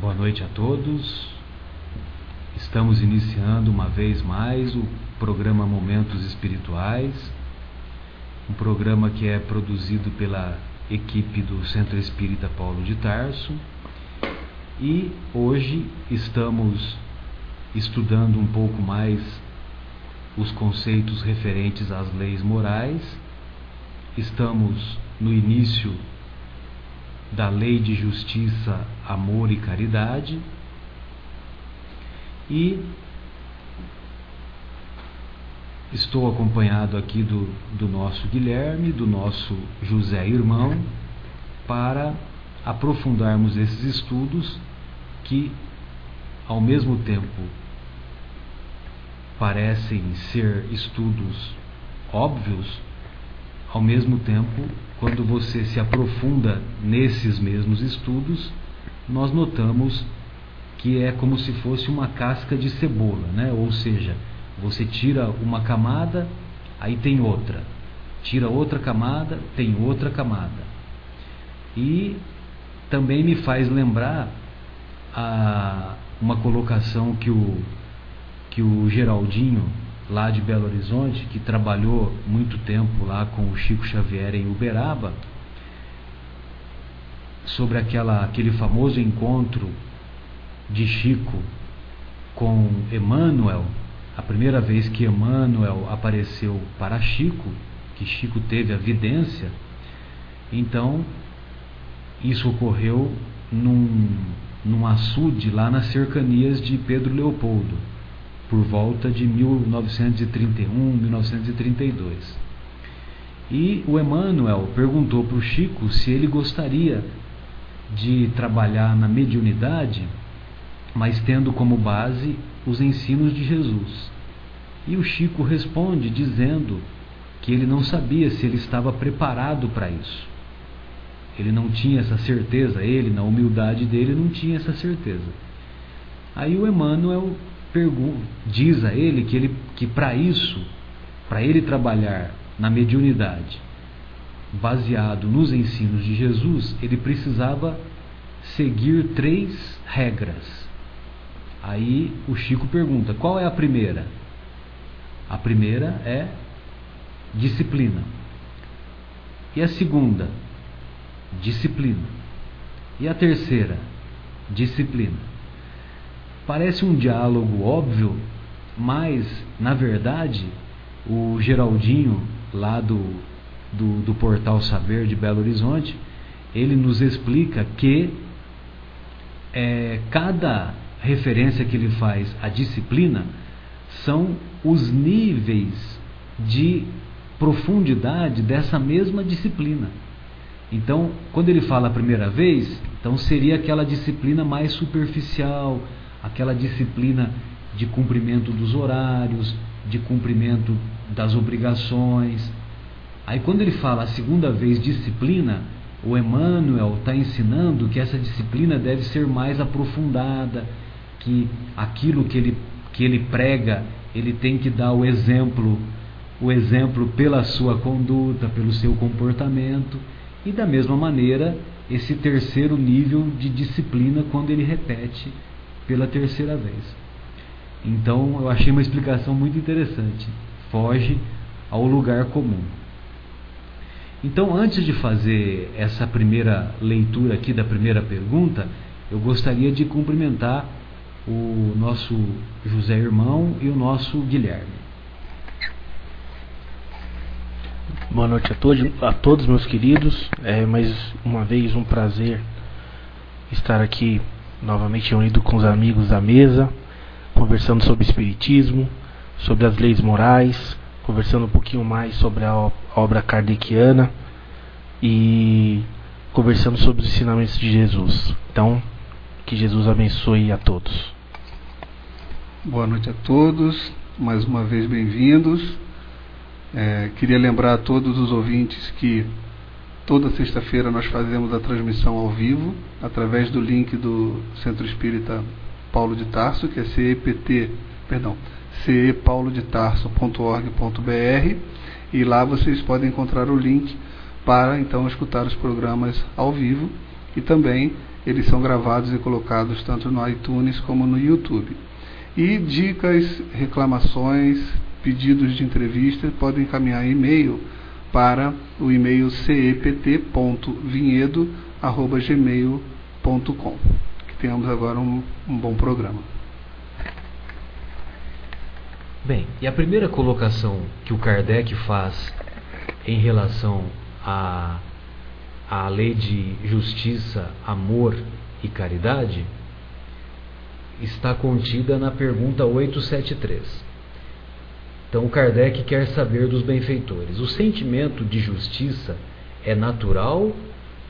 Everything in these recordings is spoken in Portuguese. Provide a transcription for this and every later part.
Boa noite a todos. Estamos iniciando uma vez mais o programa Momentos Espirituais, um programa que é produzido pela equipe do Centro Espírita Paulo de Tarso. E hoje estamos estudando um pouco mais os conceitos referentes às leis morais. Estamos no início da lei de justiça, amor e caridade. E estou acompanhado aqui do, do nosso Guilherme, do nosso José Irmão, para aprofundarmos esses estudos que, ao mesmo tempo, parecem ser estudos óbvios, ao mesmo tempo, quando você se aprofunda nesses mesmos estudos, nós notamos que é como se fosse uma casca de cebola, né? Ou seja, você tira uma camada, aí tem outra. Tira outra camada, tem outra camada. E também me faz lembrar a, uma colocação que o, que o Geraldinho, lá de Belo Horizonte, que trabalhou muito tempo lá com o Chico Xavier em Uberaba, sobre aquela, aquele famoso encontro de Chico com Emmanuel, a primeira vez que Emmanuel apareceu para Chico, que Chico teve a vidência, então isso ocorreu num, num açude lá nas cercanias de Pedro Leopoldo, por volta de 1931, 1932. E o Emmanuel perguntou para o Chico se ele gostaria de trabalhar na mediunidade, mas tendo como base os ensinos de Jesus. E o Chico responde dizendo que ele não sabia se ele estava preparado para isso. Ele não tinha essa certeza, ele, na humildade dele, não tinha essa certeza. Aí o Emmanuel diz a ele que, ele, que para isso, para ele trabalhar na mediunidade, baseado nos ensinos de Jesus, ele precisava seguir três regras. Aí o Chico pergunta: qual é a primeira? A primeira é disciplina. E a segunda? disciplina. E a terceira, disciplina. Parece um diálogo óbvio, mas, na verdade, o Geraldinho, lá do, do, do Portal Saber de Belo Horizonte, ele nos explica que é, cada referência que ele faz à disciplina são os níveis de profundidade dessa mesma disciplina. Então, quando ele fala a primeira vez, então seria aquela disciplina mais superficial, aquela disciplina de cumprimento dos horários, de cumprimento das obrigações. Aí quando ele fala a segunda vez disciplina, o Emmanuel está ensinando que essa disciplina deve ser mais aprofundada, que aquilo que ele, que ele prega, ele tem que dar o exemplo, o exemplo pela sua conduta, pelo seu comportamento. E da mesma maneira, esse terceiro nível de disciplina quando ele repete pela terceira vez. Então, eu achei uma explicação muito interessante. Foge ao lugar comum. Então, antes de fazer essa primeira leitura aqui da primeira pergunta, eu gostaria de cumprimentar o nosso José Irmão e o nosso Guilherme. Boa noite a todos, a todos meus queridos. É mais uma vez um prazer estar aqui novamente reunido com os amigos da mesa, conversando sobre espiritismo, sobre as leis morais, conversando um pouquinho mais sobre a obra kardeciana e conversando sobre os ensinamentos de Jesus. Então, que Jesus abençoe a todos. Boa noite a todos, mais uma vez bem-vindos. É, queria lembrar a todos os ouvintes que toda sexta-feira nós fazemos a transmissão ao vivo através do link do Centro Espírita Paulo de Tarso, que é CEPT, perdão, cepaulodetarso.org.br e lá vocês podem encontrar o link para então escutar os programas ao vivo e também eles são gravados e colocados tanto no iTunes como no YouTube. E dicas, reclamações, pedidos de entrevista podem encaminhar e-mail para o e-mail cept.vinhedo.gmail.com. Que tenhamos agora um, um bom programa. Bem, e a primeira colocação que o Kardec faz em relação à, à lei de justiça, amor e caridade está contida na pergunta 873. Então, Kardec quer saber dos benfeitores: o sentimento de justiça é natural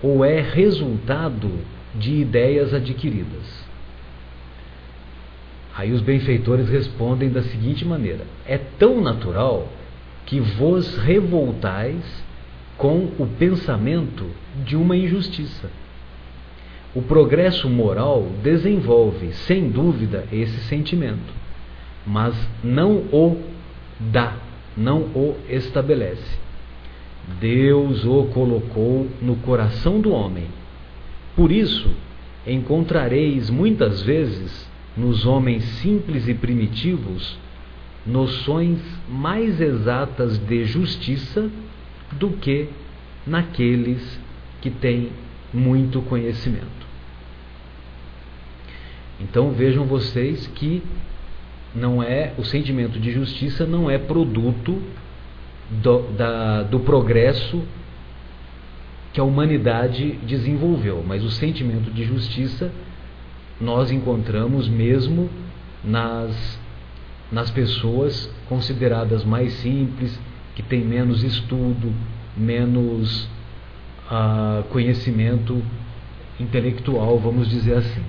ou é resultado de ideias adquiridas? Aí os benfeitores respondem da seguinte maneira: é tão natural que vos revoltais com o pensamento de uma injustiça. O progresso moral desenvolve, sem dúvida, esse sentimento, mas não o dá, não o estabelece. Deus o colocou no coração do homem. Por isso, encontrareis muitas vezes nos homens simples e primitivos noções mais exatas de justiça do que naqueles que têm muito conhecimento. Então vejam vocês que não é o sentimento de justiça não é produto do, da, do progresso que a humanidade desenvolveu, mas o sentimento de justiça nós encontramos mesmo nas, nas pessoas consideradas mais simples, que têm menos estudo, menos uh, conhecimento intelectual, vamos dizer assim.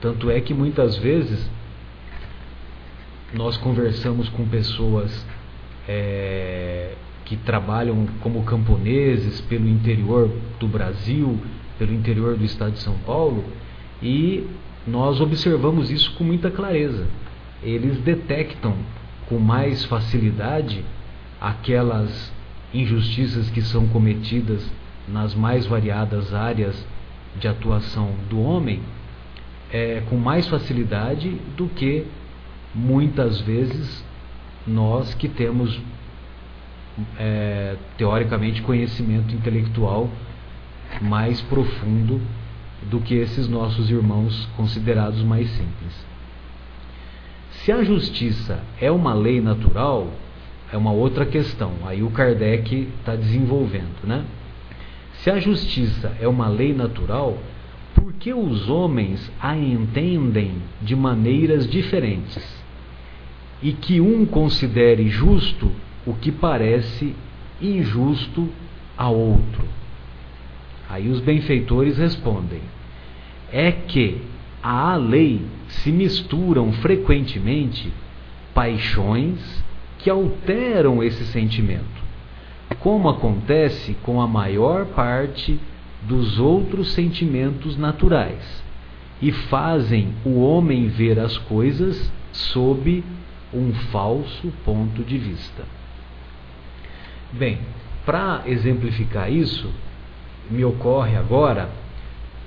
Tanto é que muitas vezes nós conversamos com pessoas é, que trabalham como camponeses pelo interior do Brasil, pelo interior do estado de São Paulo, e nós observamos isso com muita clareza. Eles detectam com mais facilidade aquelas injustiças que são cometidas nas mais variadas áreas de atuação do homem é, com mais facilidade do que muitas vezes nós que temos é, teoricamente conhecimento intelectual mais profundo do que esses nossos irmãos considerados mais simples. Se a justiça é uma lei natural, é uma outra questão. Aí o Kardec está desenvolvendo, né? Se a justiça é uma lei natural, por que os homens a entendem de maneiras diferentes? E que um considere justo o que parece injusto a outro. Aí os benfeitores respondem: é que à lei se misturam frequentemente paixões que alteram esse sentimento, como acontece com a maior parte dos outros sentimentos naturais, e fazem o homem ver as coisas sob um falso ponto de vista. Bem, para exemplificar isso, me ocorre agora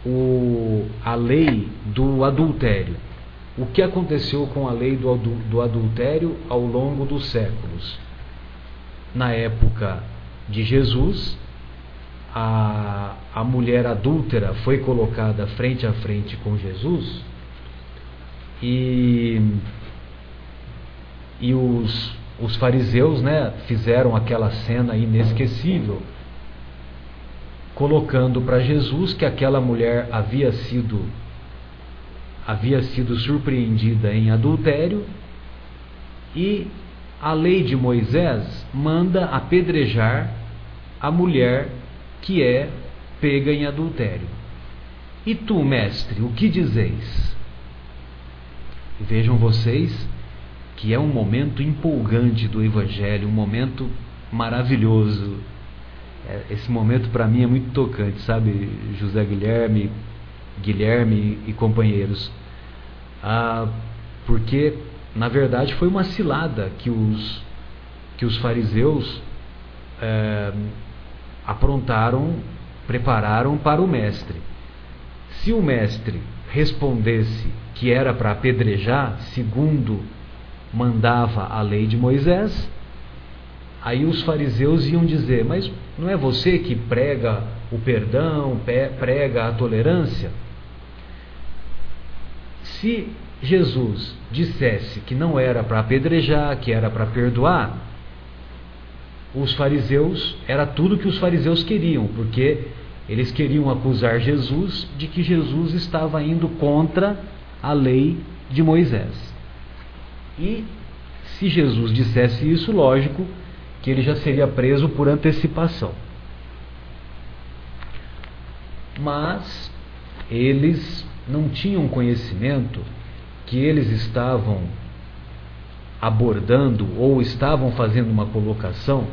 o, a lei do adultério. O que aconteceu com a lei do, do adultério ao longo dos séculos? Na época de Jesus, a, a mulher adúltera foi colocada frente a frente com Jesus e, e os, os fariseus né, fizeram aquela cena inesquecível colocando para Jesus que aquela mulher havia sido havia sido surpreendida em adultério e a lei de Moisés manda apedrejar a mulher que é pega em adultério. E tu, mestre, o que dizeis? Vejam vocês que é um momento empolgante do Evangelho, um momento maravilhoso é, esse momento para mim é muito tocante, sabe, José Guilherme, Guilherme e companheiros. Ah, porque, na verdade, foi uma cilada que os, que os fariseus é, aprontaram, prepararam para o Mestre. se o mestre respondesse que era para apedrejar, segundo mandava a lei de Moisés, aí os fariseus iam dizer: Mas não é você que prega o perdão, prega a tolerância? Se Jesus dissesse que não era para apedrejar, que era para perdoar, os fariseus, era tudo que os fariseus queriam, porque eles queriam acusar Jesus de que Jesus estava indo contra a lei de Moisés. E se Jesus dissesse isso, lógico que ele já seria preso por antecipação. Mas eles não tinham conhecimento que eles estavam abordando ou estavam fazendo uma colocação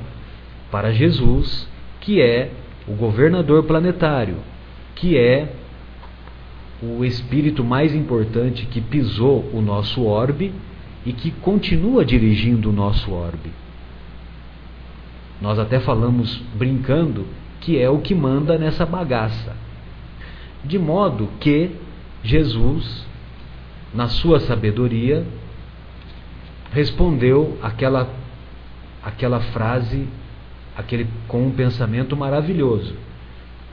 para Jesus, que é o governador planetário, que é o espírito mais importante que pisou o nosso orbe e que continua dirigindo o nosso orbe. Nós até falamos brincando que é o que manda nessa bagaça. De modo que Jesus, na sua sabedoria, respondeu aquela aquela frase aquele com um pensamento maravilhoso.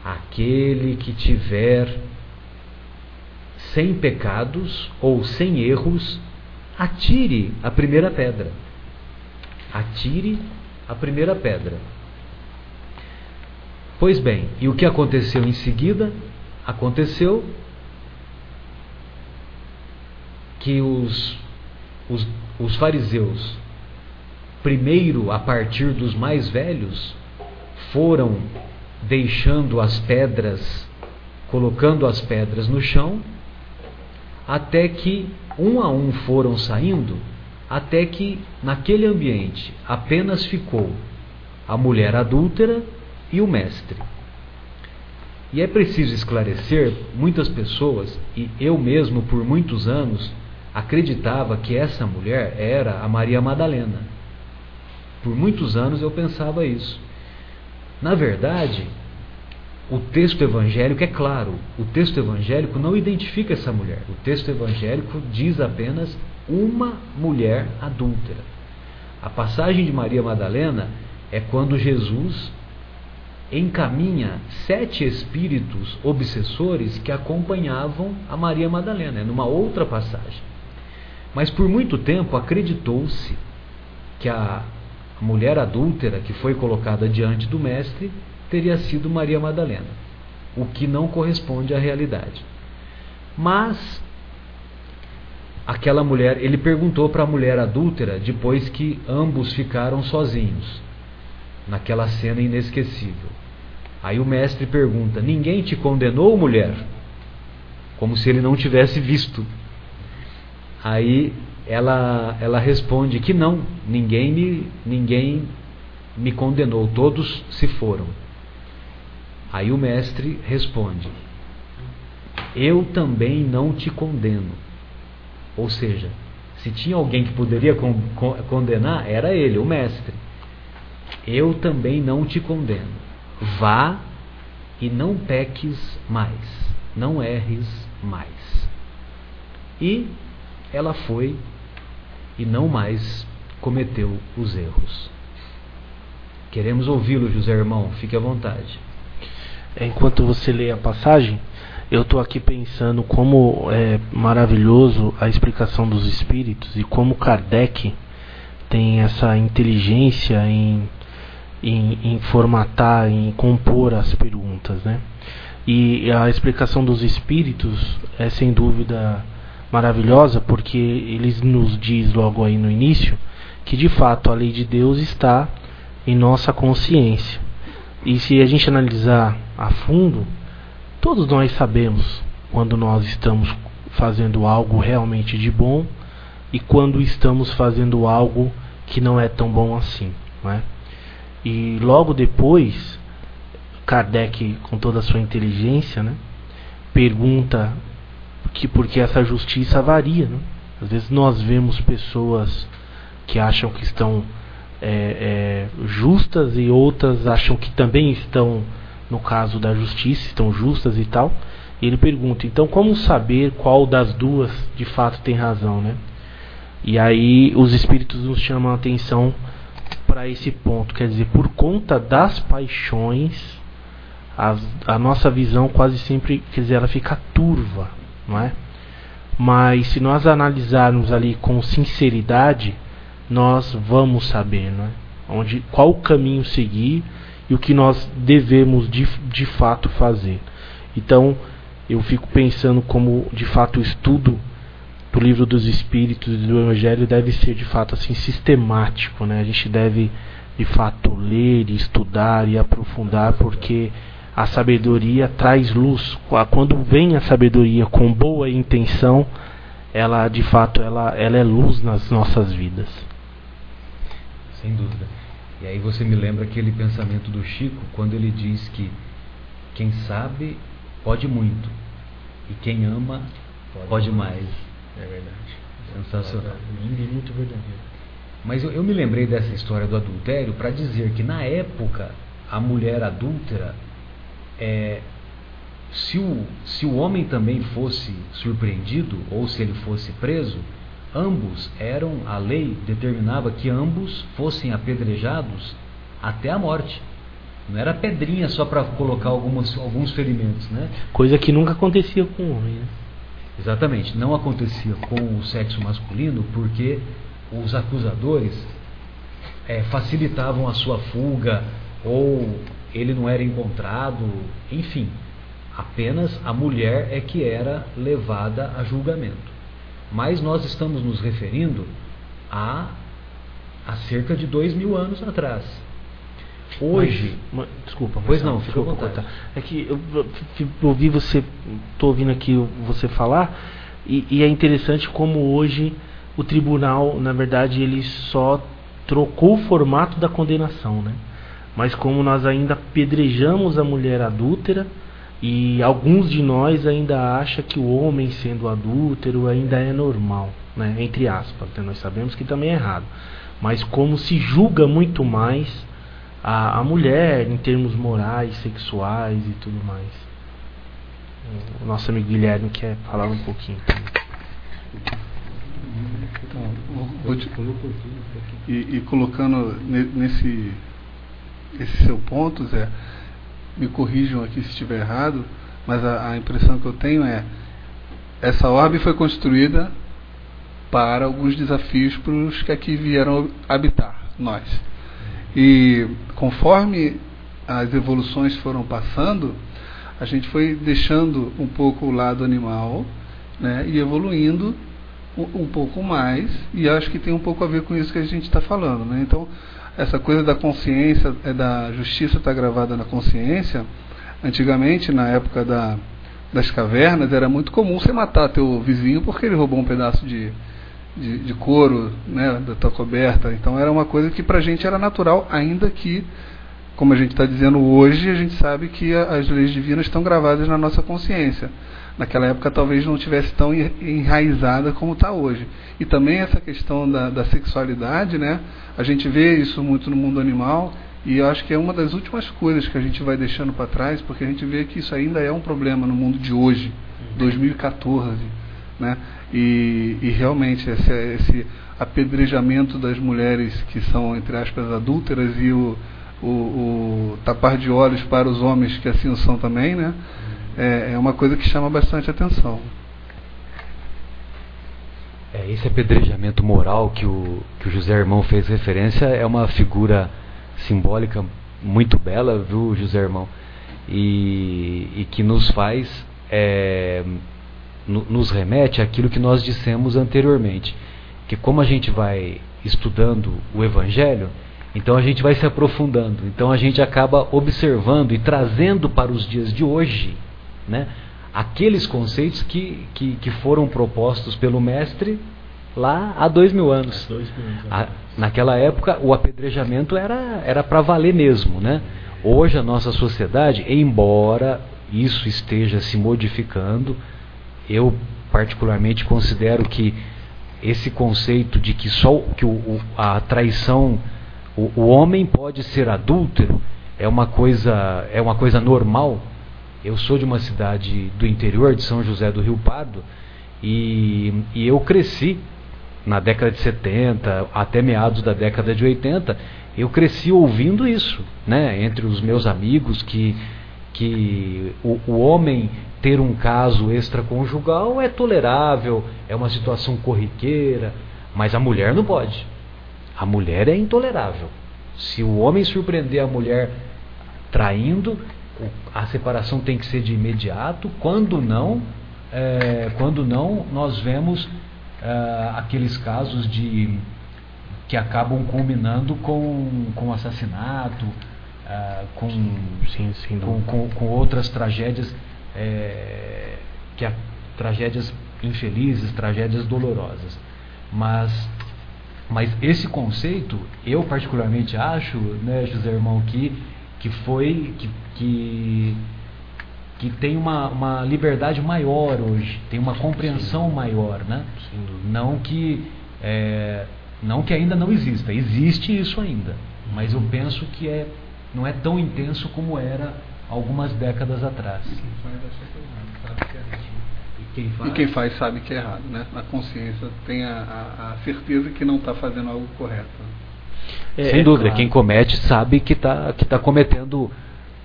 Aquele que tiver sem pecados ou sem erros, atire a primeira pedra. Atire a primeira pedra. Pois bem, e o que aconteceu em seguida? Aconteceu que os, os, os fariseus primeiro a partir dos mais velhos, foram deixando as pedras, colocando as pedras no chão, até que um a um foram saindo, até que naquele ambiente apenas ficou a mulher adúltera e o mestre. E é preciso esclarecer, muitas pessoas, e eu mesmo por muitos anos, acreditava que essa mulher era a Maria Madalena. Por muitos anos eu pensava isso. Na verdade, o texto evangélico é claro. O texto evangélico não identifica essa mulher. O texto evangélico diz apenas uma mulher adúltera. A passagem de Maria Madalena é quando Jesus encaminha sete espíritos obsessores que acompanhavam a Maria Madalena. É numa outra passagem. Mas por muito tempo acreditou-se que a mulher adúltera que foi colocada diante do Mestre teria sido Maria Madalena, o que não corresponde à realidade. Mas aquela mulher, ele perguntou para a mulher adúltera depois que ambos ficaram sozinhos, naquela cena inesquecível. Aí o mestre pergunta: Ninguém te condenou, mulher? Como se ele não tivesse visto. Aí ela, ela responde que não, ninguém me, ninguém me condenou, todos se foram. Aí o mestre responde: Eu também não te condeno. Ou seja, se tinha alguém que poderia con condenar, era ele, o mestre. Eu também não te condeno. Vá e não peques mais, não erres mais. E ela foi e não mais cometeu os erros. Queremos ouvi-lo, José Irmão, fique à vontade. Enquanto você lê a passagem, eu estou aqui pensando como é maravilhoso a explicação dos espíritos e como Kardec tem essa inteligência em, em, em formatar, em compor as perguntas, né? E a explicação dos espíritos é sem dúvida maravilhosa porque eles nos diz logo aí no início que de fato a lei de Deus está em nossa consciência. E se a gente analisar a fundo, todos nós sabemos quando nós estamos fazendo algo realmente de bom e quando estamos fazendo algo que não é tão bom assim. Né? E logo depois, Kardec, com toda a sua inteligência, né, pergunta que porque essa justiça varia. Né? Às vezes nós vemos pessoas que acham que estão é, é, justas e outras acham que também estão, no caso da justiça, estão justas e tal. E ele pergunta: então, como saber qual das duas de fato tem razão, né? E aí os espíritos nos chamam a atenção para esse ponto, quer dizer, por conta das paixões, a, a nossa visão quase sempre, quer dizer, ela fica turva, não é? Mas se nós analisarmos ali com sinceridade, nós vamos saber, não é? Onde, qual o caminho seguir e o que nós devemos de, de fato fazer. Então, eu fico pensando como de fato o estudo do livro dos Espíritos e do Evangelho deve ser de fato assim sistemático, né? A gente deve de fato ler, estudar e aprofundar, porque a sabedoria traz luz. Quando vem a sabedoria com boa intenção, ela de fato ela, ela é luz nas nossas vidas. Sem dúvida. E aí você me lembra aquele pensamento do Chico quando ele diz que quem sabe pode muito e quem ama pode, pode mais. É verdade. Sensacional. Lindo e muito verdadeiro. Mas eu, eu me lembrei dessa história do adultério para dizer que na época a mulher adúltera, é, se, o, se o homem também fosse surpreendido ou se ele fosse preso, ambos eram, a lei determinava que ambos fossem apedrejados até a morte. Não era pedrinha só para colocar algumas, alguns ferimentos, né? Coisa que nunca acontecia com o homem. Né? Exatamente, não acontecia com o sexo masculino porque os acusadores é, facilitavam a sua fuga ou ele não era encontrado, enfim, apenas a mulher é que era levada a julgamento. Mas nós estamos nos referindo a, a cerca de dois mil anos atrás. Hoje. Mas, mas, desculpa, pois não, fica à É que eu, eu, eu ouvi você, estou ouvindo aqui você falar, e, e, é interessante como hoje o tribunal, na verdade, ele só trocou o formato da condenação, né? Mas como nós ainda apedrejamos a mulher adúltera, e alguns de nós ainda acham que o homem sendo adúltero ainda é normal, né? entre aspas. Né? Nós sabemos que também é errado. Mas como se julga muito mais a, a mulher em termos morais, sexuais e tudo mais. O nosso amigo Guilherme quer falar um pouquinho. Então, te, e, e, colocando nesse esse seu ponto, Zé, me corrijam aqui se estiver errado, mas a, a impressão que eu tenho é essa orbe foi construída para alguns desafios para os que aqui vieram habitar, nós. E conforme as evoluções foram passando, a gente foi deixando um pouco o lado animal né, e evoluindo um, um pouco mais, e acho que tem um pouco a ver com isso que a gente está falando. Né? Então, essa coisa da consciência, é da justiça está gravada na consciência, antigamente, na época da, das cavernas, era muito comum você matar teu vizinho porque ele roubou um pedaço de, de, de couro né, da tua coberta. Então era uma coisa que para a gente era natural, ainda que, como a gente está dizendo hoje, a gente sabe que as leis divinas estão gravadas na nossa consciência. Naquela época talvez não tivesse tão enraizada como está hoje. E também essa questão da, da sexualidade, né? A gente vê isso muito no mundo animal e eu acho que é uma das últimas coisas que a gente vai deixando para trás, porque a gente vê que isso ainda é um problema no mundo de hoje, 2014. Uhum. Né? E, e realmente esse, esse apedrejamento das mulheres que são, entre aspas, adúlteras e o, o, o tapar de olhos para os homens que assim o são também, né? É, é uma coisa que chama bastante atenção. É, esse apedrejamento moral que o, que o José Irmão fez referência é uma figura simbólica muito bela, viu, José Irmão? E, e que nos faz é, nos remete àquilo que nós dissemos anteriormente, que como a gente vai estudando o Evangelho, então a gente vai se aprofundando, então a gente acaba observando e trazendo para os dias de hoje, né, aqueles conceitos que, que, que foram propostos pelo mestre lá há dois mil anos. Dois mil anos a, naquela época o apedrejamento era era para valer mesmo, né? Hoje a nossa sociedade, embora isso esteja se modificando, eu particularmente considero que esse conceito de que só que o, o, a traição, o, o, homem pode ser adúltero, é uma coisa é uma coisa normal, Eu sou de uma cidade do interior, de São José do Rio Pardo, e, e eu cresci na década de 70 até meados da década de 80, eu cresci ouvindo isso, né, entre os meus amigos que que o, o homem ter um caso extraconjugal é tolerável, é uma situação corriqueira, mas a mulher não pode. A mulher é intolerável. Se o homem surpreender a mulher traindo, a separação tem que ser de imediato. Quando não, é, quando não, nós vemos é, aqueles casos de que acabam culminando com, com assassinato, é, com, sim, sim, com, com, com, outras tragédias, é, que é, tragédias infelizes, tragédias dolorosas. Mas mas esse conceito, eu particularmente acho, né, José Irmão, que, que foi, que, que, que tem uma, uma liberdade maior hoje, tem uma compreensão Sim. maior, né? Não que, é, não que ainda não exista, existe isso ainda, mas eu penso que é, não é tão intenso como era algumas décadas atrás. Quem e quem faz sabe que é errado, né? Na consciência tem a, a, a certeza que não está fazendo algo correto. É, Sem é dúvida, claro. quem comete sabe que está que tá cometendo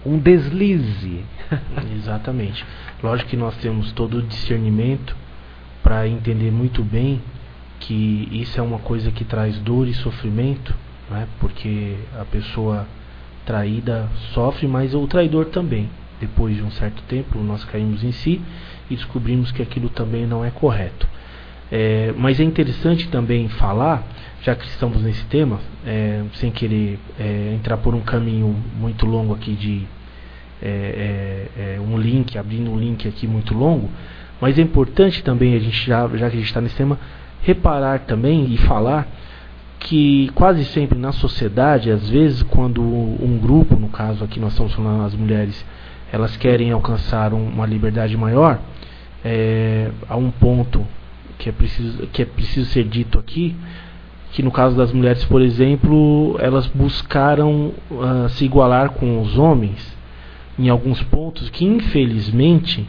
um deslize. Exatamente. Lógico que nós temos todo o discernimento para entender muito bem que isso é uma coisa que traz dor e sofrimento, né? porque a pessoa traída sofre, mas o traidor também. Depois de um certo tempo, nós caímos em si e descobrimos que aquilo também não é correto. É, mas é interessante também falar, já que estamos nesse tema, é, sem querer é, entrar por um caminho muito longo aqui de é, é, é, um link, abrindo um link aqui muito longo, mas é importante também a gente já, já que a gente está nesse tema, reparar também e falar que quase sempre na sociedade, às vezes quando um grupo, no caso aqui nós estamos falando as mulheres, elas querem alcançar um, uma liberdade maior, é, há um ponto que é, preciso, que é preciso ser dito aqui, que no caso das mulheres, por exemplo, elas buscaram uh, se igualar com os homens em alguns pontos que infelizmente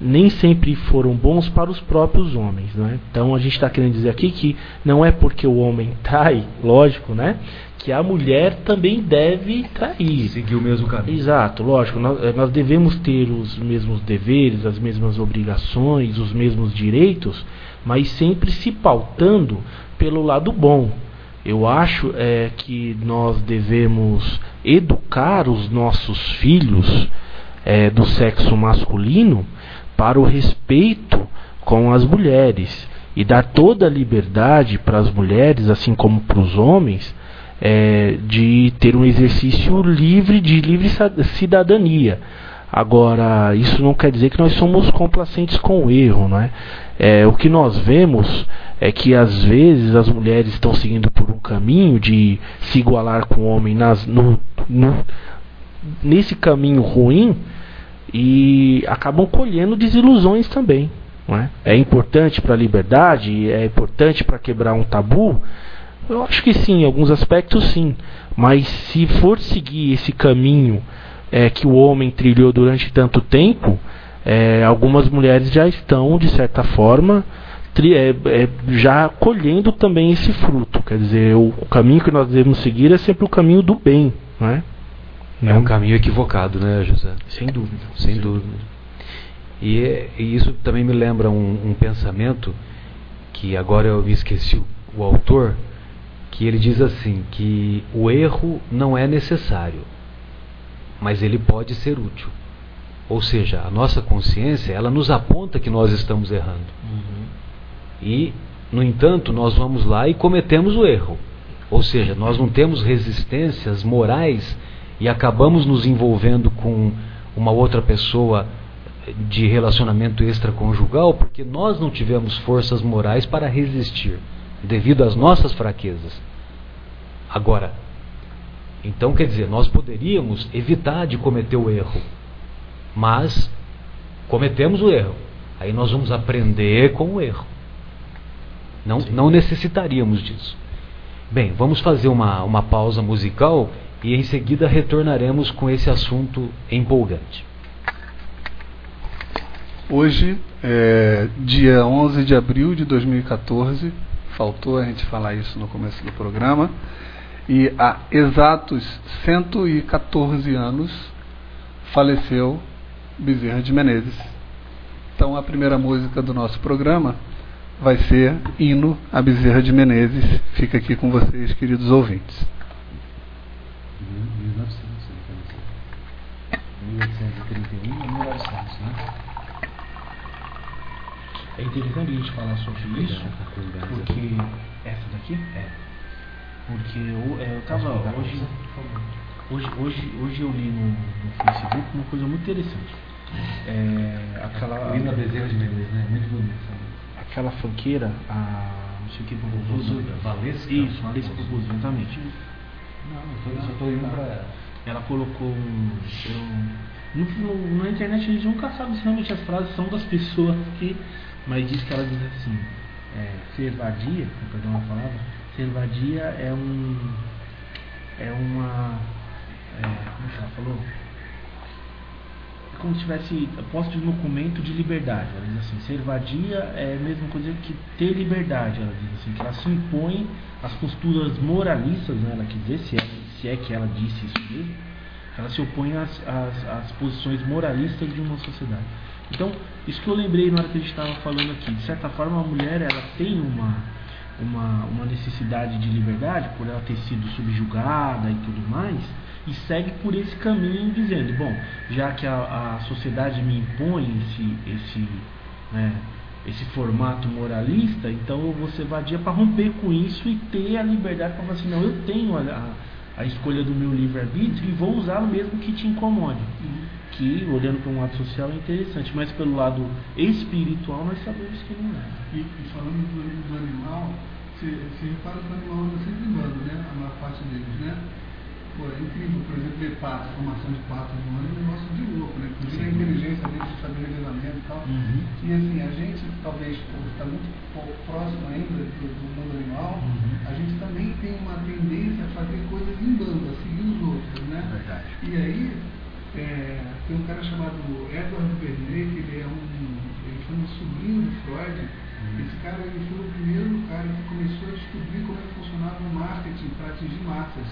nem sempre foram bons para os próprios homens, né? Então a gente está querendo dizer aqui que não é porque o homem trai, lógico, né? Que a mulher também deve trair. Seguir o mesmo caminho. Exato, lógico. Nós, eh, nós devemos ter os mesmos deveres, as mesmas obrigações, os mesmos direitos, mas sempre se pautando pelo lado bom. Eu acho é, que nós devemos educar os nossos filhos é, do sexo masculino para o respeito com as mulheres e dar toda a liberdade para as mulheres, assim como para os homens, é, de ter um exercício livre de livre cidadania. Agora, isso não quer dizer que nós somos complacentes com o erro, não é? é? O que nós vemos é que às vezes as mulheres estão seguindo por um caminho de se igualar com o homem nas, no, no, nesse caminho ruim e acabam colhendo desilusões também. Não é? é importante para a liberdade, é importante para quebrar um tabu. Eu acho que sim, em alguns aspectos sim. Mas se for seguir esse caminho é, que o homem trilhou durante tanto tempo, é, algumas mulheres já estão, de certa forma, tri, é, é já colhendo também esse fruto. Quer dizer, o, o, caminho que nós devemos seguir é sempre o caminho do bem. Não é? É um caminho equivocado, né, José? Sem dúvida. Sem, dúvida. E, e, isso também me lembra um, um, pensamento que agora eu me esqueci o, o autor, que ele diz assim que o erro não é necessário, mas ele pode ser útil. Ou seja, a nossa consciência ela nos aponta que nós estamos errando. Uhum. E, no entanto, nós vamos lá e cometemos o erro. Ou seja, nós não temos resistências morais e acabamos nos envolvendo com uma outra pessoa de relacionamento extraconjugal porque nós não tivemos forças morais para resistir devido às nossas fraquezas. Agora, então quer dizer, nós poderíamos evitar de cometer o erro, mas cometemos o erro. Aí nós vamos aprender com o erro. Não, não necessitaríamos disso. Bem, vamos fazer uma, uma pausa musical e em seguida retornaremos com esse assunto empolgante. Hoje é dia 11 de abril de 2014, faltou a gente falar isso no começo do programa, e há exatos 114 anos faleceu Bezerra de Menezes. Então a primeira música do nosso programa vai ser Hino a Bezerra de Menezes. Fica aqui com vocês, queridos ouvintes. 1831 a 1900, né? É interessante a gente falar sobre isso, porque. Essa daqui? É. Porque eu, é, eu tava hoje, hoje. Hoje, hoje eu li no, no Facebook uma coisa muito interessante. É, aquela. Lina Bezerra de Menezes, né? Muito bonita. Aquela funkeira, a. não sei o que propôs. Valesca? Isso, Valesca propôs, exatamente. Não, eu só estou indo para ela. Ela colocou um. um no, na internet a gente nunca sabe se realmente as frases são das pessoas que. Mas diz que ela diz assim: é, ser vadia, perdão uma palavra, ser vadia é um. É uma. É, como que ela falou? É como se tivesse posto de um documento de liberdade. Ela diz assim: ser vadia é a mesma coisa que ter liberdade. Ela diz assim: que ela se impõe às posturas moralistas, né, ela quer dizer, se é, se é que ela disse isso mesmo, ela se opõe às, às, às posições moralistas de uma sociedade. Então, isso que eu lembrei na hora que a gente estava falando aqui, de certa forma a mulher ela tem uma, uma, uma necessidade de liberdade por ela ter sido subjugada e tudo mais, e segue por esse caminho dizendo, bom, já que a, a sociedade me impõe esse, esse, né, esse formato moralista, então eu vou ser vadia para romper com isso e ter a liberdade para falar assim, não, eu tenho a, a, escolha do meu livre-arbítrio e vou usar o mesmo que te incomode. Uhum. Que, olhando para um lado social, é interessante, mas pelo lado espiritual nós sabemos que não é. E, e falando do, do animal, você repara que o animal anda sempre em bando, né? A maior parte deles, né? Pô, é incrível, por exemplo, ver patos, formação de patos no ano é um negócio de louco, né? Inclusive a inteligência deles de saber revezamento e tal. Uhum. E assim, a gente, talvez, por estar muito próximo ainda do, do mundo animal, Uhum. a gente também tem uma tendência a fazer coisas em bando, a seguir os outros, né? Verdade. E aí, é, tem um cara chamado Edward Bernet, que ele é um, ele foi um sobrinho do Freud. Esse cara ele foi o primeiro cara que começou a descobrir como é que funcionava o marketing para atingir massas.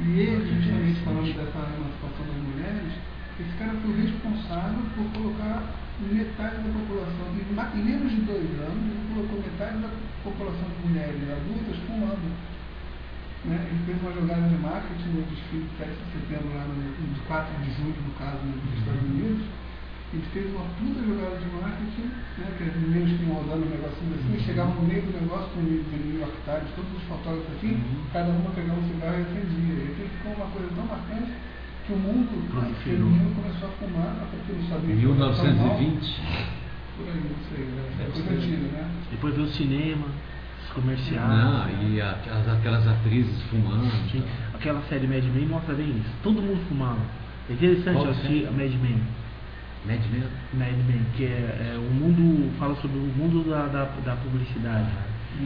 E ele, justamente falando dessa emancipação das mulheres, esse cara foi responsável por colocar metade da população, em menos de dois anos, ele colocou metade da população de mulheres adultas fumando. Né? Ele fez uma jogada de marketing no desfile de 7 de setembro, lá no, no 4 de julho, no caso, nos Estados Unidos. Ele fez uma puta jogada de marketing, né? que as meninas ficam rodando um negocinho assim, e chegavam no meio do negócio com o New York Times, todos os fotógrafos assim, cada uma pegava um cigarro e acendia. E aquilo ficou uma coisa tão marcante que o mundo Proliferou. feminino começou a fumar, até porque não sabia tão mal. 1920. Por aí, não sei, né? é coisa antiga, né? Depois veio o cinema, comerciais. Não, e a- as- aquelas atrizes fumando. Sim, Aquela série Mad Men mostra bem isso. Todo mundo fumava. É interessante Qual assistir a Mad Men. Mad Men. Mad Men, que é, é o mundo. fala sobre o mundo da, da, da publicidade.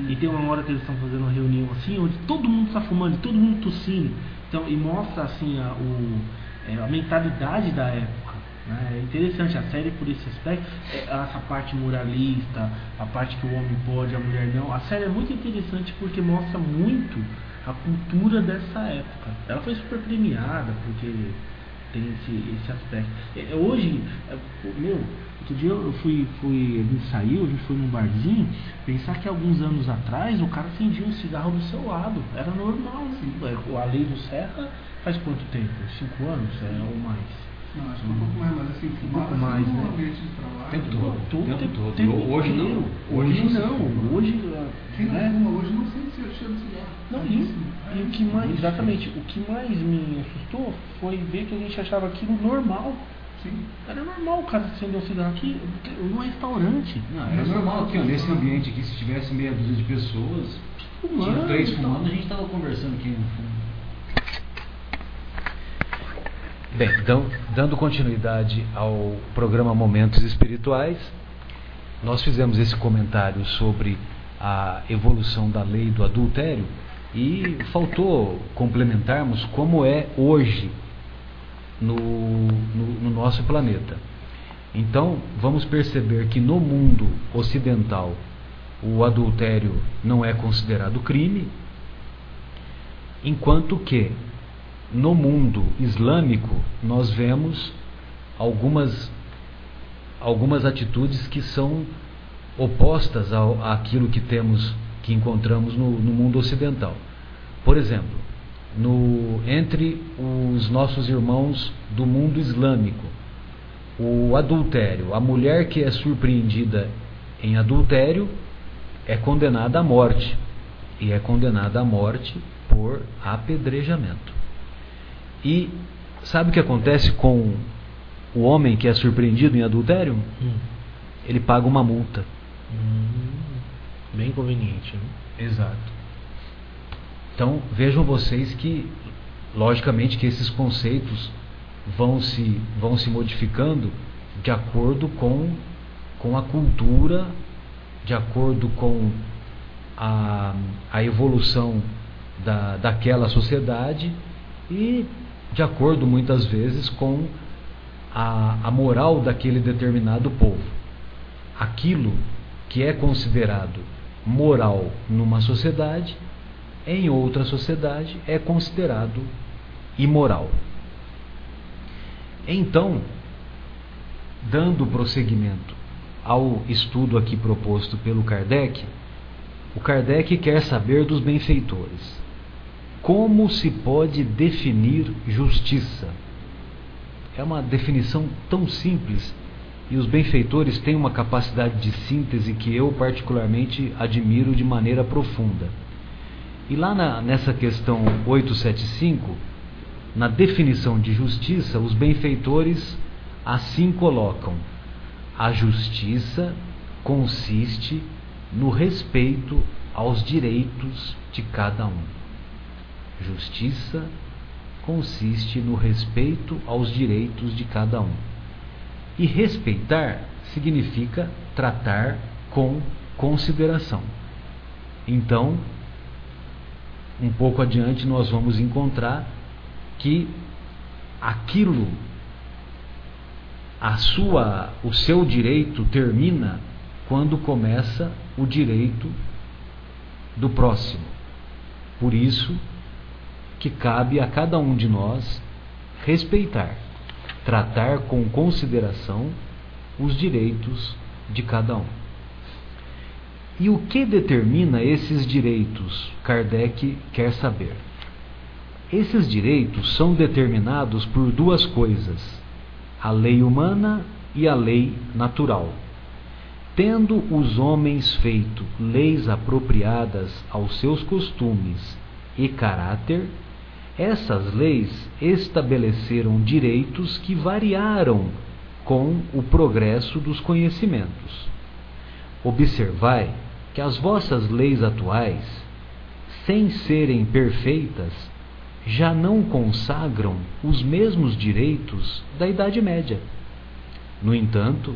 E tem uma hora que eles estão fazendo uma reunião assim, onde todo mundo está fumando, e todo mundo tossindo. Então, e mostra assim a, o, é, a mentalidade da época. Né? É interessante a série por esse aspecto, é, essa parte moralista, a parte que o homem pode, a mulher não. A série é muito interessante porque mostra muito a cultura dessa época. Ela foi super premiada porque tem esse, esse aspecto. É, hoje, é, pô, meu, outro dia eu fui, fui, a gente saiu, a gente foi num barzinho, pensar que alguns anos atrás o cara acendia um cigarro do seu lado, era normal. né? A lei do Serra faz quanto tempo? Cinco anos é, ou mais? Não, acho que um pouco mais, mas assim, fumar pouco mais, no né? ambiente de trabalho. Tempo todo. Todo, tempo tempo, todo. tempo Hoje não. Hoje Hoje não se não. fuma. Hoje, Quem não né? fuma hoje não sente o cheiro do cigarro. Não, É e, isso, é e o que mais, exatamente, o que mais me assustou foi ver que a gente achava aquilo normal. Sim. Era normal o cara acender um cigarro aqui num restaurante. Não, é normal aqui, ó, nesse ambiente aqui, se tivesse meia dúzia de pessoas, Fumando, tinha três então. fumando, a gente estava conversando aqui no fundo. Bem, então, dando continuidade ao programa Momentos Espirituais, nós fizemos esse comentário sobre a evolução da lei do adultério e faltou complementarmos como é hoje no, no, no nosso planeta. Então, vamos perceber que no mundo ocidental o adultério não é considerado crime, enquanto que no mundo islâmico nós vemos algumas algumas atitudes que são opostas ao, àquilo que temos que encontramos no, no mundo ocidental. Por exemplo, no, entre os nossos irmãos do mundo islâmico, o adultério, a mulher que é surpreendida em adultério é condenada à morte e é condenada à morte por apedrejamento. E sabe o que acontece com o homem que é surpreendido em adultério? Hum. Ele paga uma multa. Hum. Bem conveniente. Né? Exato. Então vejam vocês que, logicamente, que esses conceitos vão se, vão se modificando de acordo com, com a cultura, de acordo com a, a evolução da, daquela sociedade e de acordo muitas vezes com a, a moral daquele determinado povo. Aquilo que é considerado moral numa sociedade, em outra sociedade é considerado imoral. Então, dando prosseguimento ao estudo aqui proposto pelo Kardec, o Kardec quer saber dos benfeitores. Como se pode definir justiça? É uma definição tão simples e os benfeitores têm uma capacidade de síntese que eu particularmente admiro de maneira profunda. E lá na, nessa questão 875, na definição de justiça, os benfeitores assim colocam: a justiça consiste no respeito aos direitos de cada um. Justiça consiste no respeito aos direitos de cada um. E respeitar significa tratar com consideração. Então, um pouco adiante nós vamos encontrar que aquilo a sua o seu direito termina quando começa o direito do próximo. Por isso, que cabe a cada um de nós respeitar, tratar com consideração os direitos de cada um. E o que determina esses direitos? Kardec quer saber. Esses direitos são determinados por duas coisas: a lei humana e a lei natural. Tendo os homens feito leis apropriadas aos seus costumes e caráter, essas leis estabeleceram direitos que variaram com o progresso dos conhecimentos. Observai que as vossas leis atuais, sem serem perfeitas, já não consagram os mesmos direitos da Idade Média. No entanto,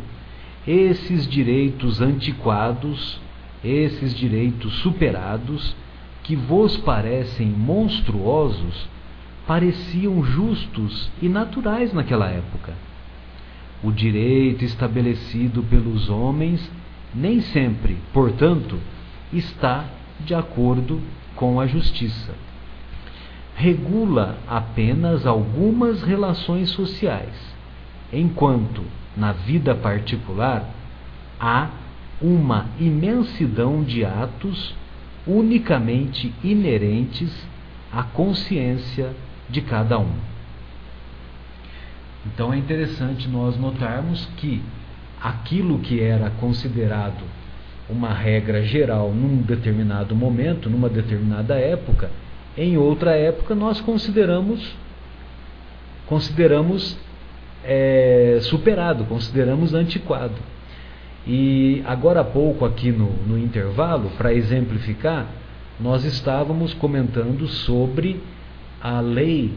esses direitos antiquados, esses direitos superados, que vos parecem monstruosos, pareciam justos e naturais naquela época. O direito estabelecido pelos homens nem sempre, portanto, está de acordo com a justiça. Regula apenas algumas relações sociais, enquanto na vida particular há uma imensidão de atos unicamente inerentes à consciência de cada um. Então é interessante nós notarmos que aquilo que era considerado uma regra geral num determinado momento, numa determinada época, em outra época nós consideramos consideramos é, superado, consideramos antiquado. E agora há pouco, aqui no, no intervalo, para exemplificar, nós estávamos comentando sobre a lei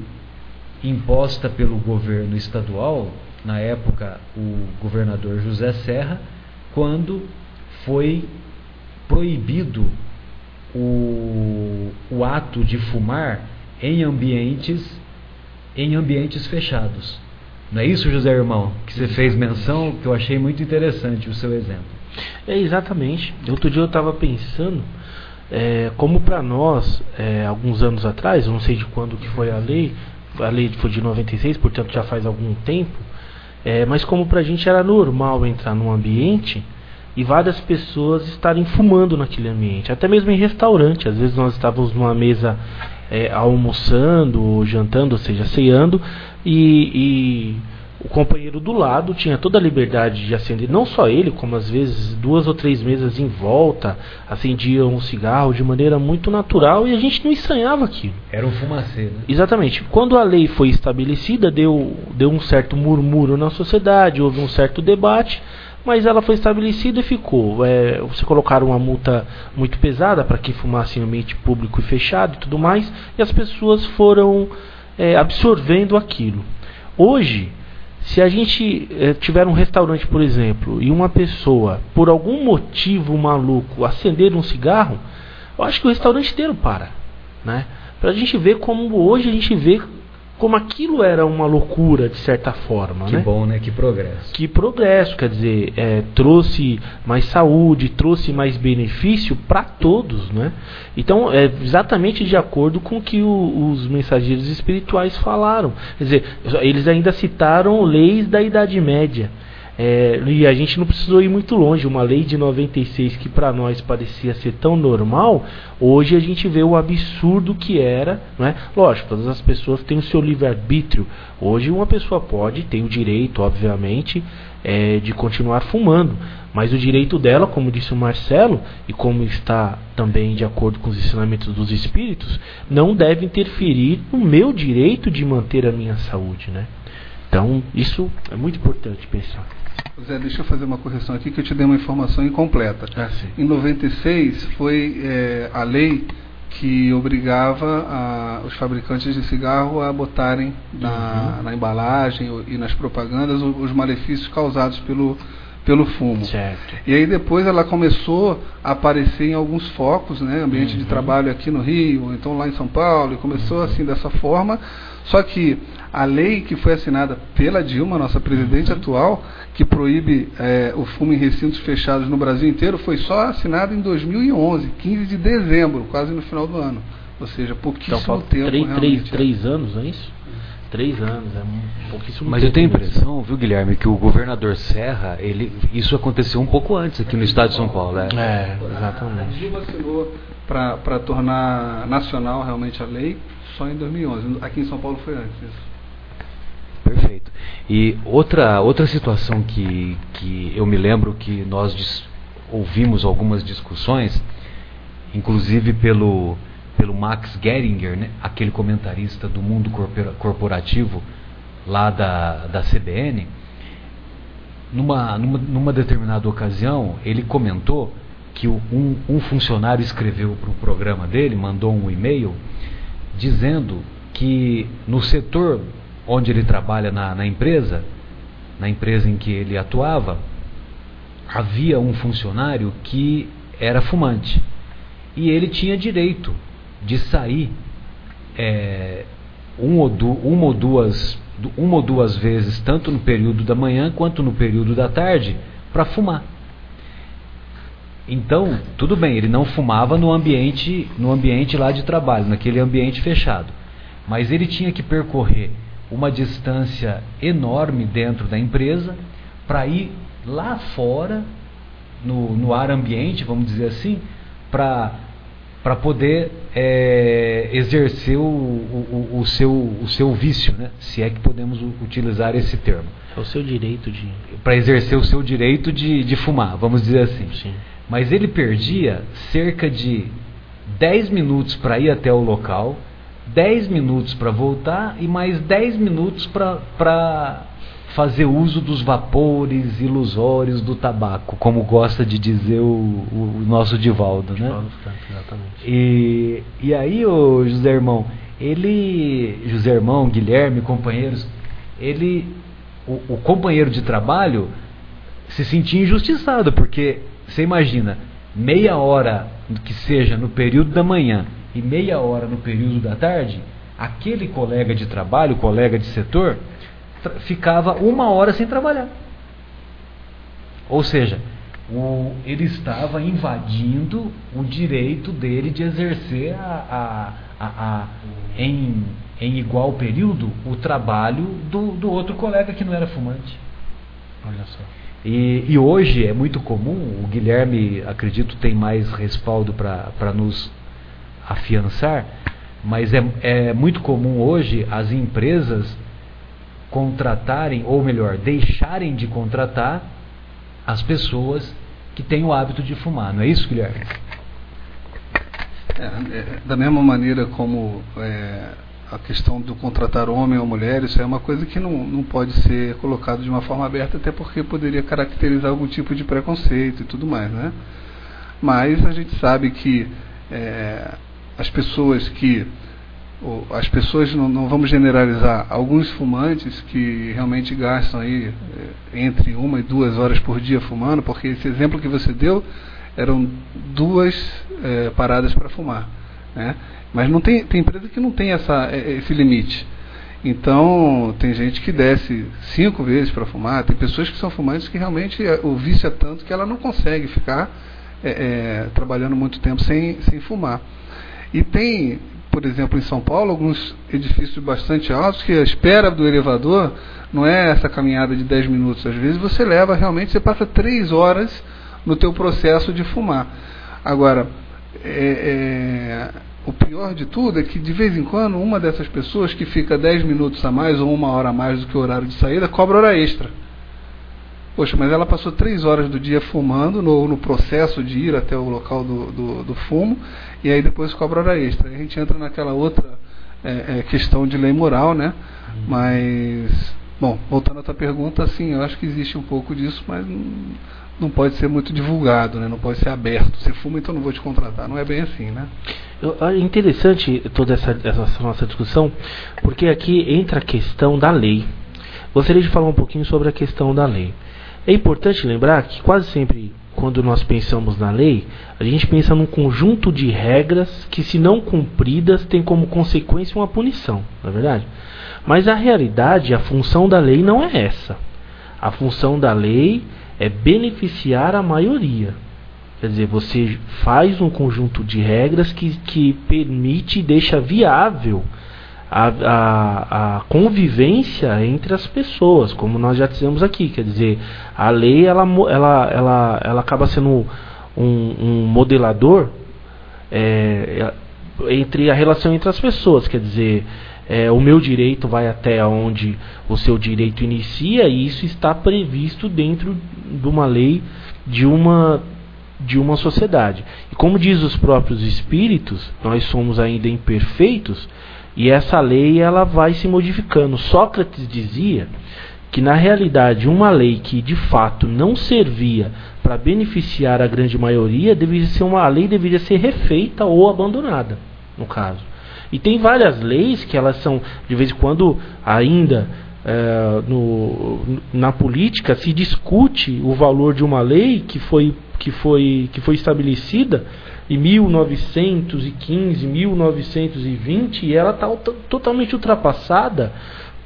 imposta pelo governo estadual, na época o governador José Serra, quando foi proibido o, o ato de fumar em ambientes em ambientes fechados. Não é isso, José Irmão? Que você fez menção, que eu achei muito interessante o seu exemplo. É, exatamente. Outro dia eu estava pensando, é, como para nós, é, alguns anos atrás, não sei de quando que foi a lei, a lei foi de 96, portanto já faz algum tempo, é, mas como para a gente era normal entrar num ambiente e várias pessoas estarem fumando naquele ambiente, até mesmo em restaurante. Às vezes nós estávamos numa mesa é, almoçando, ou jantando, ou seja, ceando, e, e o companheiro do lado tinha toda a liberdade de acender, não só ele, como às vezes duas ou três mesas em volta acendiam um cigarro de maneira muito natural e a gente não estranhava aquilo. Era um fumacê, né? Exatamente. Quando a lei foi estabelecida, deu, deu um certo murmúrio na sociedade, houve um certo debate mas ela foi estabelecida e ficou. É, você colocaram uma multa muito pesada para quem fumasse em ambiente público e fechado e tudo mais, e as pessoas foram é, absorvendo aquilo. Hoje, se a gente é, tiver um restaurante, por exemplo, e uma pessoa, por algum motivo maluco, acender um cigarro, eu acho que o restaurante inteiro para. Né? Para a gente ver como hoje a gente vê como aquilo era uma loucura de certa forma. Que né? bom, né? Que progresso. Que progresso, quer dizer, é, trouxe mais saúde, trouxe mais benefício para todos, né? Então, é exatamente de acordo com o que o, os mensageiros espirituais falaram. Quer dizer, eles ainda citaram leis da Idade Média. É, e a gente não precisou ir muito longe. Uma lei de 96 que para nós parecia ser tão normal, hoje a gente vê o absurdo que era. Não é? Lógico, todas as pessoas têm o seu livre-arbítrio. Hoje uma pessoa pode, tem o direito, obviamente, é, de continuar fumando. Mas o direito dela, como disse o Marcelo, e como está também de acordo com os ensinamentos dos espíritos, não deve interferir no meu direito de manter a minha saúde. Né? Então, isso é muito importante pensar. Zé, deixa eu fazer uma correção aqui que eu te dei uma informação incompleta. Ah, em 96 foi é, a lei que obrigava a, os fabricantes de cigarro a botarem na, uhum. na embalagem e nas propagandas os, os malefícios causados pelo, pelo fumo. Certo. E aí depois ela começou a aparecer em alguns focos, né, ambiente uhum. de trabalho aqui no Rio, então lá em São Paulo, e começou uhum. assim dessa forma. Só que a lei que foi assinada pela Dilma, nossa presidente uhum. atual, que proíbe é, o fumo em recintos fechados no Brasil inteiro, foi só assinada em 2011, 15 de dezembro, quase no final do ano. Ou seja, pouquíssimo então, tempo. Três, três, três anos, não é isso? Três anos, é um pouquíssimo Mas tempo eu tenho a impressão, viu, Guilherme, que o governador Serra, ele, isso aconteceu um pouco antes aqui no estado de São Paulo, né? É, exatamente. A Dilma assinou para tornar nacional realmente a lei só em 2011. Aqui em São Paulo foi antes isso. Perfeito. E outra, outra situação que, que eu me lembro que nós ouvimos algumas discussões, inclusive pelo, pelo Max Geringer, né, aquele comentarista do mundo corporativo lá da, da CBN, numa, numa, numa determinada ocasião, ele comentou que um, um funcionário escreveu para o programa dele, mandou um e-mail, dizendo que no setor onde ele trabalha na, na empresa, na empresa em que ele atuava, havia um funcionário que era fumante. E ele tinha direito de sair é, um ou du, uma, ou duas, uma ou duas vezes, tanto no período da manhã quanto no período da tarde, para fumar. Então, tudo bem, ele não fumava no ambiente, no ambiente lá de trabalho, naquele ambiente fechado. Mas ele tinha que percorrer uma distância enorme dentro da empresa para ir lá fora, no, no ar ambiente, vamos dizer assim, para poder é, exercer o, o, o, seu, o seu vício, né? se é que podemos utilizar esse termo. É o seu direito de. Para exercer o seu direito de, de fumar, vamos dizer assim. Sim. Mas ele perdia cerca de 10 minutos para ir até o local, 10 minutos para voltar e mais 10 minutos para fazer uso dos vapores ilusórios do tabaco, como gosta de dizer o, o, o nosso Divaldo, né? Divaldo Franco, exatamente. E, e aí, o José Irmão, ele, José Irmão, Guilherme, companheiros, ele, o, o companheiro de trabalho se sentia injustiçado, porque você imagina, meia hora que seja no período da manhã e meia hora no período da tarde, aquele colega de trabalho, colega de setor, ficava uma hora sem trabalhar. Ou seja, o, ele estava invadindo o direito dele de exercer a, a, a, em, em igual período o trabalho do, do outro colega que não era fumante. Olha só. E, e, hoje é muito comum, o Guilherme, acredito, tem mais respaldo para nos afiançar, mas é, é muito comum hoje as empresas contratarem, ou melhor, deixarem de contratar as pessoas que têm o hábito de fumar. Não é isso, Guilherme? É, é, da mesma maneira como é, a questão do contratar homem ou mulher, isso é uma coisa que não, não pode ser colocado de uma forma aberta, até porque poderia caracterizar algum tipo de preconceito e tudo mais, né? Mas a gente sabe que é, as pessoas que as pessoas não, não, vamos generalizar alguns fumantes que realmente gastam aí é, entre uma e duas horas por dia fumando porque esse exemplo que você deu eram duas é, paradas para fumar né? Mas não tem tem empresa que não tem essa é, esse limite então tem gente que desce cinco vezes para fumar tem pessoas que são fumantes que realmente é, o vício é tanto que ela não consegue ficar é, é, trabalhando muito tempo sem sem fumar e tem por exemplo, em São Paulo, alguns edifícios bastante altos que a espera do elevador não é essa caminhada de 10 minutos. Às vezes você leva realmente, você passa 3 horas no teu processo de fumar. Agora, é, é, o pior de tudo é que de vez em quando uma dessas pessoas que fica 10 minutos a mais ou uma hora a mais do que o horário de saída cobra hora extra. Poxa, mas ela passou três horas do dia fumando no, no processo de ir até o local do, do, do, fumo e aí depois cobra hora extra. A gente entra naquela outra é, é, questão de lei moral, né? Mas, bom, voltando à tua pergunta, sim, eu acho que existe um pouco disso, mas não, não pode ser muito divulgado, né? Não pode ser aberto. Você fuma, então não vou te contratar. Não é bem assim, né? É interessante toda essa, essa nossa discussão, porque aqui entra a questão da lei. Gostaria de falar um pouquinho sobre a questão da lei. É importante lembrar que quase sempre quando nós pensamos na lei, a gente pensa num conjunto de regras que, se não cumpridas, tem como consequência uma punição, não é verdade? Mas a realidade, a função da lei não é essa. A função da lei é beneficiar a maioria. Quer dizer, você faz um conjunto de regras que, que permite e deixa viável a, a, a, convivência entre as pessoas, como nós já dizemos aqui. Quer dizer, a lei ela, ela, ela, ela acaba sendo um, um modelador é, entre a relação entre as pessoas. Quer dizer, é, o meu direito vai até onde o seu direito inicia e isso está previsto dentro de uma lei de uma de uma sociedade. E como diz os próprios espíritos, nós somos ainda imperfeitos, e essa lei ela vai se modificando. Sócrates dizia que na realidade uma lei que de fato não servia para beneficiar a grande maioria deveria ser uma lei deveria ser refeita ou abandonada, no caso. E tem várias leis que elas são de vez em quando ainda é, no, na política se discute o valor de uma lei que foi que foi que foi estabelecida em 1915, 1920, e ela está totalmente ultrapassada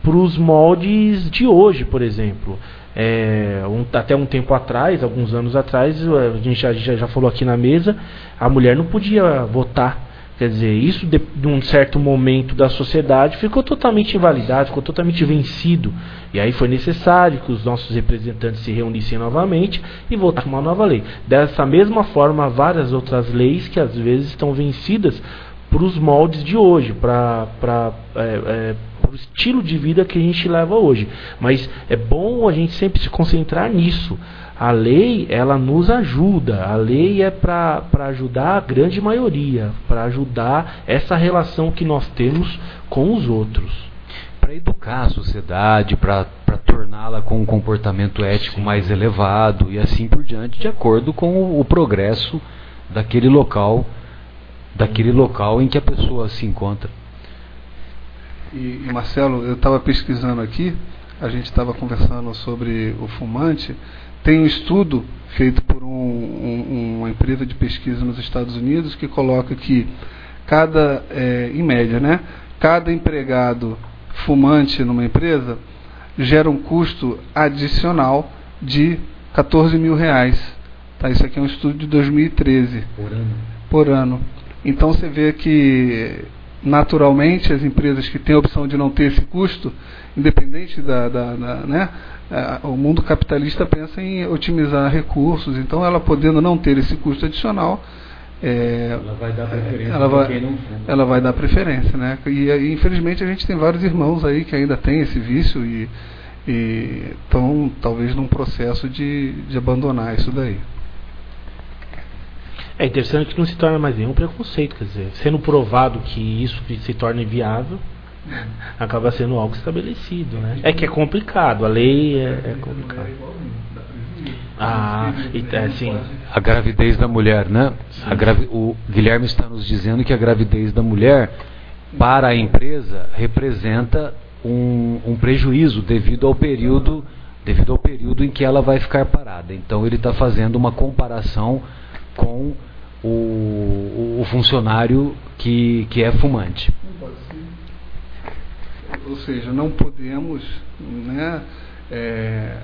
para os moldes de hoje, por exemplo. É, um, até um tempo atrás, alguns anos atrás, a gente já, já falou aqui na mesa, a mulher não podia votar Quer dizer, isso de, de, um certo momento da sociedade ficou totalmente invalidado, ficou totalmente vencido. E aí foi necessário que os nossos representantes se reunissem novamente e votassem uma nova lei. Dessa mesma forma, várias outras leis que às vezes estão vencidas para os moldes de hoje, para é, é, o estilo de vida que a gente leva hoje. Mas é bom a gente sempre se concentrar nisso. A lei, ela nos ajuda. A lei é para ajudar a grande maioria, para ajudar essa relação que nós temos com os outros. Para educar a sociedade, para torná-la com um comportamento ético Sim. mais elevado e assim por diante, de acordo com o, o progresso daquele local, daquele local em que a pessoa se encontra. E, e Marcelo, eu estava pesquisando aqui, a gente estava conversando sobre o fumante tem um estudo feito por um, um, uma empresa de pesquisa nos Estados Unidos que coloca que cada, é, em média, né, cada empregado fumante numa empresa gera um custo adicional de 14 mil reais. Tá, isso aqui é um estudo de 2013. Por ano. Por ano. Então você vê que naturalmente as empresas que têm a opção de não ter esse custo, independente da, da, da né, o mundo capitalista pensa em otimizar recursos, então ela podendo não ter esse custo adicional, é, ela vai dar preferência ela vai, ela vai dar preferência, né? E, e, infelizmente a gente tem vários irmãos aí que ainda tem esse vício e estão talvez num processo de, de abandonar isso daí. É interessante que não se torna mais nenhum preconceito, quer dizer, sendo provado que isso se torna inviável, acaba sendo algo estabelecido, né? É que é complicado, a lei é, é complicada. Ah, e, é, assim, a gravidez da mulher, né? Gravi o Guilherme está nos dizendo que a gravidez da mulher para a empresa representa um, um prejuízo devido ao período devido ao período em que ela vai ficar parada. Então ele está fazendo uma comparação com o, o funcionário que, que é fumante. Ou seja, não podemos né, é,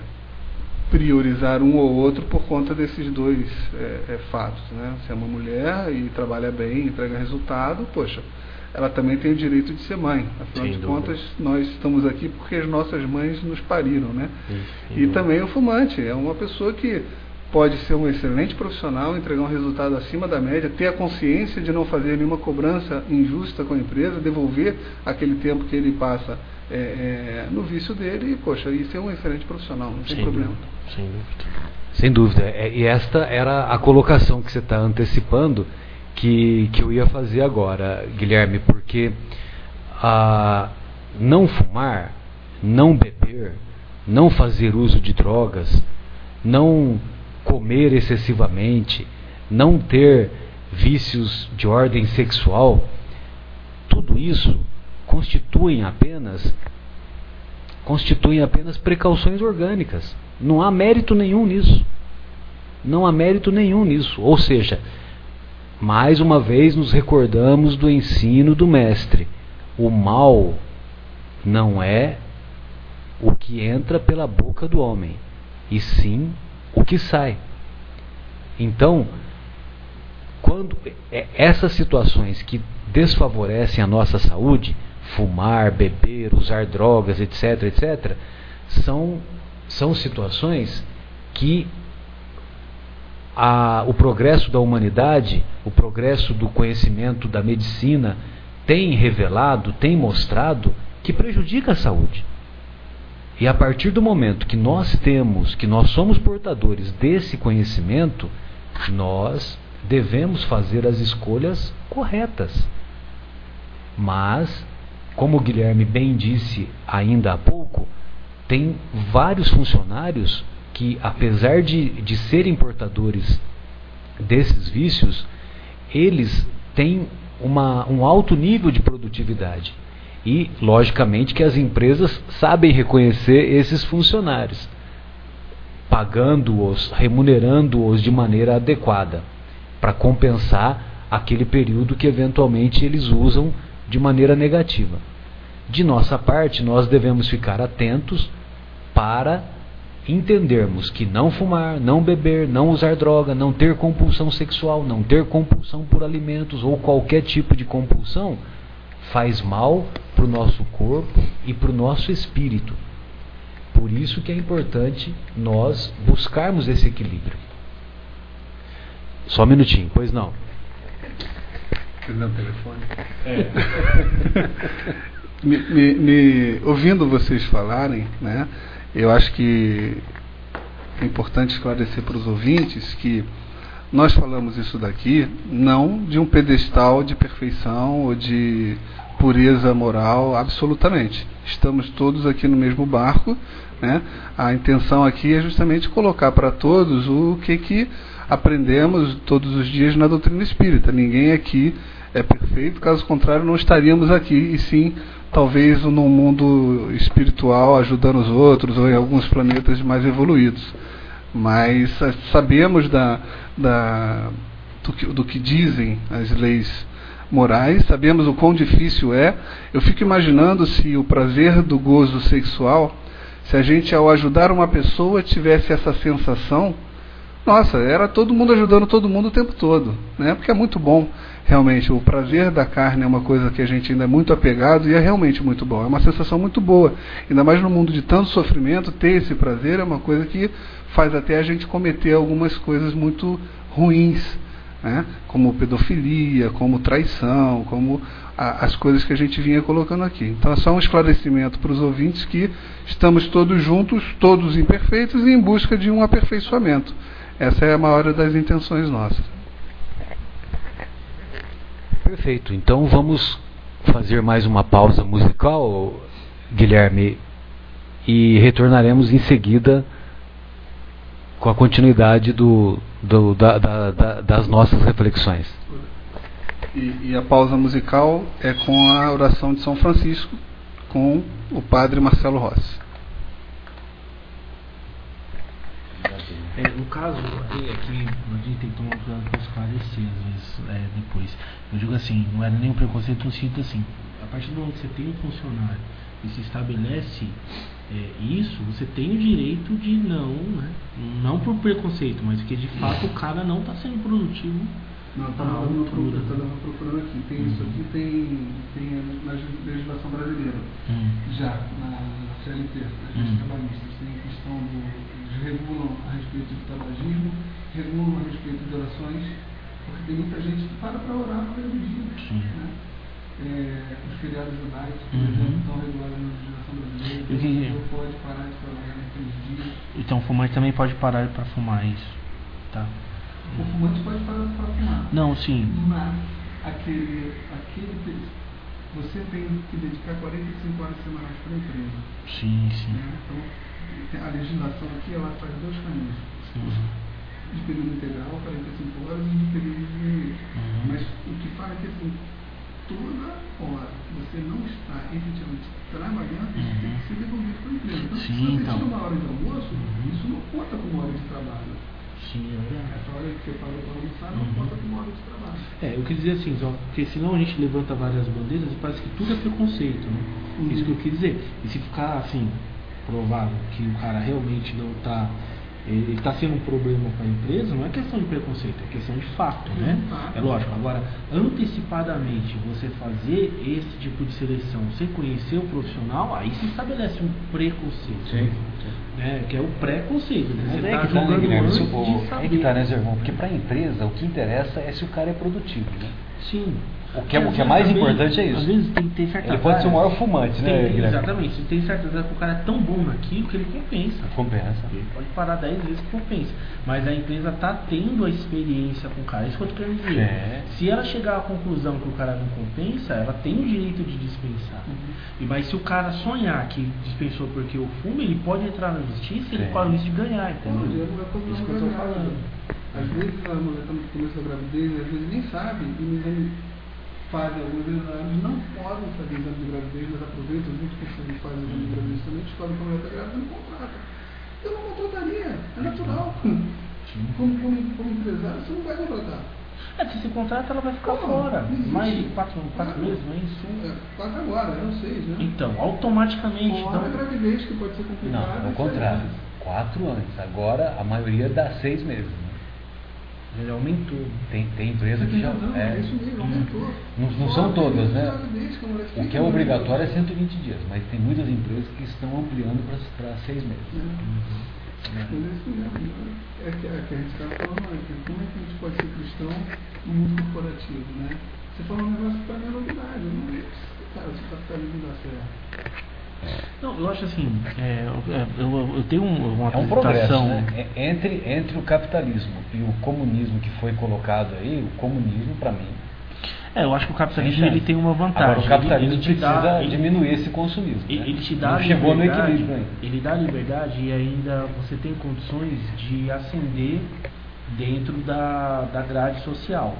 priorizar um ou outro por conta desses dois é, é, fatos. Né? Se é uma mulher e trabalha bem, entrega resultado, poxa, ela também tem o direito de ser mãe. Afinal de contas, nós estamos aqui porque as nossas mães nos pariram. Né? e também o fumante, é uma pessoa que pode ser um excelente profissional, entregar um resultado acima da média, ter a consciência de não fazer nenhuma cobrança injusta com a empresa, devolver aquele tempo que ele passa é, é, no vício dele e, poxa, e ser um excelente profissional, não tem sem problema. Dúvida, sem dúvida. Sem dúvida. É, e esta era a colocação que você está antecipando que, que eu ia fazer agora, Guilherme, porque a não fumar, não beber, não fazer uso de drogas, não comer excessivamente, não ter vícios de ordem sexual, tudo isso constituem apenas constituem apenas precauções orgânicas. Não há mérito nenhum nisso. Não há mérito nenhum nisso. Ou seja, mais uma vez nos recordamos do ensino do mestre. O mal não é o que entra pela boca do homem, e sim o que sai. Então, quando é, essas situações que desfavorecem a nossa saúde, fumar, beber, usar drogas, etc, etc, são, são situações que a, o progresso da humanidade, o progresso do conhecimento da medicina tem revelado, tem mostrado que prejudica a saúde. E a partir do momento que nós temos, que nós somos portadores desse conhecimento, nós devemos fazer as escolhas corretas. Mas, como o Guilherme bem disse ainda há pouco, tem vários funcionários que, apesar de, de serem portadores desses vícios, eles têm uma, um alto nível de produtividade. E, logicamente, que as empresas sabem reconhecer esses funcionários, pagando-os, remunerando-os de maneira adequada, para compensar aquele período que eventualmente eles usam de maneira negativa. De nossa parte, nós devemos ficar atentos para entendermos que não fumar, não beber, não usar droga, não ter compulsão sexual, não ter compulsão por alimentos ou qualquer tipo de compulsão faz mal para o nosso corpo e para o nosso espírito. Por isso que é importante nós buscarmos esse equilíbrio. Só um minutinho, pois não. Não, telefone. É. me, me, me, ouvindo vocês falarem, né, eu acho que é importante esclarecer para os ouvintes que nós falamos isso daqui não de um pedestal de perfeição ou de pureza moral, absolutamente. Estamos todos aqui no mesmo barco. Né? A intenção aqui é justamente colocar para todos o que, que aprendemos todos os dias na doutrina espírita. Ninguém aqui é perfeito, caso contrário, não estaríamos aqui, e sim, talvez num mundo espiritual ajudando os outros ou em alguns planetas mais evoluídos. Mas eh, sabemos da, da, do, que, do que dizem as leis morais, sabemos o quão difícil é. Eu fico imaginando se o prazer do gozo sexual Se a gente, ao ajudar uma pessoa, tivesse essa sensação, nossa, era todo mundo ajudando todo mundo o tempo todo, né? Porque é muito bom, realmente. O prazer da carne é uma coisa que a gente ainda é muito apegado e é realmente muito bom. É uma sensação muito boa. Ainda mais no mundo de tanto sofrimento, ter esse prazer é uma coisa que faz até a gente cometer algumas coisas muito ruins, né? como pedofilia, como traição, como a, as coisas que a gente vinha colocando aqui. Então é só um esclarecimento para os ouvintes que estamos todos juntos, todos imperfeitos e em busca de um aperfeiçoamento. Essa é a maior das intenções nossas. Perfeito. Então vamos fazer mais uma pausa musical, Guilherme, e retornaremos em seguida com a continuidade do, do da, da, da, das nossas reflexões. E, e, a pausa musical é com a oração de São Francisco, com o padre Marcelo Rossi. É, no caso, é, é que a gente tem que tomar cuidado para esclarecer, às vezes, é, depois. Eu digo assim, não era nem um preconceito no sentido assim, a partir do momento que você tem um funcionário e se estabelece é, isso, você tem o direito de não, né, não por preconceito, mas que de fato o cara não está sendo produtivo não, está dando uma procura, tá dando procurando aqui. Tem uhum. isso aqui, tem, tem na legislação brasileira. Uhum. Já, na, na CLT, as leis uhum. trabalhistas, tem a questão do. Eles regulam a respeito do tabagismo, regulam a respeito de orações, porque tem muita gente que para para orar no mesmo dia. Né? É, os feriados judaicos, por uhum. exemplo, estão regulados na legislação brasileira. Então, que... não pode parar de trabalhar naqueles dias. Então, fumante também pode parar para fumar isso. Tá. O fumante pode parar para fumar. Não, sim. Mas aquele, aquele você tem que dedicar 45 horas semanais para a empresa. Sim, sim. Né? Então, a legislação aqui ela faz dois caminhos. Uhum. De período integral, 45 horas, e de período diminuído. Uhum. Mas o que fala é que assim, toda hora você não está efetivamente trabalhando, uhum. isso tem que ser devolvido para a empresa. Então, Sim, se você então. tira uma hora de almoço, uhum. isso não conta como hora de trabalho. Sim, é verdade. Essa hora que você parou para almoçar não uhum. conta como hora de trabalho. É, eu quis dizer assim, só, porque senão a gente levanta várias bandeiras e parece que tudo é preconceito, né? Uhum. Isso que eu quis dizer. E se ficar assim, provável que o cara realmente não está ele está sendo um problema para a empresa, não é questão de preconceito, é questão de fato, né? É lógico. Agora, antecipadamente você fazer esse tipo de seleção sem conhecer o profissional, aí se estabelece um preconceito. Sim. Né? Que é o preconceito. Né? Você está é tá, jogando né, antes de saber. É que tá, né, Zé Porque para a empresa o que interessa é se o cara é produtivo, né? Sim. O que é, o que é mais importante é isso. Às vezes tem que ter certa Ele pode ser o maior fumante, né? Tem, exatamente. Você tem certeza que o cara é tão bom naquilo que ele compensa. Compensa. Ele pode parar 10 vezes que compensa. Mas a empresa está tendo a experiência com o cara. Isso que eu querendo dizer. É. Se ela chegar à conclusão que o cara não compensa, ela tem o direito de dispensar. Uhum. E, mas se o cara sonhar que dispensou porque o fumo, ele pode entrar na justiça e ele corre o risco de ganhar, entendeu? Não, Isso que eu estou falando. Às vezes a mulher está no começo da gravidez, às vezes nem sabe e no exame fazem alguns exames, não podem fazer exame de gravidez, mas aproveitam junto com o que fazem exame de gravidez também, descobrem que a mulher está grávida e não contrata. Eu não contrataria, é natural. Como, como, como empresário, você não vai contratar. É, se se contrata, ela vai ficar Pô, fora. Mais de quatro, quatro meses, não é isso? É, quatro agora, não seis, né? Então, automaticamente. Fora então... a gravidez que pode ser complicada. Não, ao contrário. Quatro anos. Agora a maioria dá seis meses. Ele aumentou. Tem, tem empresa que já. Não, é. Não, não são todas, né? O que é obrigatório é 120 dias, mas tem muitas empresas que estão ampliando para seis meses. É. É. É que, é que a gente está falando, é que como é que a gente pode ser cristão no mundo corporativo, né? Você falou um negócio que para mim é novidade, não vejo cara, se o capitalismo dá certo. Não, eu acho assim, é, eu, eu, tenho uma é um progresso, né? É, entre, entre o capitalismo e o comunismo que foi colocado aí, o comunismo para mim. É, eu acho que o capitalismo ele tem uma vantagem. Agora, o capitalismo ele, ele precisa dá, diminuir esse consumismo. Ele, né? ele te dá chegou no equilíbrio aí. Ele dá liberdade e ainda você tem condições de ascender dentro da, da grade social.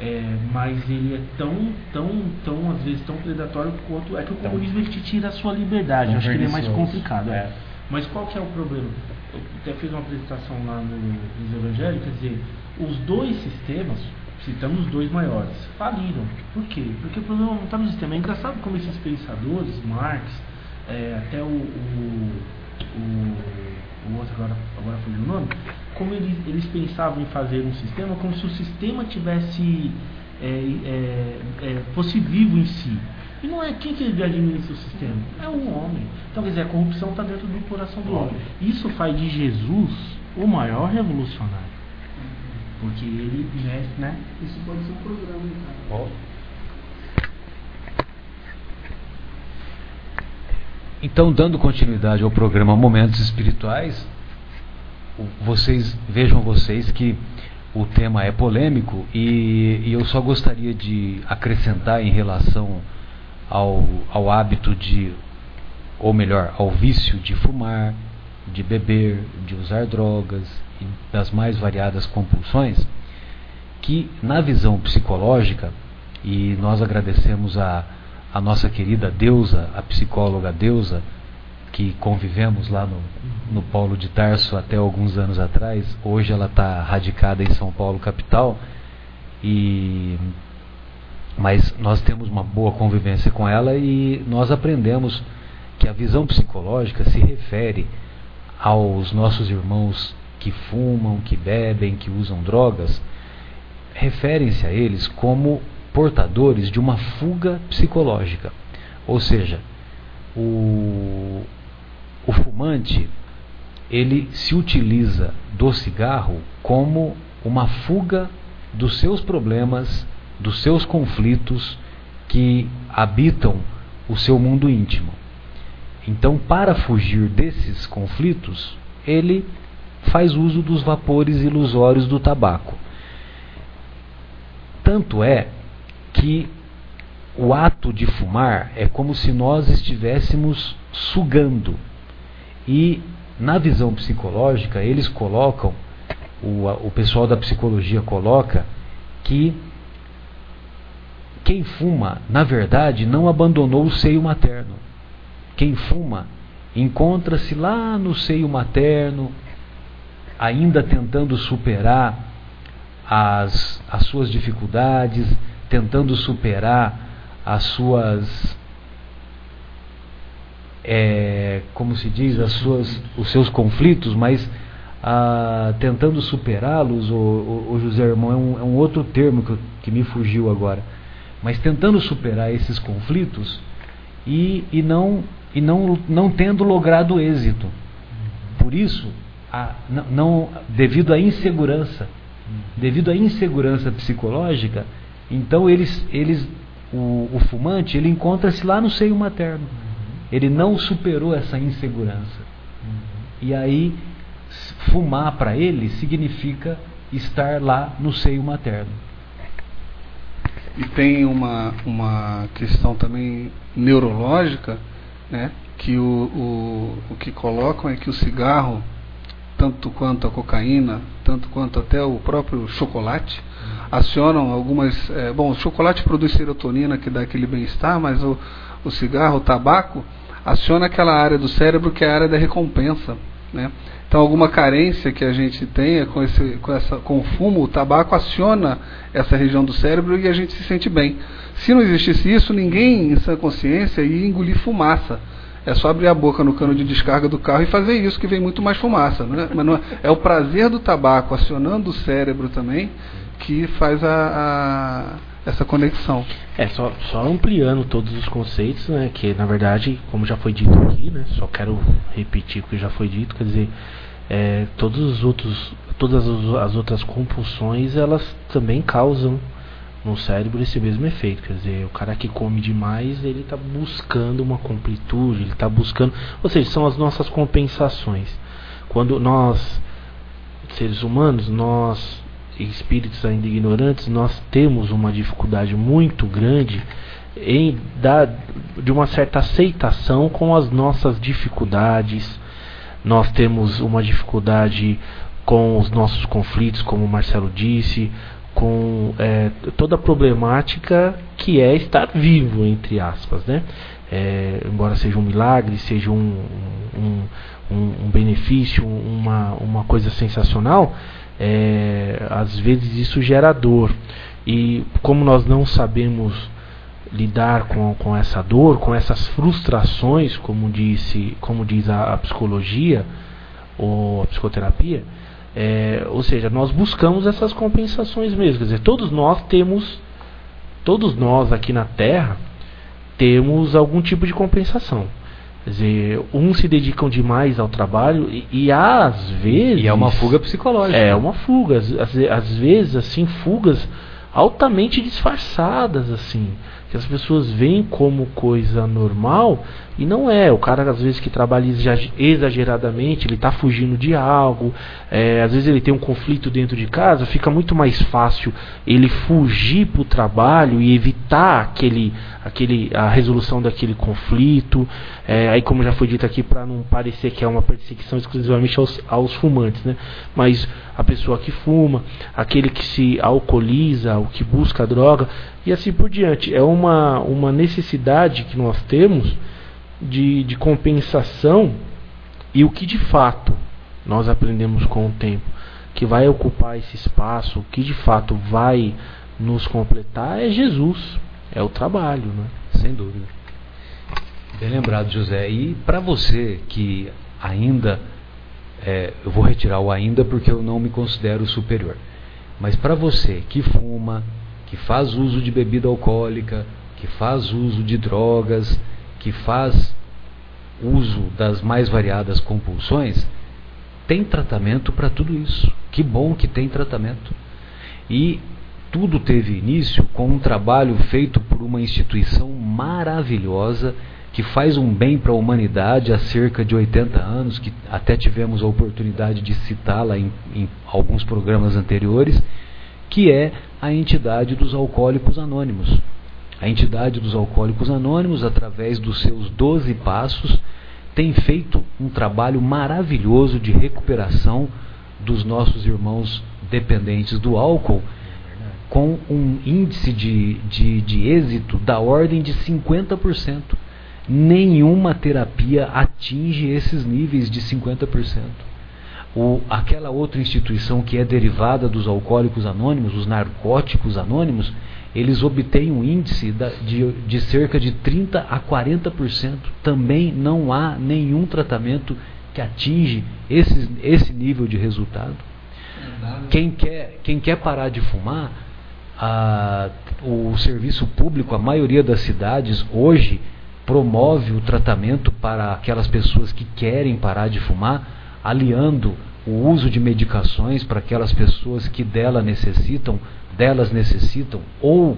É, mas ele é tão, tão, tão, às vezes, tão predatório quanto. É que o então, comunismo ele te tira a sua liberdade. Acho que ele é mais complicado. É. é. Mas qual que é o problema? Eu até fiz uma apresentação lá no, nos Evangelhos, quer dizer, os dois sistemas, citamos os dois maiores, faliram. Por quê? Porque o problema não está no sistema. É engraçado como esses pensadores, Marx, é, até o, o, o, o, outro agora, agora foi o nome, como eles, eles pensavam em fazer um sistema como se o sistema tivesse é, é, é, fosse vivo em si. E não é quem que administra o sistema, é o homem. Então, quer dizer, a corrupção está dentro do coração do homem. Isso faz de Jesus o maior revolucionário. Porque ele mexe, né? Isso pode ser um programa, cara. Então, dando continuidade ao programa Momentos Espirituais, vocês vejam vocês que o tema é polêmico e, e eu só gostaria de acrescentar em relação ao, ao hábito de, ou melhor, ao vício de fumar, de beber, de usar drogas e das mais variadas compulsões, que na visão psicológica, e nós agradecemos a, a nossa querida deusa, a psicóloga deusa, que convivemos lá no, no Polo de Tarso até alguns anos atrás, hoje ela está radicada em São Paulo, capital, e mas nós temos uma boa convivência com ela e nós aprendemos que a visão psicológica se refere aos nossos irmãos que fumam, que bebem, que usam drogas, referem-se a eles como portadores de uma fuga psicológica. Ou seja, o, o fumante ele se utiliza do cigarro como uma fuga dos seus problemas, dos seus conflitos que habitam o seu mundo íntimo. Então, para fugir desses conflitos, ele faz uso dos vapores ilusórios do tabaco. Tanto é que o ato de fumar é como se nós estivéssemos sugando. E na visão psicológica, eles colocam, o, o pessoal da psicologia coloca, que quem fuma, na verdade, não abandonou o seio materno quem fuma encontra-se lá no seio materno, ainda tentando superar as, as suas dificuldades, tentando superar as suas. É, como se diz, as suas, os seus conflitos, mas ah, tentando superá-los, o, o, o, José Irmão é um, é um outro termo que, que me fugiu agora, mas tentando superar esses conflitos e, e não e não, não tendo logrado êxito. Por isso, a, não, não, devido à insegurança, devido à insegurança psicológica, então eles, eles o, o fumante ele encontra-se lá no seio materno. Ele não superou essa insegurança. E aí fumar para ele significa estar lá no seio materno. E tem uma, uma questão também neurológica né? que o, o, o que colocam é que o cigarro, tanto quanto a cocaína, tanto quanto até o próprio chocolate, acionam algumas. É, bom, o chocolate produz serotonina que dá aquele bem-estar, mas o, o cigarro, o tabaco, aciona aquela área do cérebro que é a área da recompensa. Né? Então, alguma carência que a gente tenha com, esse, com, essa, com o fumo, o tabaco aciona essa região do cérebro e a gente se sente bem. Se não existisse isso, ninguém em sã consciência ia engolir fumaça. É só abrir a boca no cano de descarga do carro e fazer isso, que vem muito mais fumaça. Né? Mas é, é o prazer do tabaco acionando o cérebro também que faz a, essa conexão. É, só, só ampliando todos os conceitos, né, que na verdade, como já foi dito aqui, né, só quero repetir o que já foi dito, quer dizer, é, todos os outros, todas as outras compulsões, elas também causam no cérebro esse mesmo efeito. Quer dizer, o cara que come demais, ele está buscando uma completude, ele está buscando. Ou seja, são as nossas compensações. Quando nós, seres humanos, nós, espíritos ainda ignorantes, nós temos uma dificuldade muito grande em dar de uma certa aceitação com as nossas dificuldades. Nós temos uma dificuldade com os nossos conflitos, como o Marcelo disse, com é, toda a problemática que é estar vivo, entre aspas, né? É, embora seja um milagre, seja um, um, um, um benefício, uma, uma coisa sensacional, é, às vezes isso gera dor. E como nós não sabemos lidar com, com essa dor, com essas frustrações, como disse, como diz a, a psicologia ou a psicoterapia, é, ou seja, nós buscamos essas compensações mesmo. Quer dizer, todos nós temos, todos nós aqui na Terra temos algum tipo de compensação. Quer dizer, uns se dedicam demais ao trabalho e, e às vezes. E é uma fuga psicológica. É uma fuga. Às, às vezes, assim, fugas altamente disfarçadas, assim que as pessoas veem como coisa normal e não é. O cara, às vezes, que trabalha exageradamente, ele está fugindo de algo, é, às vezes ele tem um conflito dentro de casa, fica muito mais fácil ele fugir para o trabalho e evitar aquele, aquele, a resolução daquele conflito. É, aí, como já foi dito aqui, para não parecer que é uma perseguição exclusivamente aos, aos fumantes, né? mas a pessoa que fuma, aquele que se alcooliza, o que busca droga e assim por diante. É uma, uma necessidade que nós temos de, de compensação e o que de fato nós aprendemos com o tempo que vai ocupar esse espaço, o que de fato vai nos completar é Jesus, é o trabalho, né? Sem dúvida. Bem lembrado, José. E para você que ainda, é, eu vou retirar o ainda porque eu não me considero superior, mas para você que fuma, que faz uso de bebida alcoólica, que faz uso de drogas, que faz uso das mais variadas compulsões, tem tratamento para tudo isso. Que bom que tem tratamento. E tudo teve início com um trabalho feito por uma instituição maravilhosa que faz um bem para a humanidade há cerca de 80 anos, que até tivemos a oportunidade de citá-la em, em alguns programas anteriores, que é a entidade dos alcoólicos anônimos. A entidade dos alcoólicos anônimos, através dos seus 12 passos, tem feito um trabalho maravilhoso de recuperação dos nossos irmãos dependentes do álcool, com um índice de, de, de êxito da ordem de 50%. Nenhuma terapia atinge esses níveis de 50% o, aquela outra instituição que é derivada dos alcoólicos anônimos, os narcóticos anônimos, eles obtêm um índice de, de cerca de 30 a 40%. Também não há nenhum tratamento que atinge esse, esse nível de resultado. Quem quer, quem quer parar de fumar, a, o serviço público, a maioria das cidades hoje promove o tratamento para aquelas pessoas que querem parar de fumar aliando o uso de medicações para aquelas pessoas que dela necessitam, delas necessitam, ou,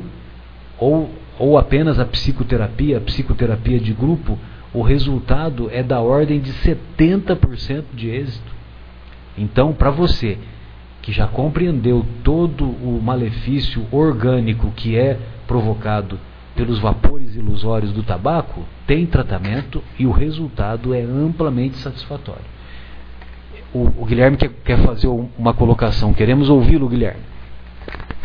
ou, ou apenas a psicoterapia, a psicoterapia de grupo, o resultado é da ordem de 70% de êxito. Então, para você que já compreendeu todo o malefício orgânico que é provocado pelos vapores ilusórios do tabaco, tem tratamento e o resultado é amplamente satisfatório o, o Guilherme quer, quer, fazer uma colocação. Queremos ouvi-lo, Guilherme.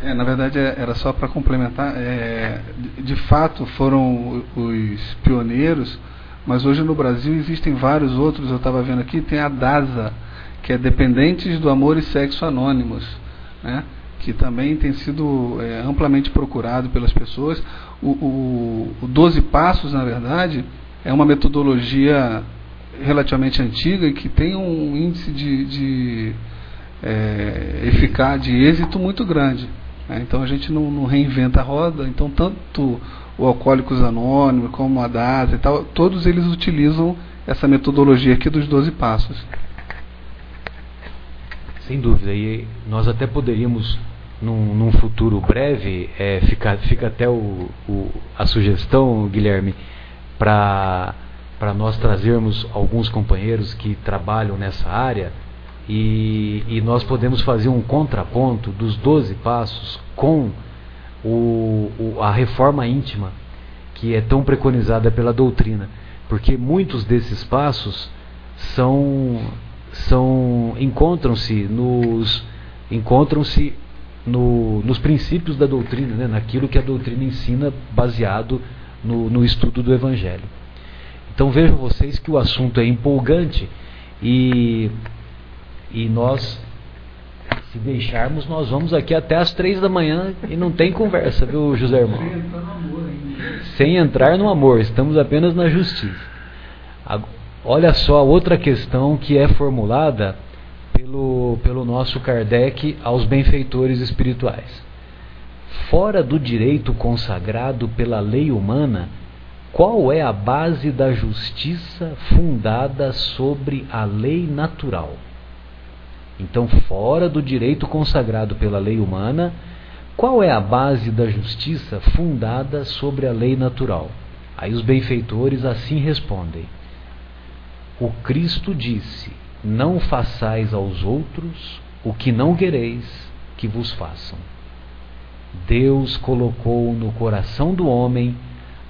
É, na verdade, é, era só para complementar. É, de fato, foram os pioneiros, mas hoje no Brasil existem vários outros. Eu estava vendo aqui, tem a DASA, que é Dependentes do Amor e Sexo Anônimos, né? que também tem sido é, amplamente procurado pelas pessoas. O, o, o 12 Passos, na verdade, é uma metodologia relativamente antiga e que tem um índice de, de é, de êxito muito grande. Né? Então a gente não, não, reinventa a roda. Então tanto o Alcoólicos Anônimos como a DASA e tal, todos eles utilizam essa metodologia aqui dos 12 passos. Sem dúvida. E nós até poderíamos, num, num futuro breve, é, fica, fica até o, o, a sugestão, Guilherme, para nós trazermos alguns companheiros que trabalham nessa área e, e, nós podemos fazer um contraponto dos 12 passos com o, o, a reforma íntima que é tão preconizada pela doutrina, porque muitos desses passos são, são encontram-se nos encontram-se no, nos princípios da doutrina, né, naquilo que a doutrina ensina baseado no, no estudo do Evangelho. Então vejam vocês que o assunto é empolgante e, e nós, se deixarmos, nós vamos aqui até as três da manhã e não tem conversa, viu, José Irmão? sem entrar no amor, estamos apenas na justiça. Olha só a outra questão que é formulada pelo, pelo nosso Kardec aos benfeitores espirituais. Fora do direito consagrado pela lei humana, qual é a base da justiça fundada sobre a lei natural? Então, fora do direito consagrado pela lei humana, qual é a base da justiça fundada sobre a lei natural? Aí os benfeitores assim respondem: O Cristo disse: Não façais aos outros o que não quereis que vos façam. Deus colocou no coração do homem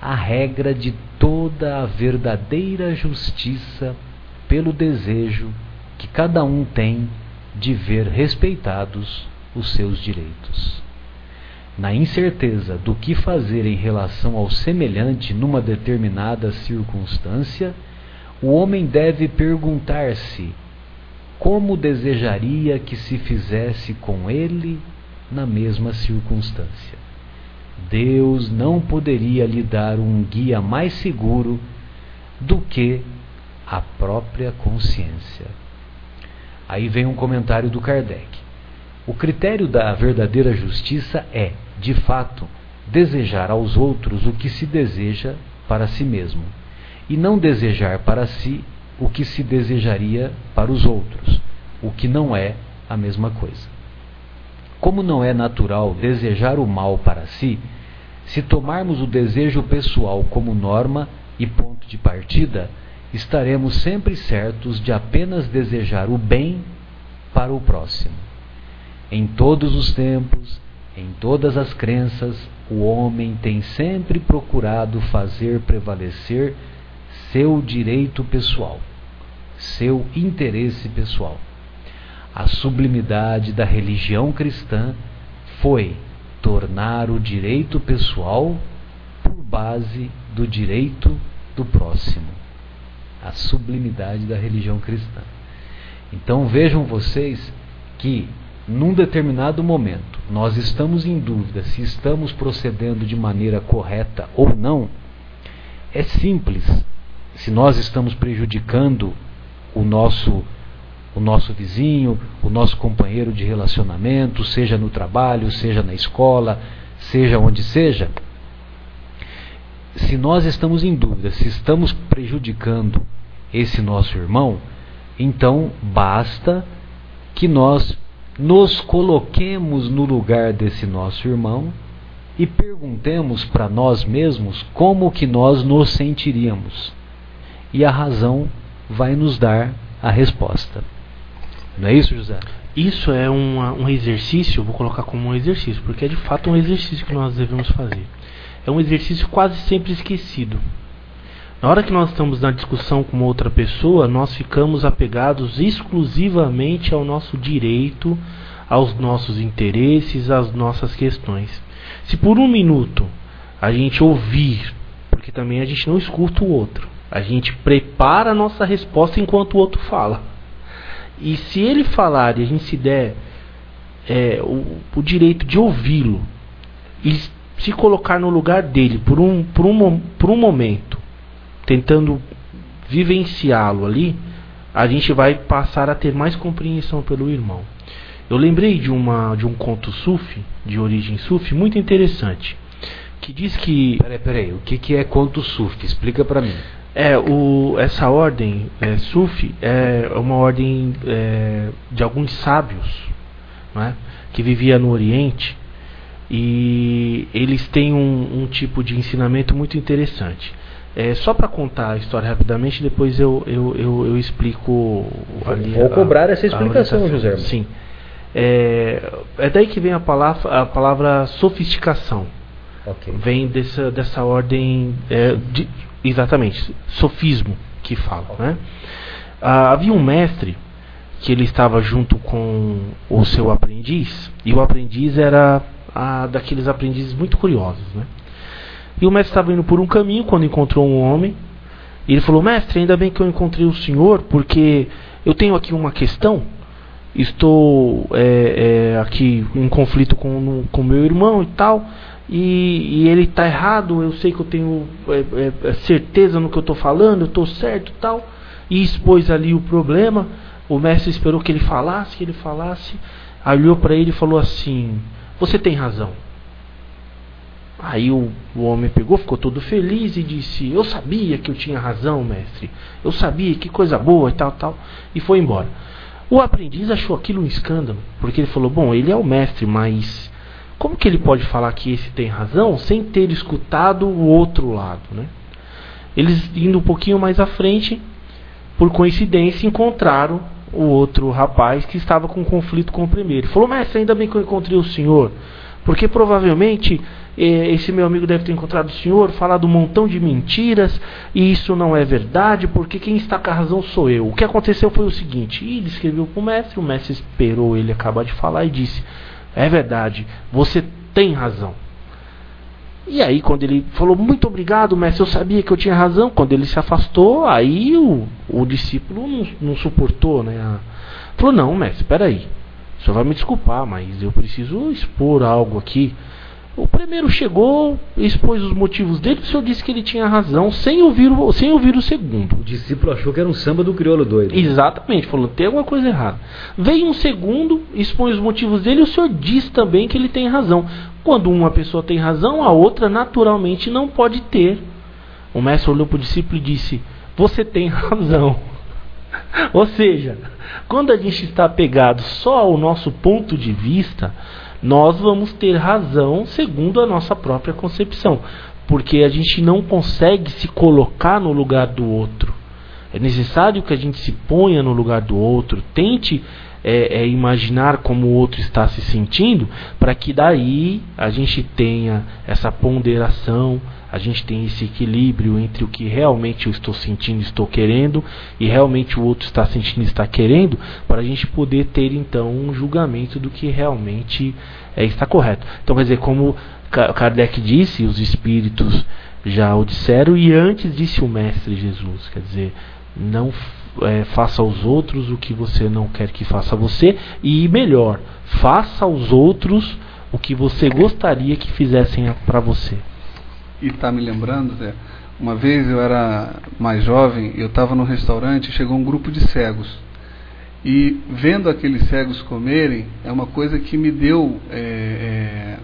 a regra de toda a verdadeira justiça pelo desejo que cada um tem de ver respeitados os seus direitos. Na incerteza do que fazer em relação ao semelhante numa determinada circunstância, o homem deve perguntar-se como desejaria que se fizesse com ele na mesma circunstância. Deus não poderia lhe dar um guia mais seguro do que a própria consciência. Aí vem um comentário do Kardec. O critério da verdadeira justiça é, de fato, desejar aos outros o que se deseja para si mesmo, e não desejar para si o que se desejaria para os outros, o que não é a mesma coisa. Como não é natural desejar o mal para si, se tomarmos o desejo pessoal como norma e ponto de partida, estaremos sempre certos de apenas desejar o bem para o próximo. Em todos os tempos, em todas as crenças, o homem tem sempre procurado fazer prevalecer seu direito pessoal, seu interesse pessoal. A sublimidade da religião cristã foi tornar o direito pessoal por base do direito do próximo. A sublimidade da religião cristã. Então vejam vocês que num determinado momento nós estamos em dúvida se estamos procedendo de maneira correta ou não, é simples. Se nós estamos prejudicando o nosso o nosso vizinho, o nosso companheiro de relacionamento, seja no trabalho, seja na escola, seja onde seja, se nós estamos em dúvida se estamos prejudicando esse nosso irmão, então basta que nós nos coloquemos no lugar desse nosso irmão e perguntemos para nós mesmos como que nós nos sentiríamos. E a razão vai nos dar a resposta. Não é isso, José? Isso é uma, um exercício, vou colocar como um exercício, porque é de fato um exercício que nós devemos fazer. É um exercício quase sempre esquecido. Na hora que nós estamos na discussão com outra pessoa, nós ficamos apegados exclusivamente ao nosso direito, aos nossos interesses, às nossas questões. Se por um minuto a gente ouvir, porque também a gente não escuta o outro, a gente prepara a nossa resposta enquanto o outro fala. E se ele falar e a gente se der é, o, o, direito de ouvi-lo e se colocar no lugar dele por um, por um, por um momento, tentando vivenciá-lo ali, a gente vai passar a ter mais compreensão pelo irmão. Eu lembrei de, uma, de um conto sufi, de origem sufi, muito interessante, que diz que... Peraí, peraí, o que, que é conto sufi? Explica para mim. É, o, essa ordem, é, Sufi, é uma ordem é, de alguns sábios é, que vivia no Oriente e eles têm um, um tipo de ensinamento muito interessante. É, só para contar a história rapidamente, depois eu, eu, eu, eu explico. Ali Vou cobrar essa explicação, José. Sim. É, é daí que vem a palavra, a palavra sofisticação. Okay. Vem dessa, dessa ordem é, de, Exatamente, sofismo que fala. Né? Ah, havia um mestre que ele estava junto com o seu aprendiz, e o aprendiz era ah, daqueles aprendizes muito curiosos. Né? E o mestre estava indo por um caminho quando encontrou um homem, e ele falou: Mestre, ainda bem que eu encontrei o senhor, porque eu tenho aqui uma questão estou é, é, aqui em conflito com o meu irmão e tal, e, e ele está errado, eu sei que eu tenho é, é, certeza no que eu estou falando, eu estou certo tal, e expôs ali o problema. O mestre esperou que ele falasse, que ele falasse, olhou para ele e falou assim: Você tem razão. Aí o, o homem pegou, ficou todo feliz e disse: Eu sabia que eu tinha razão, mestre. Eu sabia, que coisa boa e tal, tal. E foi embora. O aprendiz achou aquilo um escândalo, porque ele falou: Bom, ele é o mestre, mas como que ele pode falar que esse tem razão sem ter escutado o outro lado, né? Eles indo um pouquinho mais à frente, por coincidência, encontraram o outro rapaz que estava com conflito com o primeiro. Ele falou: Mestre, ainda bem que eu encontrei o senhor, porque provavelmente eh, esse meu amigo deve ter encontrado o senhor, falado um montão de mentiras, e isso não é verdade, porque quem está com a razão sou eu. O que aconteceu foi o seguinte: e ele escreveu para o mestre, o mestre esperou ele acabar de falar e disse: É verdade, você tem razão. E aí, quando ele falou, muito obrigado, mestre, eu sabia que eu tinha razão. Quando ele se afastou, aí o, o discípulo não, não suportou, né? Falou, não, mestre, espera aí. O senhor vai me desculpar, mas eu preciso expor algo aqui. O primeiro chegou, expôs os motivos dele, o senhor disse que ele tinha razão, sem ouvir o, sem ouvir o segundo. O discípulo achou que era um samba do crioulo doido. Exatamente, falou, tem alguma coisa errada. Veio um segundo, expõe os motivos dele, o senhor diz também que ele tem razão. Quando uma pessoa tem razão, a outra naturalmente não pode ter. O mestre olhou para o discípulo e disse: Você tem razão. Ou seja, quando a gente está pegado só ao nosso ponto de vista, nós vamos ter razão segundo a nossa própria concepção, porque a gente não consegue se colocar no lugar do outro. É necessário que a gente se ponha no lugar do outro, tente é, é imaginar como o outro está se sentindo, para que daí a gente tenha essa ponderação, a gente tenha esse equilíbrio entre o que realmente eu estou sentindo, estou querendo, e realmente o outro está sentindo, está querendo, para a gente poder ter então um julgamento do que realmente é, está correto. Então, quer dizer, como Kardec disse, os espíritos já o disseram, e antes disse o Mestre Jesus, quer dizer, não é, faça aos outros o que você não quer que faça a você, e melhor, faça aos outros o que você gostaria que fizessem para você. E está me lembrando, Zé, uma vez eu era mais jovem, eu estava num restaurante e chegou um grupo de cegos. E vendo aqueles cegos comerem, é uma coisa que me deu é, é,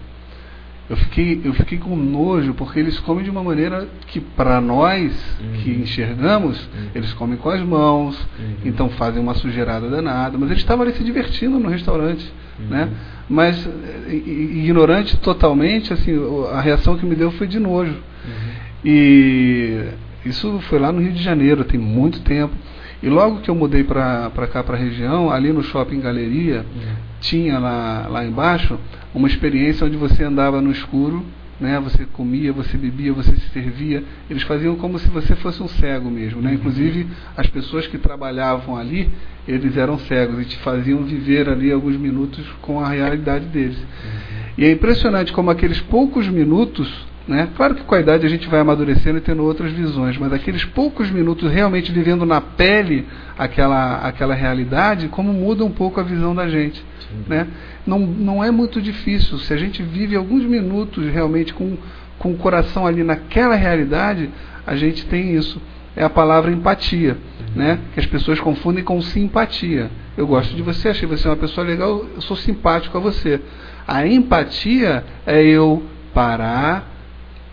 eu fiquei, eu fiquei com nojo, porque eles comem de uma maneira que, para nós uhum. que enxergamos, uhum. eles comem com as mãos, uhum. então fazem uma sujeirada danada, mas eles estavam ali se divertindo no restaurante, uhum. né? Mas, ignorante totalmente, assim, a reação que me deu foi de nojo. Uhum. E isso foi lá no Rio de Janeiro, tem muito tempo. E logo que eu mudei para cá, para a região, ali no Shopping Galeria, uhum. tinha lá, lá embaixo uma experiência onde você andava no escuro, né? Você comia, você bebia, você se servia. Eles faziam como se você fosse um cego mesmo, né? Uhum. Inclusive as pessoas que trabalhavam ali, eles eram cegos e te faziam viver ali alguns minutos com a realidade deles. Uhum. E é impressionante como aqueles poucos minutos né? Claro que com a idade a gente vai amadurecendo e tendo outras visões, mas aqueles poucos minutos realmente vivendo na pele aquela, aquela realidade, como muda um pouco a visão da gente. Né? Não, não é muito difícil. Se a gente vive alguns minutos realmente com, com o coração ali naquela realidade, a gente tem isso. É a palavra empatia, uhum. né? que as pessoas confundem com simpatia. Eu gosto de você, achei você uma pessoa legal, eu sou simpático a você. A empatia é eu parar,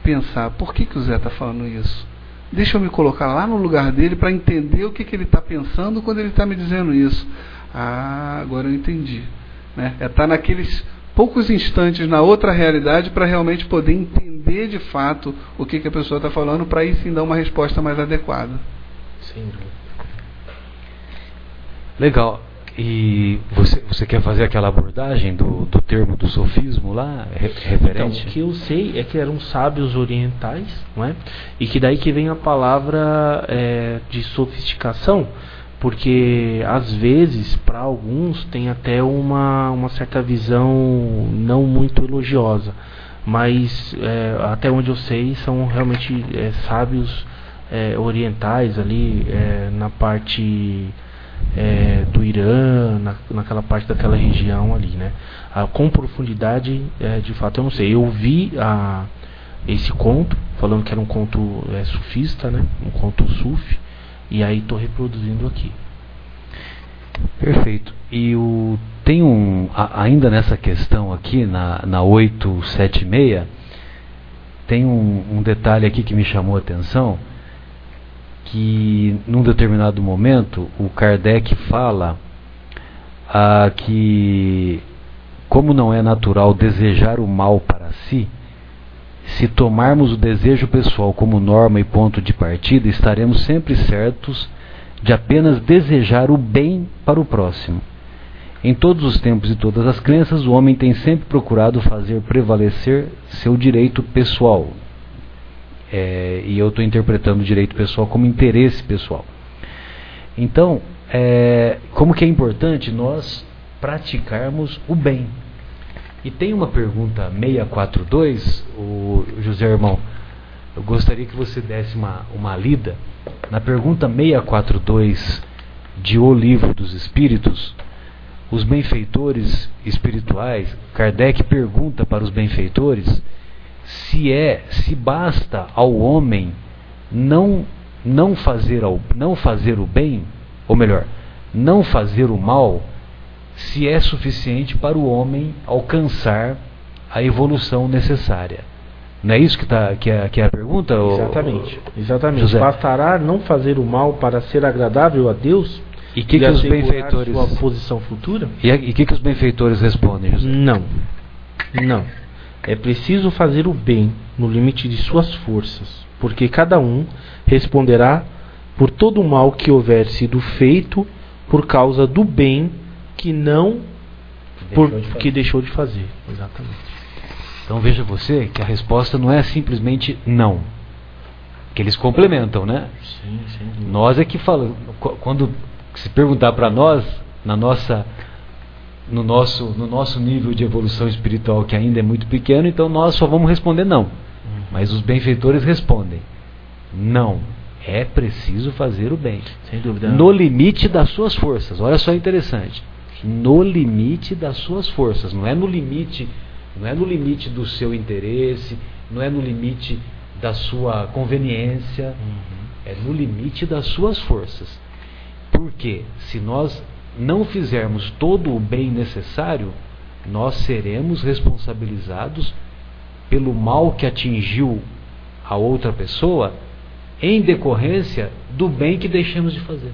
pensar, por que, que o Zé está falando isso? Deixa eu me colocar lá no lugar dele para entender o que, que ele está pensando quando ele está me dizendo isso. Ah, agora eu entendi. Né? É estar tá naqueles poucos instantes na outra realidade para realmente poder entender de fato o que, que a pessoa está falando para aí sim dar uma resposta mais adequada. Sim. Legal. E você, você quer fazer aquela abordagem do, do termo do sofismo lá, referente? Então, o que eu sei é que eram sábios orientais, não é? E que daí que vem a palavra é, de sofisticação, porque às vezes para alguns tem até uma, uma certa visão não muito elogiosa, mas é, até onde eu sei são realmente é, sábios é, orientais ali é, na parte é, do Irã, na, naquela parte daquela região ali, né? Ah, com profundidade, é, de fato, eu não sei. Eu vi a, esse conto, falando que era um conto é, sufista, né? Um conto sufi, e aí estou reproduzindo aqui. Perfeito. E o, tem um, a, ainda nessa questão aqui, na, na 876, tem um, um detalhe aqui que me chamou a atenção, que num determinado momento o Kardec fala ah, que como não é natural desejar o mal para si, se tomarmos o desejo pessoal como norma e ponto de partida, estaremos sempre certos de apenas desejar o bem para o próximo. Em todos os tempos e todas as crenças, o homem tem sempre procurado fazer prevalecer seu direito pessoal. É, e eu estou interpretando o direito pessoal como interesse pessoal. Então, é, como que é importante nós praticarmos o bem. E tem uma pergunta 642, o José Irmão, eu gostaria que você desse uma, uma lida. Na pergunta 642 de O Livro dos Espíritos, os benfeitores espirituais, Kardec pergunta para os benfeitores se é, se basta ao homem não não fazer ao, não fazer o bem, ou melhor, não fazer o mal, se é suficiente para o homem alcançar a evolução necessária. Não é isso que, tá, que, é, que é a pergunta? Exatamente. Exatamente. José? Bastará não fazer o mal para ser agradável a Deus e que, que os benfeitores sua posição futura? E o que, que os benfeitores respondem? José? Não, não. É preciso fazer o bem no limite de suas forças, porque cada um responderá por todo o mal que houver sido feito por causa do bem que não por, deixou que deixou de fazer. Exatamente. Então veja você que a resposta não é simplesmente não. Que eles complementam, né? Sim, sim. Nós é que falamos. Quando se perguntar para nós, na nossa, no, nosso, no nosso nível de evolução espiritual, que ainda é muito pequeno, então nós só vamos responder não. Uhum. Mas os benfeitores respondem: não. É preciso fazer o bem. Sem dúvida. No limite das suas forças. Olha só interessante. No limite das suas forças. Não é no limite, não é no limite do seu interesse, não é no limite da sua conveniência. Uhum. É no limite das suas forças. Porque se nós não fizermos todo o bem necessário, nós seremos responsabilizados pelo mal que atingiu a outra pessoa em decorrência do bem que deixamos de fazer.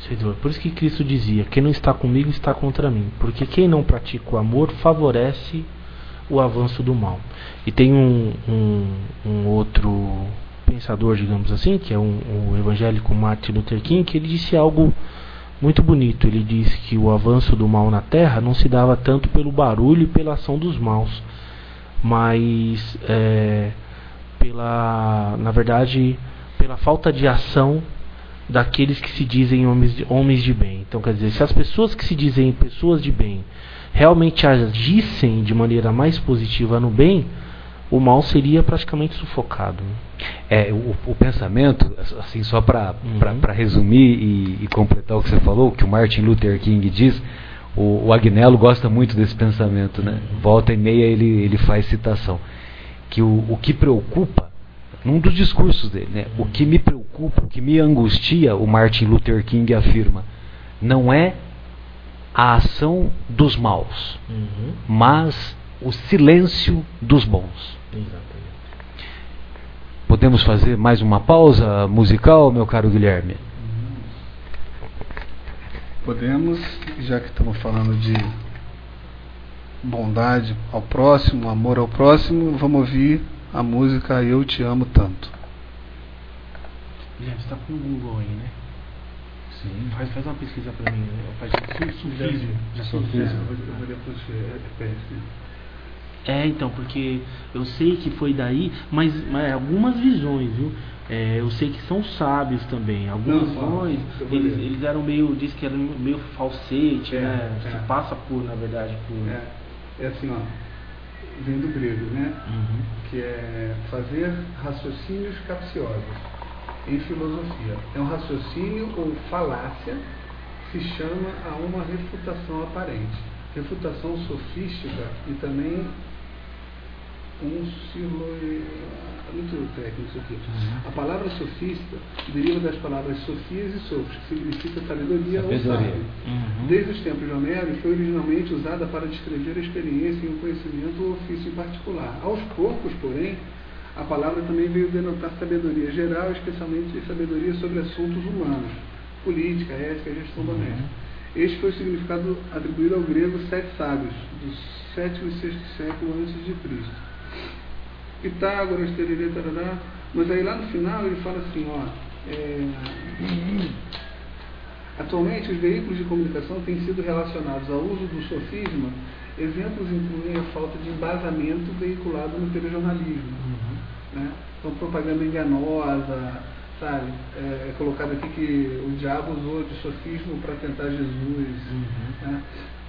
Senhor, por isso que Cristo dizia: quem não está comigo está contra mim. Porque quem não pratica o amor favorece o avanço do mal. E tem um, um, um outro pensador, digamos assim, que é um, o evangélico Martin Luther King, que ele disse algo muito bonito. Ele disse que o avanço do mal na Terra não se dava tanto pelo barulho e pela ação dos maus, mas é, pela, na verdade, pela falta de ação daqueles que se dizem homens de, homens de bem. Então, quer dizer, se as pessoas que se dizem pessoas de bem realmente agissem de maneira mais positiva no bem, o mal seria praticamente sufocado. Né? É, o, o, pensamento, assim, só para uhum. resumir e, e, completar o que você falou, que o Martin Luther King diz, o, o Agnello gosta muito desse pensamento, né? Uhum. Volta e meia ele, ele faz citação. Que o, o que preocupa, num dos discursos dele, né? O que me preocupa, o que me angustia, o Martin Luther King afirma, não é a ação dos maus, uhum. mas o silêncio dos bons. Exatamente. Podemos fazer mais uma pausa musical, meu caro Guilherme? Podemos, já que estamos falando de bondade ao próximo, amor ao próximo, vamos ouvir a música Eu Te Amo Tanto. Guilherme, você está com o Google aí, né? Sim. Faz, faz uma pesquisa para mim. Né? Faz sufismo. Já sufismo. Eu vou depois é, é, então, porque eu sei que foi daí, mas, mas algumas visões, viu? É, eu sei que são sábios também. Algumas visões, eles, eles eram meio, diz que era meio falsete, é, né? É. Se passa por, na verdade, por. É, é assim, ó. Vem do grego, né? Uhum. Que é fazer raciocínios capciosos em filosofia. É um raciocínio ou falácia se chama a uma refutação aparente. Refutação sofística e também um silo muito técnico isso aqui. Uhum. A palavra sofista deriva das palavras sofias e sofos, que significa sabedoria, sabedoria. ou sábio. Uhum. Desde os tempos de Homero, foi originalmente usada para descrever a experiência e um conhecimento ou ofício em particular. Aos poucos, porém, a palavra também veio denotar sabedoria geral, especialmente sabedoria sobre assuntos humanos, política, ética e gestão uhum. doméstica. Este foi o significado atribuído ao grego sete sábios, do sétimo e sexto século antes de Cristo. Pitágoras, tererê, tarará. Mas aí lá no final ele fala assim, ó, é, atualmente os veículos de comunicação têm sido relacionados ao uso do sofisma. Exemplos incluem a falta de embasamento veiculado no telejornalismo. Uhum. Né? Então propaganda enganosa, sabe? É, é, colocado aqui que o diabo usou de sofismo para tentar Jesus. Uhum. Né?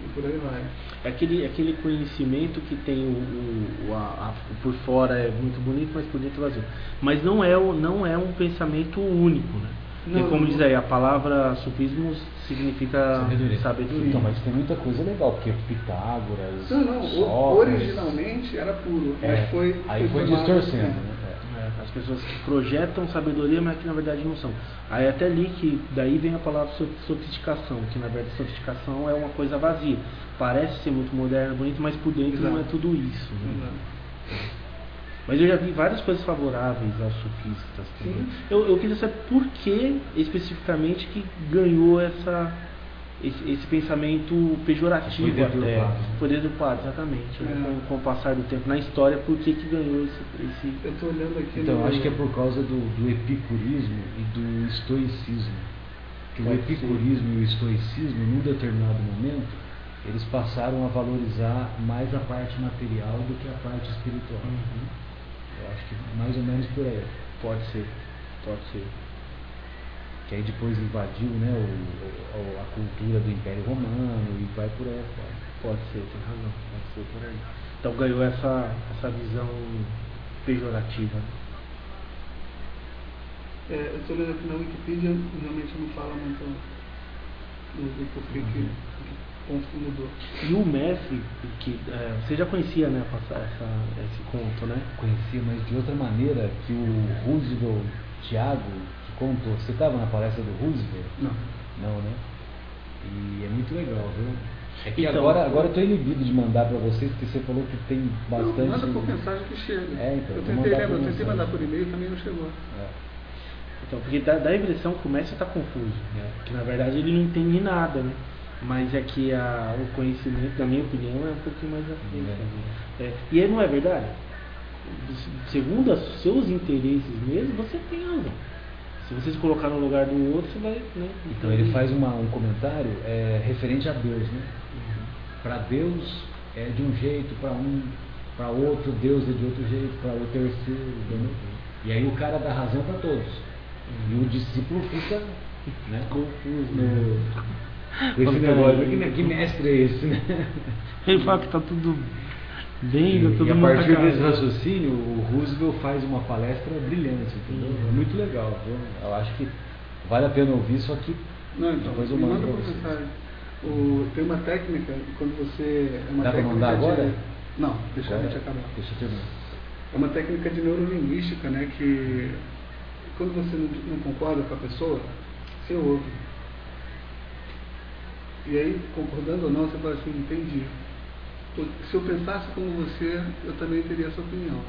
E por aí vai. É aquele, aquele conhecimento que tem o, o, a, a, por fora é muito bonito, mas por dentro é vazio. Mas não é, não é um pensamento único, né? Não, Porque, como diz aí, a palavra sufismo significa sabedoria. sabedoria. Então, mas tem muita coisa legal, porque Pitágoras. Não, não, Sócrates, originalmente era puro, é, mas foi. Aí foi, foi distorcendo, né? As pessoas que projetam sabedoria, mas que na verdade não são. Aí até li que daí vem a palavra sofisticação, que na verdade sofisticação é uma coisa vazia. Parece ser muito moderno, bonito, mas por dentro Exato. não é tudo isso. Né? Mas eu já vi várias coisas favoráveis aos sofistas. Eu, eu queria saber por que especificamente que ganhou essa esse, esse pensamento pejorativo poder até. Do poder do padre, exatamente. Né? É. Com, com, o passar do tempo. Na história, por que, que ganhou esse, esse. Eu estou olhando aqui. Então, acho que é por causa do, do epicurismo e do estoicismo. Que o epicurismo ser. e o estoicismo, num determinado momento, eles passaram a valorizar mais a parte material do que a parte espiritual. Uhum. Eu acho que mais ou menos por aí. Pode ser, pode ser que aí depois invadiu né, o, o, a cultura do Império Romano e vai por aí fora. Pode ser, tem razão, pode ser por aí. Então ganhou essa, essa visão pejorativa. É, eu estou olhando aqui na Wikipedia, realmente não fala muito do, porquê que, ponto que mudou. E o Messi, que é, você já conhecia né, essa, essa, esse conto, né? Conhecia, mas de outra maneira que o Roosevelt Thiago contou. Você estava na palestra do Roosevelt? Não. Não, né? E é muito legal, viu? É que então, agora, agora eu estou inibido de mandar para vocês, porque você falou que tem bastante. Não, manda por mensagem que chega. É, então, eu tentei, lembra, eu tentei mandar por e-mail também não chegou. É. Então, porque dá, dá a impressão que o Messi está confuso, né? que na verdade ele não entende nada, né? Mas é que a, o conhecimento, na minha opinião, é um pouquinho mais frente. É. Né? É. E aí não é verdade? Segundo os seus interesses mesmo, você tem razão. Se você se colocar no lugar do outro, você vai. Né? Então ele faz uma, um comentário é, referente a Deus. Né? Uhum. Para Deus é de um jeito, para um, para outro Deus é de outro jeito, para o terceiro. Entendeu? E aí o cara dá razão para todos. E o discípulo fica né, confuso. Né? Com esse negócio, que, que mestre é esse, né? Ele fala que está tudo Bem, e, e a partir desse raciocínio, o Roosevelt faz uma palestra brilhante, entendeu? É muito legal, viu? Eu acho que vale a pena ouvir, só que Não, então, depois eu mando para você. O, tem uma técnica, quando você... É uma Dá para mandar agora? De, não, deixa agora, a gente acabar. Deixa eu terminar. É uma técnica de neurolinguística, né? Que quando você não, não concorda com a pessoa, você ouve. E aí, concordando ou não, você fala assim, entendi se eu pensasse como você, eu também teria essa opinião.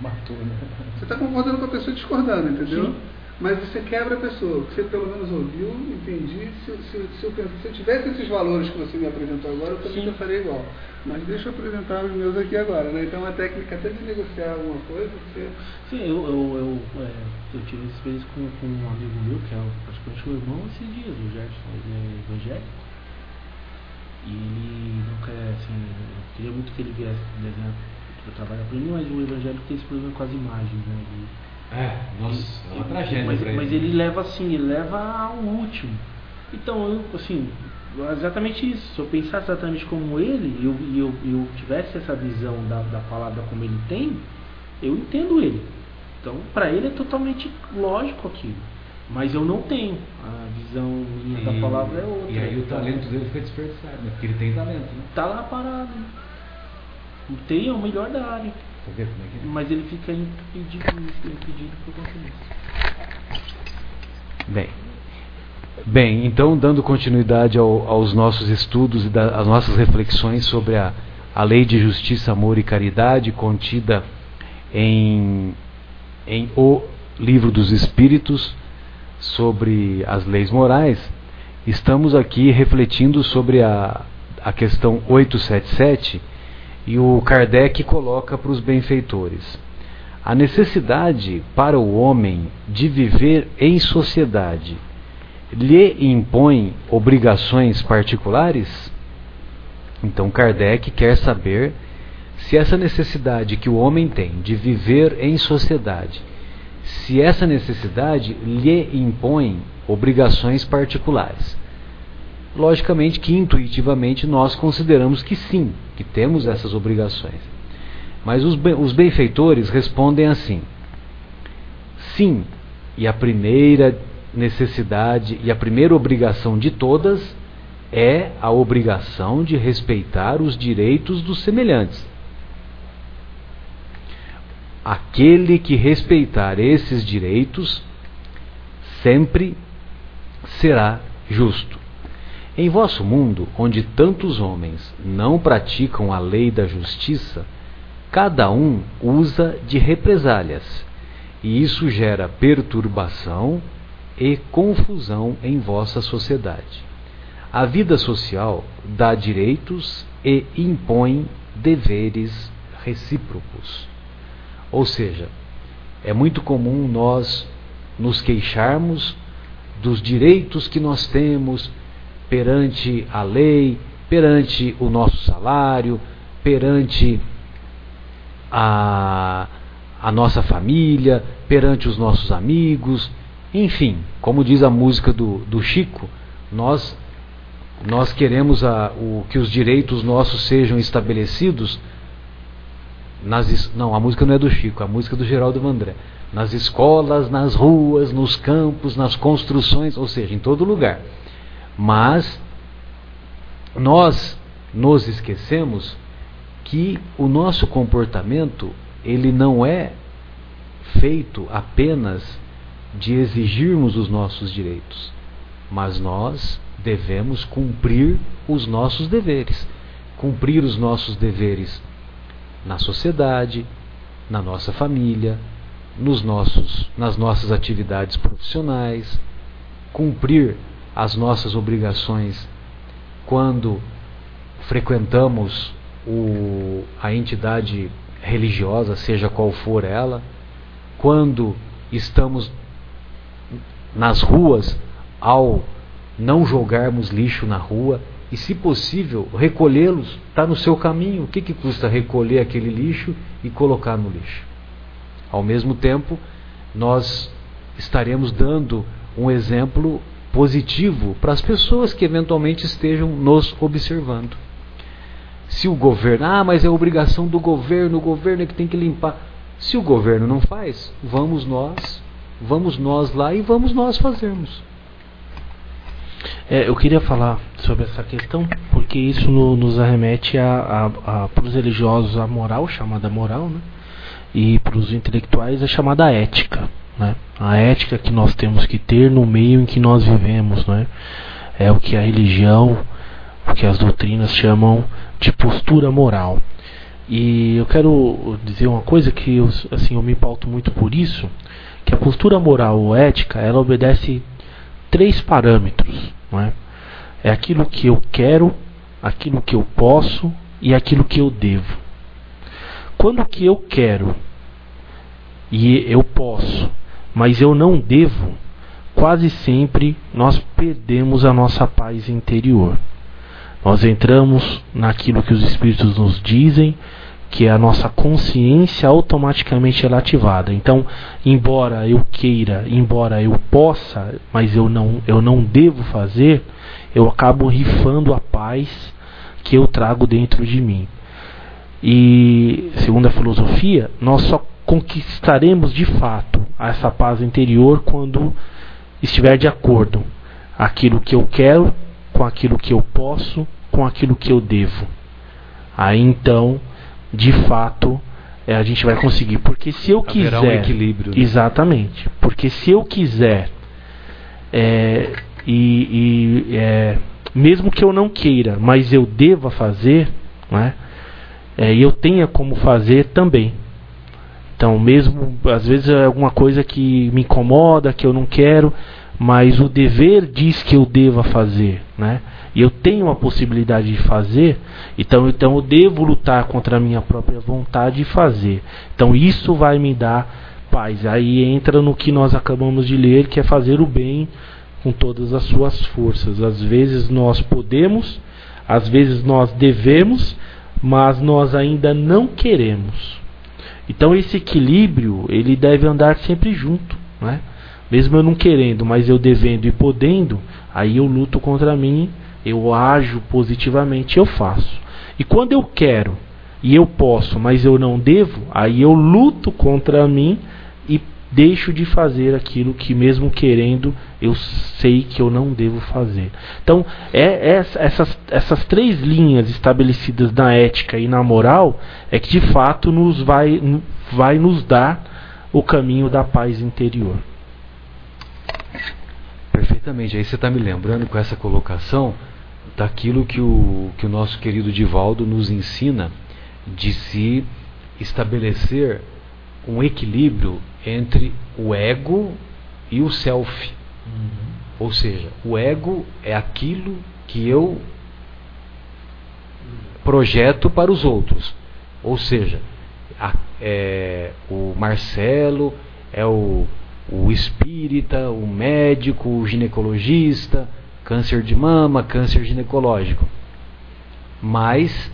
Matou, né? Você está concordando com a pessoa discordando, entendeu? Sim. Mas você quebra a pessoa. Você pelo menos ouviu, entendi. Se, se, se, eu, se eu tivesse esses valores que você me apresentou agora, eu também faria igual. Mas deixa eu apresentar os meus aqui agora, né? Então a técnica até de negociar alguma coisa, você. Sim, eu, eu, eu, é, eu tive essa experiência com, com um amigo meu, que é praticamente o irmão esses dias, o Gerson, ele é evangélico. E ele não quer, assim, eu queria muito que ele viesse desenhar para trabalhar para mim, mas o evangélico tem esse problema com as imagens, né? De, é, nossa, é uma tragédia. Mas, ele. mas ele leva assim, ele leva ao último. Então, eu, assim, exatamente isso. Se eu pensasse exatamente como ele e eu, eu, eu tivesse essa visão da, da palavra como ele tem, eu entendo ele. Então, para ele é totalmente lógico aquilo. Mas eu não tenho. A visão minha da palavra é outra. E aí o talento dele foi desperdiçado, né? Porque ele tem talento, né? Tá lá parado. Tem, é o melhor da área. Você vê como é que é? Mas ele fica impedido, impedido por conta disso. Bem, bem, então dando continuidade ao, aos nossos estudos e da, às nossas reflexões sobre a, a lei de justiça, amor e caridade contida em, em O Livro dos Espíritos sobre as leis morais, estamos aqui refletindo sobre a, a questão 877 e o Kardec coloca para os benfeitores. A necessidade para o homem de viver em sociedade lhe impõe obrigações particulares? Então Kardec quer saber se essa necessidade que o homem tem de viver em sociedade, se essa necessidade lhe impõe obrigações particulares. Logicamente que intuitivamente nós consideramos que sim, que temos essas obrigações. Mas os, os benfeitores respondem assim: sim, e a primeira necessidade e a primeira obrigação de todas é a obrigação de respeitar os direitos dos semelhantes. Aquele que respeitar esses direitos sempre será justo. Em vosso mundo, onde tantos homens não praticam a lei da justiça, cada um usa de represálias, e isso gera perturbação e confusão em vossa sociedade. A vida social dá direitos e impõe deveres recíprocos. Ou seja, é muito comum nós nos queixarmos dos direitos que nós temos perante a lei, perante o nosso salário, perante a, a nossa família, perante os nossos amigos, enfim, como diz a música do, do Chico, nós, nós queremos a, o, que os direitos nossos sejam estabelecidos. Nas, não, a música não é do Chico, a música é do Geraldo Vandré. Nas escolas, nas ruas, nos campos, nas construções, ou seja, em todo lugar. Mas nós nos esquecemos que o nosso comportamento ele não é feito apenas de exigirmos os nossos direitos, mas nós devemos cumprir os nossos deveres, cumprir os nossos deveres na sociedade, na nossa família, nos nossos, nas nossas atividades profissionais, cumprir as nossas obrigações quando frequentamos o, a entidade religiosa, seja qual for ela, quando estamos nas ruas, ao não jogarmos lixo na rua e, se possível, recolhê-los, está no seu caminho. O que, que custa recolher aquele lixo e colocar no lixo? Ao mesmo tempo, nós estaremos dando um exemplo positivo para as pessoas que eventualmente estejam nos observando. Se o governo, ah, mas é obrigação do governo, o governo é que tem que limpar. Se o governo não faz, vamos nós, vamos nós lá e vamos nós fazermos. É, eu queria falar sobre essa questão porque isso no, nos arremete a, a, a para os religiosos a moral, chamada moral, né? e para os intelectuais a chamada ética né? A ética que nós temos que ter no meio em que nós vivemos, né? É o que a religião, o que as doutrinas chamam de postura moral. E eu quero dizer uma coisa que eu, assim, eu me pauto muito por isso, que a postura moral ou ética, ela obedece três parâmetros, não é? É aquilo que eu quero, aquilo que eu posso e aquilo que eu devo. Quando que eu quero e eu posso mas eu não devo, quase sempre nós perdemos a nossa paz interior. Nós entramos naquilo que os espíritos nos dizem, que a nossa consciência automaticamente é ativada. Então, embora eu queira, embora eu possa, mas eu não, eu não devo fazer, eu acabo rifando a paz que eu trago dentro de mim. E, segundo a filosofia, nós só conquistaremos de fato essa paz interior quando estiver de acordo aquilo que eu quero com aquilo que eu posso, com aquilo que eu devo. Aí então, de fato, é, a gente vai conseguir. Porque se eu Haverá quiser. um equilíbrio. Né? Exatamente. Porque se eu quiser. É, e, e é, mesmo que eu não queira, mas eu deva fazer, né, é, eu tenha como fazer também. Então, mesmo às vezes é alguma coisa que me incomoda, que eu não quero, mas o dever diz que eu deva fazer, né? E eu tenho a possibilidade de fazer, então, então eu devo lutar contra a minha própria vontade de fazer. Então isso vai me dar paz. Aí entra no que nós acabamos de ler, que é fazer o bem com todas as suas forças. Às vezes nós podemos, às vezes nós devemos, mas nós ainda não queremos. Então esse equilíbrio ele deve andar sempre junto, né? Mesmo eu não querendo, mas eu devendo e podendo, aí eu luto contra mim, eu ajo positivamente, eu faço. E quando eu quero e eu posso, mas eu não devo, aí eu luto contra mim e deixo de fazer aquilo que mesmo querendo eu sei que eu não devo fazer. Então, é, é essas, essas três linhas estabelecidas na ética e na moral é que de fato nos vai, vai nos dar o caminho da paz interior. Perfeitamente. Aí você está me lembrando com essa colocação daquilo que o, que o nosso querido Divaldo nos ensina de se estabelecer um equilíbrio entre o ego e o self. Uhum. Ou seja, o ego é aquilo que eu projeto para os outros. Ou seja, a, é, o Marcelo é o o espírita, o médico, o ginecologista, câncer de mama, câncer ginecológico. Mas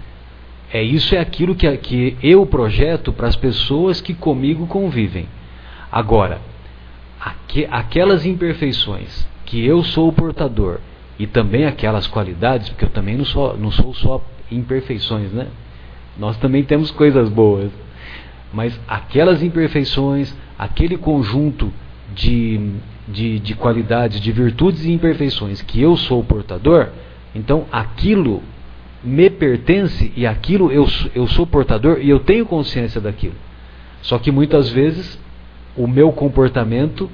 é isso é aquilo que, que eu projeto para as pessoas que comigo convivem. Agora, aqu, aquelas imperfeições que eu sou o portador e também aquelas qualidades, porque eu também não sou, não sou só imperfeições, né? Nós também temos coisas boas. Mas aquelas imperfeições, aquele conjunto de, de, de qualidades, de virtudes e imperfeições que eu sou o portador, então aquilo me pertence e aquilo eu, eu sou portador e eu tenho consciência daquilo. Só que muitas vezes o meu comportamento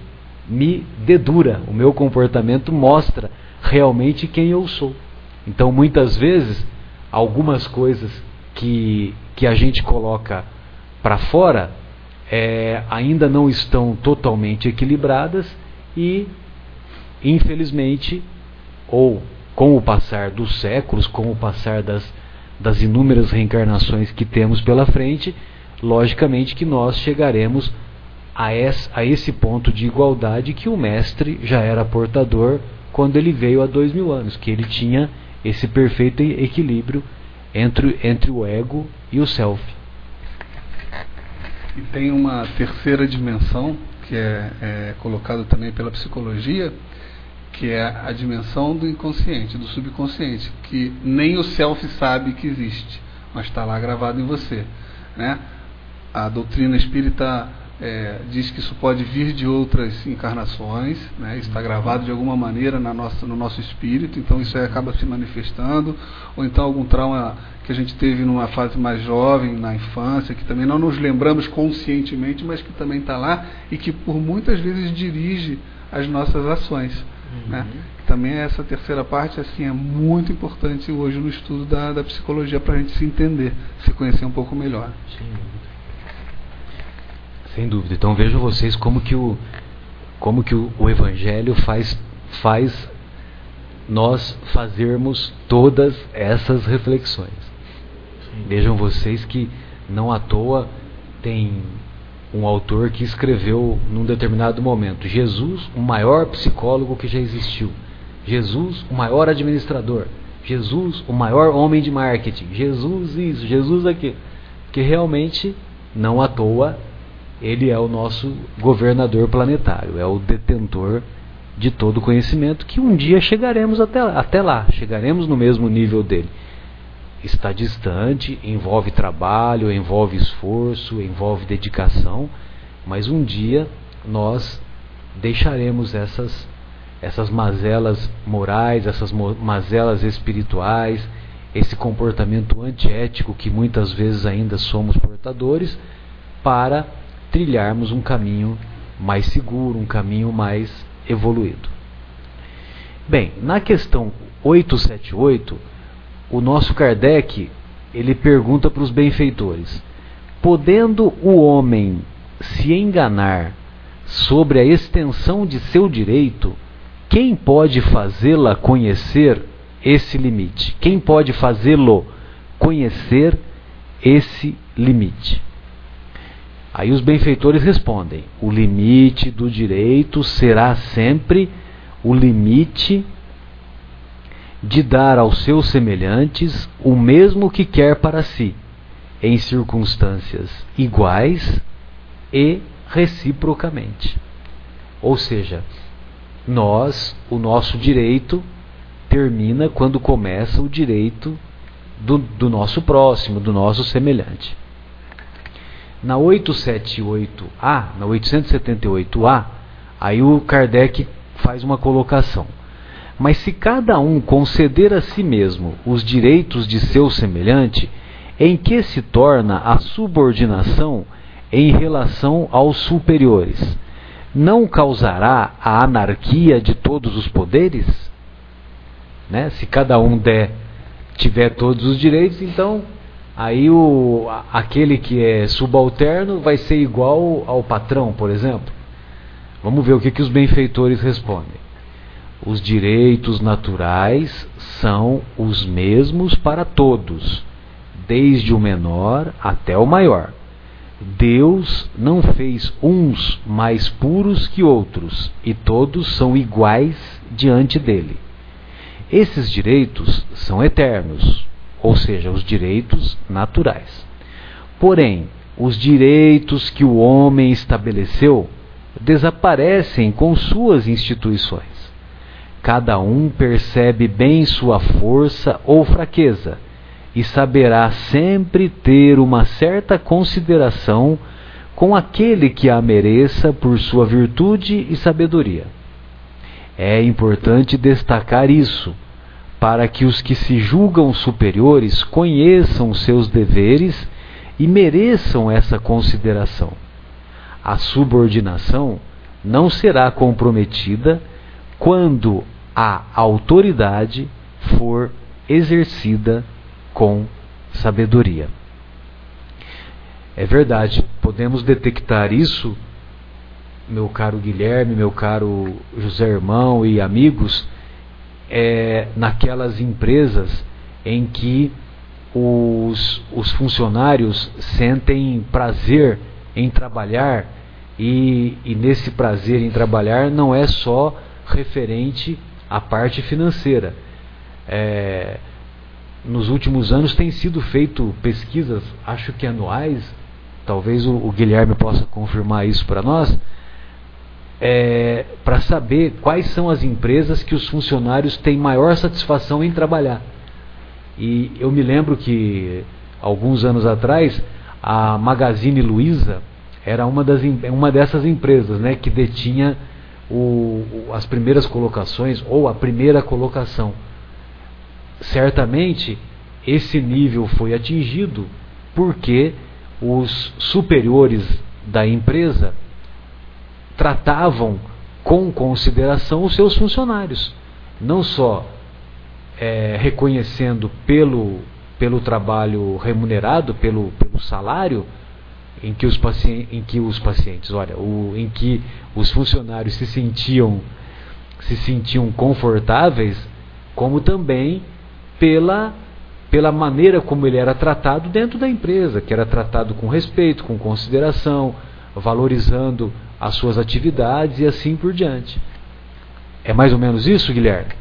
me dedura, o meu comportamento mostra realmente quem eu sou. Então muitas vezes algumas coisas que, que a gente coloca para fora é, ainda não estão totalmente equilibradas e, infelizmente, ou com o passar dos séculos, com o passar das, das inúmeras reencarnações que temos pela frente, logicamente que nós chegaremos a esse, a esse ponto de igualdade que o mestre já era portador quando ele veio há dois mil anos, que ele tinha esse perfeito equilíbrio entre, entre o ego e o self. E tem uma terceira dimensão, que é, é colocada também pela psicologia, que é a dimensão do inconsciente, do subconsciente, que nem o self sabe que existe, mas está lá gravado em você. Né? A doutrina espírita é, diz que isso pode vir de outras encarnações, né? está gravado de alguma maneira na nossa, no nosso espírito, então isso acaba se manifestando, ou então algum trauma que a gente teve numa fase mais jovem, na infância, que também não nos lembramos conscientemente, mas que também está lá e que por muitas vezes dirige as nossas ações. Uhum. Né? Também essa terceira parte assim é muito importante hoje no estudo da, da psicologia para a gente se entender, se conhecer um pouco melhor. Sim. Sem dúvida. Então vejam vocês como que o, como que o, o Evangelho faz, faz nós fazermos todas essas reflexões. Vejam vocês que não à toa tem um autor que escreveu num determinado momento: Jesus, o maior psicólogo que já existiu. Jesus, o maior administrador. Jesus, o maior homem de marketing. Jesus, isso, Jesus aqui. Que realmente, não à toa, ele é o nosso governador planetário, é o detentor de todo conhecimento que um dia chegaremos até, até lá, chegaremos no mesmo nível dele. Está distante, envolve trabalho, envolve esforço, envolve dedicação, mas um dia nós deixaremos essas essas mazelas morais, essas mazelas espirituais, esse comportamento antiético que muitas vezes ainda somos portadores, para trilharmos um caminho mais seguro, um caminho mais evoluído. Bem, na questão 878, o nosso Kardec ele pergunta para os benfeitores: podendo o homem se enganar sobre a extensão de seu direito, quem pode fazê-la conhecer esse limite? Quem pode fazê-lo conhecer esse limite? Aí os benfeitores respondem: o limite do direito será sempre o limite de dar aos seus semelhantes o mesmo que quer para si, em circunstâncias iguais e reciprocamente. Ou seja, nós, o nosso direito termina quando começa o direito do, do nosso próximo, do nosso semelhante. Na 878A, na 878A, aí o Kardec faz uma colocação. Mas se cada um conceder a si mesmo os direitos de seu semelhante, em que se torna a subordinação em relação aos superiores? Não causará a anarquia de todos os poderes? Né? Se cada um der, tiver todos os direitos, então aí o, aquele que é subalterno vai ser igual ao patrão, por exemplo. Vamos ver o que, que os benfeitores respondem. Os direitos naturais são os mesmos para todos, desde o menor até o maior. Deus não fez uns mais puros que outros, e todos são iguais diante dele. Esses direitos são eternos, ou seja, os direitos naturais. Porém, os direitos que o homem estabeleceu desaparecem com suas instituições. Cada um percebe bem sua força ou fraqueza e saberá sempre ter uma certa consideração com aquele que a mereça por sua virtude e sabedoria. É importante destacar isso, para que os que se julgam superiores conheçam seus deveres e mereçam essa consideração. A subordinação não será comprometida quando a autoridade for exercida com sabedoria. É verdade, podemos detectar isso, meu caro Guilherme, meu caro José Irmão e amigos, é, naquelas empresas em que os, os funcionários sentem prazer em trabalhar e, e nesse prazer em trabalhar não é só referente à parte financeira. É, nos últimos anos tem sido feito pesquisas, acho que anuais, talvez o, o Guilherme possa confirmar isso para nós, é, para saber quais são as empresas que os funcionários têm maior satisfação em trabalhar. E eu me lembro que alguns anos atrás a Magazine Luiza era uma, das, uma dessas empresas né, que detinha o, as primeiras colocações ou a primeira colocação. Certamente esse nível foi atingido porque os superiores da empresa tratavam com consideração os seus funcionários, não só é, reconhecendo pelo, pelo trabalho remunerado, pelo, pelo salário, em que os, pacientes, em que os pacientes, olha, o, em que os funcionários se sentiam se sentiam confortáveis, como também pela pela maneira como ele era tratado dentro da empresa, que era tratado com respeito, com consideração, valorizando as suas atividades e assim por diante. É mais ou menos isso, Guilherme?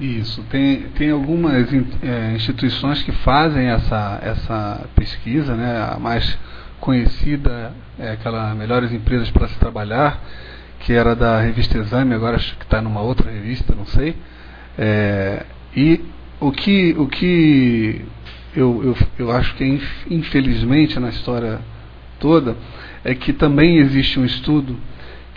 Isso. Tem, tem algumas é, instituições que fazem essa, essa pesquisa, né? a mais conhecida é aquela Melhores Empresas para se Trabalhar, que era da revista Exame, agora acho que está numa outra revista, não sei. É, e o que, o que eu, eu, eu acho que infelizmente na história toda é que também existe um estudo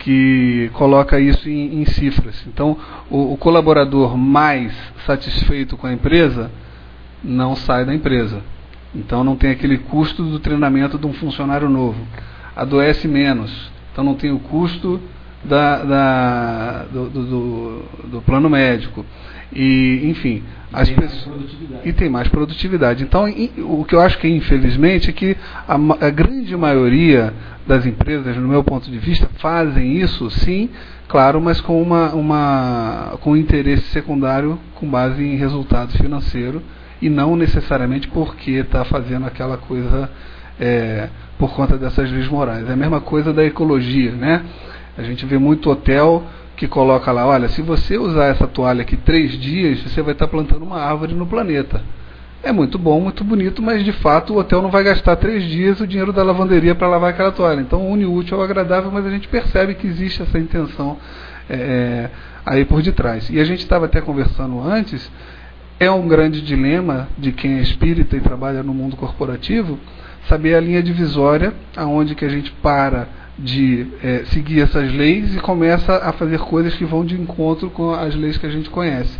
que coloca isso em, em cifras. Então, o, o, colaborador mais satisfeito com a empresa não sai da empresa. Então, não tem aquele custo do treinamento de um funcionário novo. Adoece menos. Então, não tem o custo da, da do, do, do plano médico. E, enfim, as pessoas. E tem mais produtividade. Então, o que eu acho que, infelizmente, é que a, a, grande maioria das empresas, no meu ponto de vista, fazem isso, sim, claro, mas com, uma, uma, com interesse secundário com base em resultado financeiro e não necessariamente porque está fazendo aquela coisa é, por conta dessas leis morais. É a mesma coisa da ecologia, né? A gente vê muito hotel que coloca lá, olha, se você usar essa toalha aqui três dias, você vai estar plantando uma árvore no planeta. É muito bom, muito bonito, mas de fato o hotel não vai gastar três dias o dinheiro da lavanderia para lavar aquela toalha. Então, une útil ao agradável, mas a gente percebe que existe essa intenção é, é aí por detrás. E a gente estava até conversando antes, é um grande dilema de quem é espírita e trabalha no mundo corporativo, saber a linha divisória aonde que a gente para de é, seguir essas leis e começa a fazer coisas que vão de encontro com as leis que a gente conhece.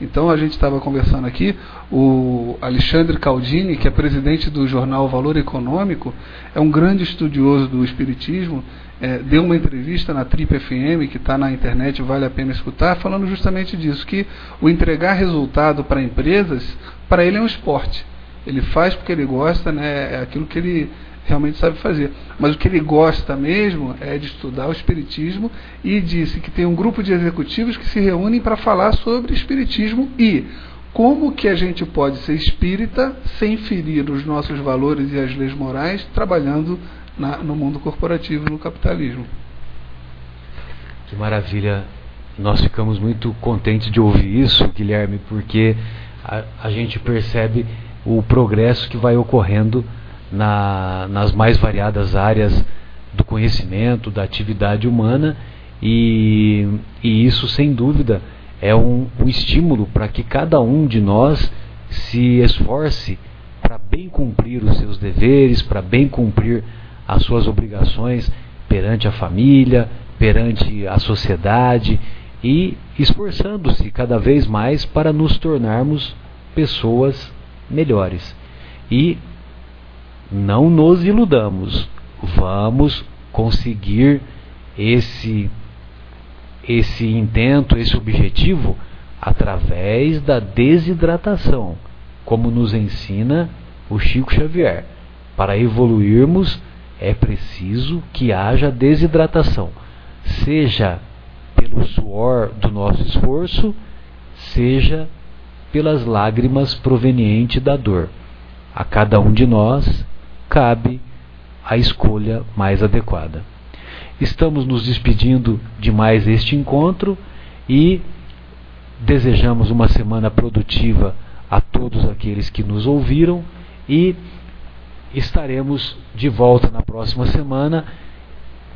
Então a gente estava conversando aqui, o Alexandre Caldini, que é presidente do jornal Valor Econômico, é um grande estudioso do Espiritismo, é, deu uma entrevista na Trip FM, que está na internet, vale a pena escutar, falando justamente disso, que o entregar resultado para empresas, para ele é um esporte. Ele faz porque ele gosta, né, é aquilo que ele realmente sabe fazer. Mas o que ele gosta mesmo é de estudar o Espiritismo e disse que tem um grupo de executivos que se reúnem para falar sobre Espiritismo e como que a gente pode ser espírita sem ferir os nossos valores e as leis morais trabalhando na, no mundo corporativo, no capitalismo. Que maravilha! Nós ficamos muito contentes de ouvir isso, Guilherme, porque a, a gente percebe o progresso que vai ocorrendo na, nas mais variadas áreas do conhecimento, da atividade humana, e, e isso, sem dúvida, é um, um estímulo para que cada um de nós se esforce para bem cumprir os seus deveres, para bem cumprir as suas obrigações perante a família, perante a sociedade e esforçando-se cada vez mais para nos tornarmos pessoas melhores. E não nos iludamos. Vamos conseguir esse esse intento, esse objetivo através da desidratação, como nos ensina o Chico Xavier. Para evoluirmos é preciso que haja desidratação, seja pelo suor do nosso esforço, seja pelas lágrimas provenientes da dor. A cada um de nós cabe a escolha mais adequada. Estamos nos despedindo de mais este encontro e desejamos uma semana produtiva a todos aqueles que nos ouviram e estaremos de volta na próxima semana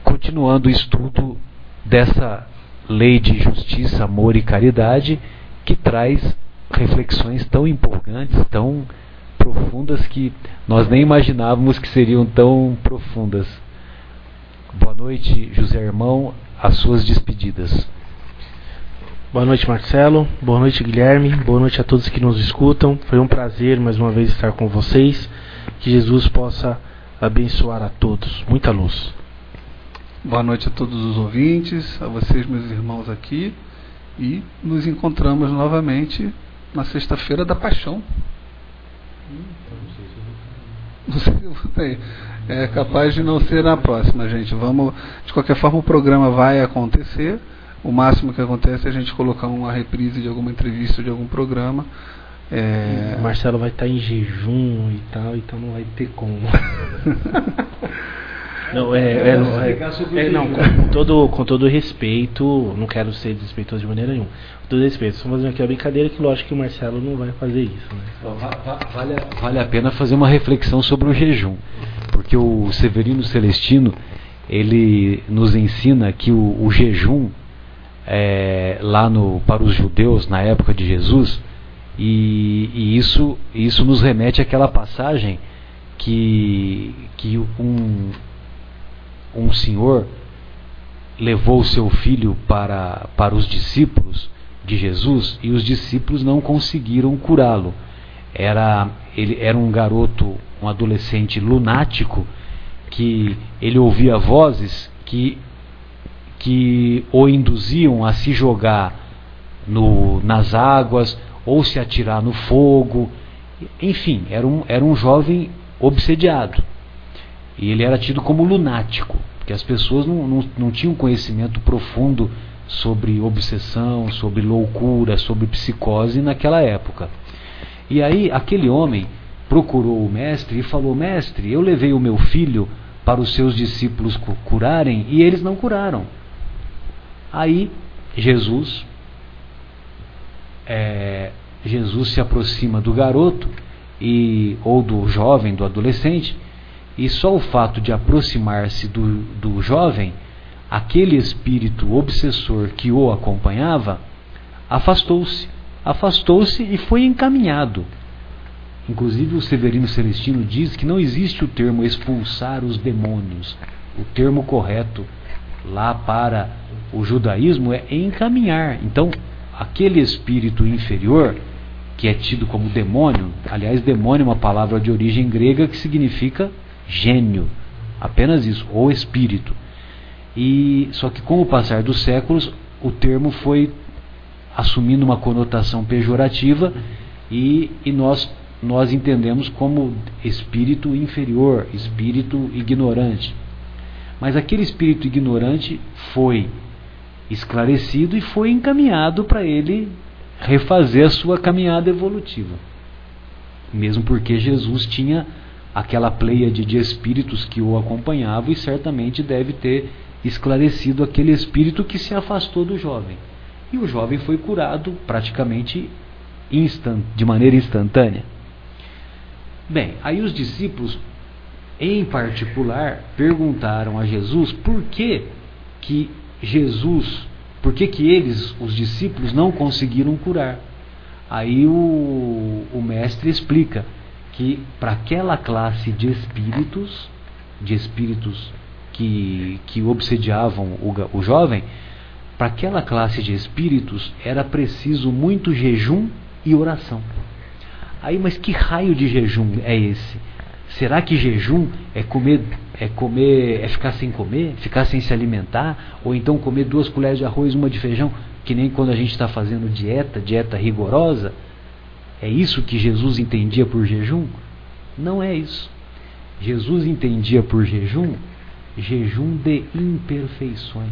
continuando o estudo dessa lei de justiça, amor e caridade que traz reflexões tão empolgantes, tão profundas que nós nem imaginávamos que seriam tão profundas. Boa noite, José Irmão, as suas despedidas. Boa noite, Marcelo. Boa noite, Guilherme. Boa noite a todos que nos escutam. Foi um prazer mais uma vez estar com vocês. Que Jesus possa abençoar a todos. Muita luz. Boa noite a todos os ouvintes, a vocês, meus irmãos aqui. E nos encontramos novamente na sexta-feira da Paixão. Não sei se eu votei. É capaz de não ser na próxima, gente. Vamos, de qualquer forma, o programa vai acontecer. O máximo que acontece é a gente colocar uma reprise de alguma entrevista de algum programa. É... O Marcelo vai estar em jejum e tal, então não vai ter como. Não, é, é, não, é, é, não com, todo, com todo respeito, não quero ser desrespeitoso de maneira nenhuma. Com todo respeito, estamos fazendo aqui uma brincadeira que lógico que o Marcelo não vai fazer isso. Né? Vale, vale a pena fazer uma reflexão sobre o jejum, porque o Severino Celestino ele nos ensina que o, o jejum é, lá no, para os judeus na época de Jesus e, e isso, isso nos remete àquela passagem que, que um, um senhor levou seu filho para, para os discípulos de Jesus e os discípulos não conseguiram curá-lo. Era, ele era um garoto, um adolescente lunático que ele ouvia vozes que, que o induziam a se jogar no, nas águas ou se atirar no fogo. Enfim, era um, era um jovem obsediado. E ele era tido como lunático, porque as pessoas não, não, não tinham conhecimento profundo sobre obsessão, sobre loucura, sobre psicose naquela época. E aí aquele homem procurou o mestre e falou: Mestre, eu levei o meu filho para os seus discípulos curarem e eles não curaram. Aí Jesus, é, Jesus se aproxima do garoto e ou do jovem, do adolescente e só o fato de aproximar-se do, do jovem, aquele espírito obsessor que o acompanhava, afastou-se. Afastou-se e foi encaminhado. Inclusive, o Severino Celestino diz que não existe o termo expulsar os demônios. O termo correto lá para o judaísmo é encaminhar. Então, aquele espírito inferior, que é tido como demônio, aliás, demônio é uma palavra de origem grega que significa gênio, apenas isso, ou espírito. E só que com o passar dos séculos, o termo foi assumindo uma conotação pejorativa e, e nós nós entendemos como espírito inferior, espírito ignorante. Mas aquele espírito ignorante foi esclarecido e foi encaminhado para ele refazer a sua caminhada evolutiva. Mesmo porque Jesus tinha aquela pleiade de espíritos que o acompanhavam e certamente deve ter esclarecido aquele espírito que se afastou do jovem. E o jovem foi curado praticamente instant, de maneira instantânea. Bem, aí os discípulos, em particular, perguntaram a Jesus por que que Jesus, por que que eles, os discípulos, não conseguiram curar. Aí o, o mestre explica que para aquela classe de espíritos, de espíritos que, que obsediavam o, o jovem, para aquela classe de espíritos era preciso muito jejum e oração. Aí, mas que raio de jejum é esse? Será que jejum é comer, é comer, é ficar sem comer, ficar sem se alimentar, ou então comer duas colheres de arroz, uma de feijão, que nem quando a gente está fazendo dieta, dieta rigorosa? É isso que Jesus entendia por jejum? Não é isso. Jesus entendia por jejum jejum de imperfeições.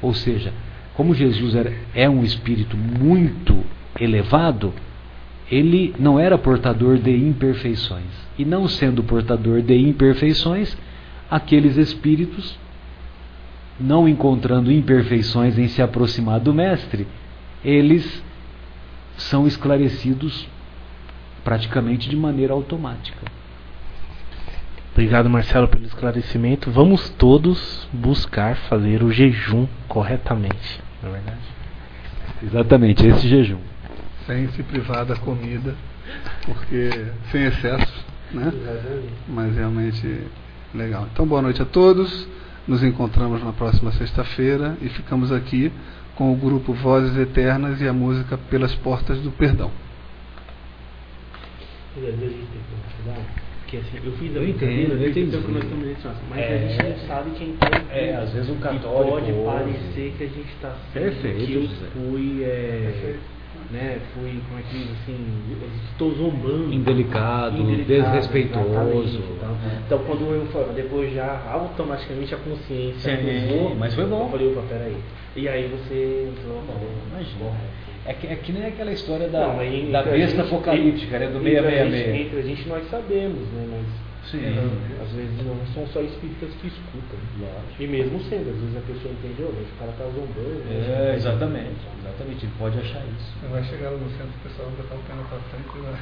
Ou seja, como Jesus era, é um espírito muito elevado, ele não era portador de imperfeições. E não sendo portador de imperfeições, aqueles espíritos, não encontrando imperfeições em se aproximar do Mestre, eles são esclarecidos praticamente de maneira automática. Obrigado, Marcelo, pelo esclarecimento. Vamos todos buscar fazer o jejum corretamente, não é verdade? Exatamente, esse jejum. Sem se privar da comida, porque sem excesso, né? Mas realmente legal. Então, boa noite a todos. Nos encontramos na próxima sexta-feira e ficamos aqui com o grupo Vozes Eternas e a música Pelas Portas do Perdão. Assim, eu fiz a eu eu entendi. Então, nós estamos nesse mas é, a gente não sabe quem tá É, às vezes um católico. pode parecer que a gente está Perfeito. Que eu fui. É, né, fui, como é que diz assim, estou zombando. Indelicado, indelicado desrespeitoso. Então, então, quando eu depois já automaticamente a consciência Sim, mas foi bom. Eu falei, opa, peraí. E aí você falou, imagina. É que, é que nem aquela história da, não, aí, da besta gente, apocalíptica, né, do 666. Entre a gente nós sabemos, né? Mas Sim. É, às vezes não são só espíritas que escutam. E mesmo sendo, às vezes a pessoa entende, oh, esse cara tá zombando. É, exatamente. Exatamente, ele pode achar isso. Você vai chegar no centro, o pessoal vai botar o pé na tua frente e vai.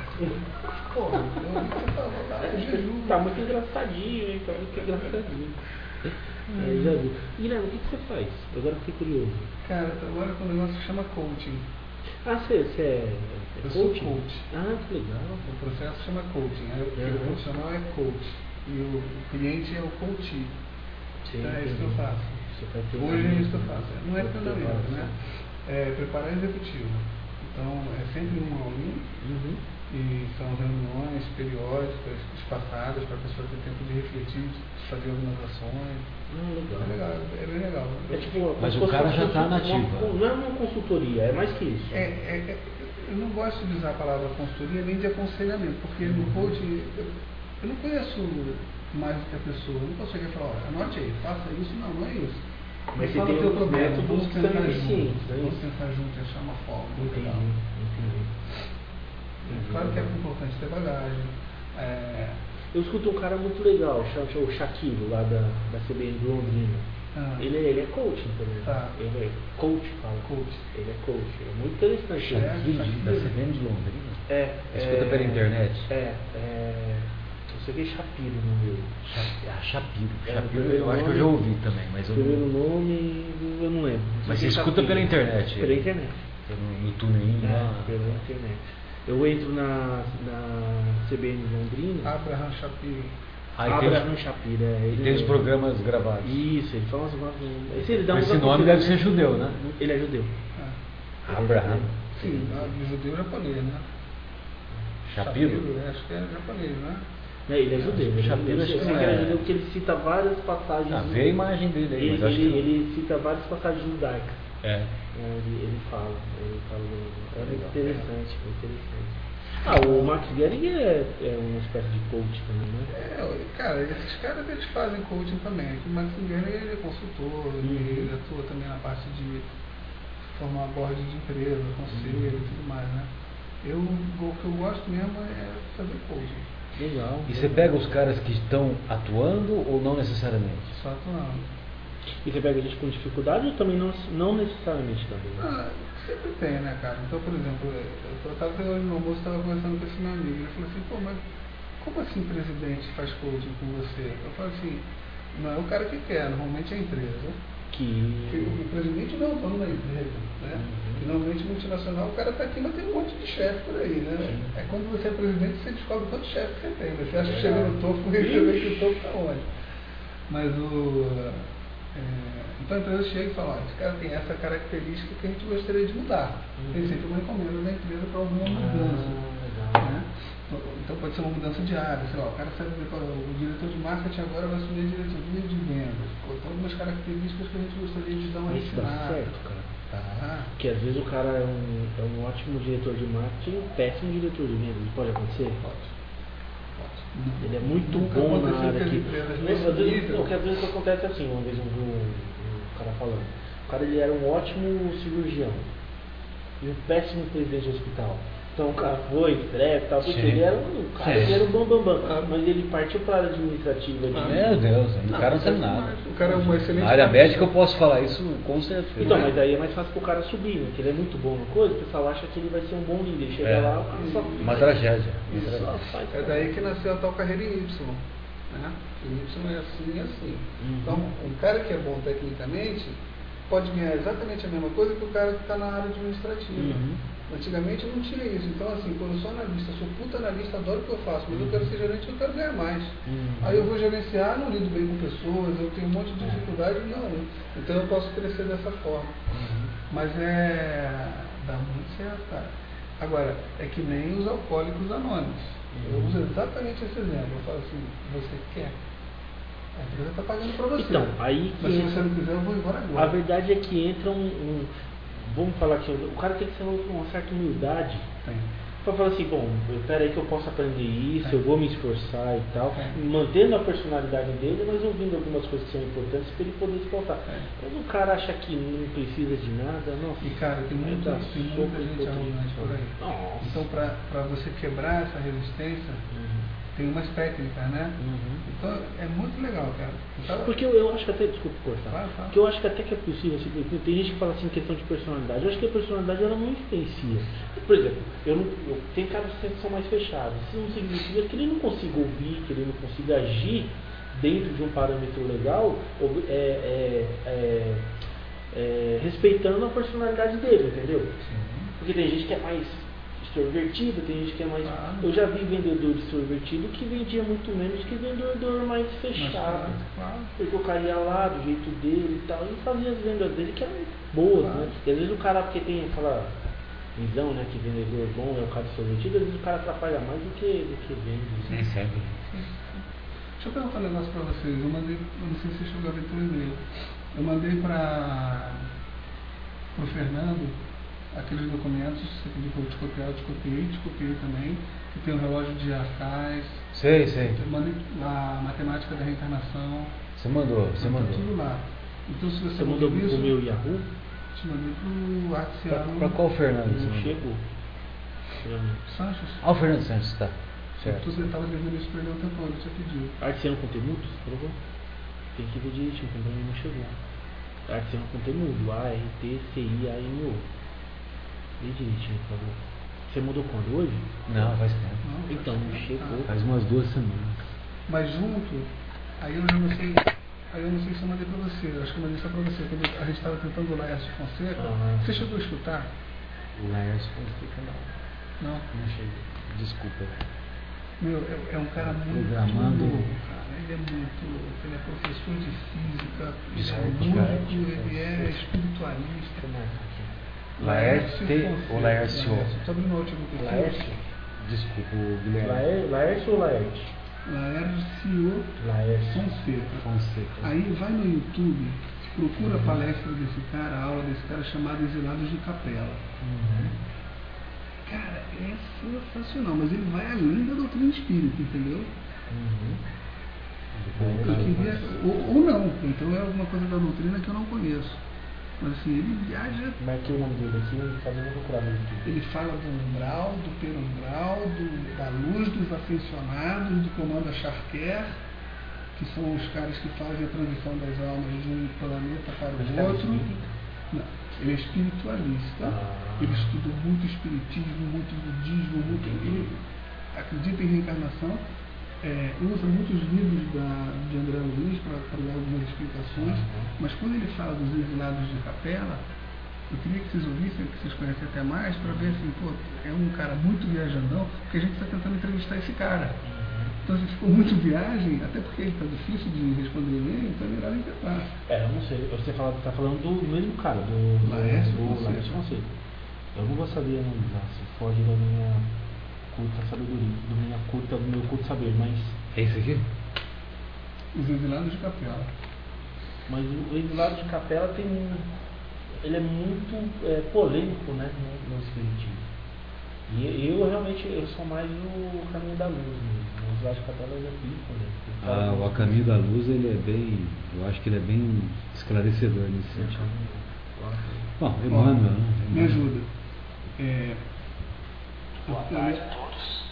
Eu tá muito engraçadinho, hein? Tá muito engraçadinho. Hum. Aí já viu. Guilherme, o que, que você faz? Agora fiquei curioso. Cara, agora com o negócio que chama coaching. Ah, você, você é, é Eu coaching? sou coach. Ah, que legal. O processo chama coaching. Uhum. O profissional é coach. E o, cliente é o coach. Sim, então é isso que eu faço. Hoje é isso que eu faço. Não é treinamento, né? É preparar executivo. Então, é sempre uma aulinha. Uhum. E são reuniões periódicas, espaçadas, para a pessoa ter tempo de refletir, de fazer algumas ações. Ah, legal. É legal, é bem legal. É tipo, Mas o cara já tá uma- nativa. uma- Não é uma consultoria, é mais que isso. É, é, é, eu não gosto de usar a palavra consultoria nem de aconselhamento, porque no coaching eu, eu não conheço mais do que a pessoa. Eu não posso chegar e falar, olha, anote aí, faça isso. Não, não é isso. Mas você tem o teu problema, vamos pensar junto. eficientes, não é Vamos pensar junto e achar uma forma. Entendi, É Claro que é importante ter bagagem. É, Eu escuto um cara muito legal, chama o Shaquille, lá da, da CBN de Londrina. ah, Ele, é- ele é coaching também. Tá. Ele é coach, fala. Coach. Ele é coach. É muito interessante. É, Aqui, Shaquille. da CBN de Londrina. É. Escuta pela internet? É, é. Não sei o que é Shapiro no meu. Ah, Shapiro. É, Shapiro, eu acho que eu já ouvi também, mas eu Primeiro não. nome, eu não lembro. Não Mas você é escuta Shapiro. pela internet, Pela internet. No, no TuneIn, É, lá. pela internet. Eu entro na, na CBN de Londrina. Abraham Shapiro. Aí tem, Abraham os- Shapiro, é. Ele tem os programas gravados. Isso, ele fala umas coisas. Esse, ele dá Esse nome deve ser judeu, né? Ele é judeu. É. Abraham. Sim, ah, de judeu japonês, né? Shapiro? é, acho que é japonês, né? Ele é judeu. Ele é Shapiro, acho que é é. judeu porque ele cita várias passagens. Ah, vê a imagem dele aí, Ele, mas acho ele, que ele cita várias passagens judaicas. É. É, Ele, ele fala, ele fala, é muito interessante, muito interessante. Ah, o Max Gehrig é, é uma espécie de coach também, né? É, cara, esses caras eles fazem coaching também. O Max Guerra ele é consultor, Uhum. ele atua também na parte de formar board de empresa, conselho e tudo mais, né? Eu, o que eu gosto mesmo é fazer coaching, Legal. E você pega os caras que estão atuando ou não necessariamente? só atuando. E você pega gente com dificuldade ou também não, não necessariamente também? Ah, sempre tem, né, cara? Então, por exemplo, eu estava hoje no almoço, estava conversando com esse meu amigo, ele falou assim, pô, mas como assim o presidente faz coaching com você? Eu falo assim, não é o cara que quer, normalmente é a empresa. Porque Que. o presidente não é o dono da empresa, né? Uhum. E normalmente multinacional o cara está aqui, mas tem um monte de chefe por aí, né? Sim. É quando você é presidente você descobre quantos chefes você tem. Você acha que É. chega no topo e você vê que o topo está onde. Mas o. é, então a empresa chega e fala, esse cara tem essa característica que a gente gostaria de mudar. Uhum. Tem sempre uma encomenda da empresa para alguma mudança. Ah, legal. né? Então pode ser uma mudança de área, sei lá, o cara sabe que o diretor de marketing agora vai assumir a diretoria de vendas. Tem algumas características que a gente gostaria de dar uma Isso dá refinada. certo, cara. Tá. Porque às vezes o cara é um, é um ótimo diretor de marketing e um péssimo diretor de vendas. Pode acontecer? Pode. Ele é muito Nunca bom na área nesse às vezes, não, que às vezes o acontece assim, uma vez eu vi um, um cara falando. O cara ele era um ótimo cirurgião e um péssimo presidente de hospital. Então o cara foi, escreve e tal, porque Sim. ele era um o cara, Sim. ele era o bambambam. Bam, bam. Ah. Mas ele partiu para a área administrativa de. Meu Deus, o cara não sabe nada. O cara é um excelente. Na área médica eu posso falar isso com certeza. Então, mas aí é mais fácil pro cara subir, né? Que ele é muito bom na coisa, o pessoal acha que ele vai ser um bom líder. Chega É. lá, só Uma tragédia. Uma Só tragédia. faz É daí que nasceu a tal carreira em Y. Né? O Y é assim e assim. Uhum. Então, um cara que é bom tecnicamente pode ganhar exatamente a mesma coisa que o cara que está na área administrativa. Uhum. Antigamente não tinha isso. Então, assim, quando eu sou analista, sou puta analista, adoro o que eu faço, mas eu quero ser gerente eu quero ganhar mais. Uhum. Aí eu vou gerenciar, não lido bem com pessoas, eu tenho um monte de dificuldade, não. Então eu posso crescer dessa forma. Uhum. Mas é. dá muito certo, cara. Agora, é que nem os alcoólicos anônimos. Eu Uhum. uso exatamente esse exemplo. Eu falo assim, você quer? A empresa está pagando para você. Então, aí que Mas se você não quiser, eu vou embora agora. A verdade é que entra um, um- Vamos falar que o cara tem que ter uma certa humildade Tem. para falar assim, bom, espera aí que eu posso aprender isso, eu vou me esforçar e tal, É. mantendo a personalidade dele, mas ouvindo algumas coisas que são importantes para ele poder se pautar. É. O cara acha que não precisa de nada, nossa. E cara, tem, muito, dar tem muita gente arrogante por aí. Nossa. Então, para você quebrar essa resistência, Uhum. Tem umas técnicas, né? Uhum. Então, é muito legal, cara. Tava- Porque eu, eu acho que até, desculpa cortar, porque eu acho que até que é possível, assim, tem gente que fala assim, questão de personalidade, eu acho que a personalidade ela não influencia. Por exemplo, eu não, eu, tem caras que são mais fechados, isso não significa que ele não consiga ouvir, que ele não consiga agir dentro de um parâmetro legal, é, é, é, é, respeitando a personalidade dele, entendeu? Porque tem gente que é mais extrovertido, tem gente que é mais. Claro. Eu já vi vendedor extrovertido que vendia muito menos que vendedor mais Mas, fechado. claro. Porque o cara ia lá do jeito dele e tal, e fazia as vendas dele que eram boas, Claro. né? E às vezes o cara, porque tem aquela visão, né, que vendedor bom é o cara extrovertido, às vezes o cara atrapalha mais do que, do que vende. Nem serve. Deixa eu perguntar um negócio pra vocês. Eu mandei, eu não sei se você chegou a ver teu e-mail. Eu mandei para o Fernando aqueles documentos, você pediu para eu te copiar, eu te copiei, te copiei também, que tem o relógio de arcais, Sei, sei. a matemática da reencarnação, Você mandou, você tá mandou. tudo lá. Então se você, Você mandou isso, pro meu Yahoo? te mandei pro Pra, Arciano pra qual Fernando? você Não chegou. Pra. Sanches. Ah, o Fernando Santos, tá. Então Certo. você estava devendo isso para ele um tempo, ele tinha pedido. Artesiano Conteúdos, provou? Tem que ver direitinho, porque pra mim não chegou. Artesiano Conteúdo, A-R-T-C-I-A-N-O. Vê direitinho, por favor. Você mudou quando? Hoje? Não, faz tempo. Não, Então, não chegou. Faz umas duas semanas. Mas junto, aí eu já não sei, aí eu não sei se eu mandei pra você, eu acho que eu mandei só pra você, quando a gente estava tentando o Laércio Fonseca, Aham. você chegou a escutar? O Laércio Fonseca não. Não? Não cheguei. Desculpa. Meu, é, é um cara muito Programando. louco, cara. Ele é muito louco, ele é professor de física, ele é Desculpa, cara. músico, ele é espiritualista. Aqui. Laércio ou Laércio? Aqui? Laércio? Desculpa, o Guilherme. Laer- Laércio ou Laerte? Laércio Laércio. Fonseca. Fonseca. Aí vai no YouTube, procura a palestra desse cara, a aula desse cara chamada Exilados de Capela. Uhum. Cara, é sensacional, mas ele vai além da doutrina espírita, entendeu? Uhum. Eu queria, ou, ou não, então é alguma coisa da doutrina que eu não conheço. Mas assim, ele viaja, Marquei o nome dele aqui, fazendo procurar no YouTube. ele fala do umbral, do perumbral, do, da luz dos ascensionados, do comando Charquer, que são os caras que fazem a transição das almas de um planeta para o cara outro. Não, ele é espiritualista, Ah. ele estuda muito espiritismo, muito budismo, muito. Ele acredita em reencarnação, é, usa muitos livros da, de André Luiz para dar algumas explicações, Uhum. mas quando ele fala dos exilados de capela, eu queria que vocês ouvissem, que vocês conhecem até mais, para ver assim, pô, é um cara muito viajandão, porque a gente está tentando entrevistar esse cara. Então se ficou muito viagem, até porque ele está difícil de responder e-mail, então é melhor tentar. É, eu não sei. Você fala, tá falando do mesmo cara, do, Laércio Fonseca. Eu não vou saber analisar se foge da minha curta sabedoria, do minha curta, do meu curto saber, mas, É isso aqui? Os exilados de capela. mas o exilado de capela tem um- ele é muito é, polêmico, né, no, no espiritismo. E eu realmente eu sou mais o caminho da luz mesmo. O exilado de capela é bem polêmico. Ah, o A Caminho da Luz, ele é bem. Eu acho que ele é bem esclarecedor nesse do- sentido. eu acho que- Bom, Emmanuel, né? Me ajuda. É, Boa tarde a todos.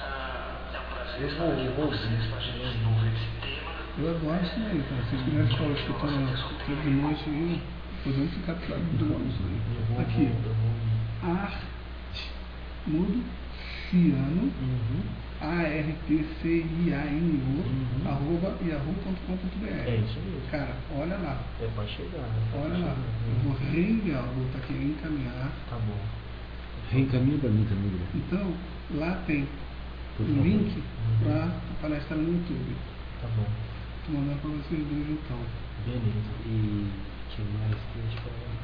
Ah, é um prazer estar aqui com vocês para a gente desenvolver esse tema. Eu adoro isso aí, cara. Vocês quiserem ficar escutando todo de noite aí, podemos ficar do lado do ônibus aí. vou- Aqui, eu vou- ar, mudo, ciano. A-R-T-C-I-A-N-O, Uhum. arroba yahoo.com.br. É isso mesmo. Cara, olha lá, É pra chegar. né? Olha lá. chegar. Eu vou reenviar, vou botar aqui encaminhar. Tá bom. Reencaminha pra mim também, Guilherme. Então, lá tem Por o favor. link para a palestra no YouTube. Tá bom. Vou mandar para vocês dois então. Beleza. E que mais que eu ia te falar?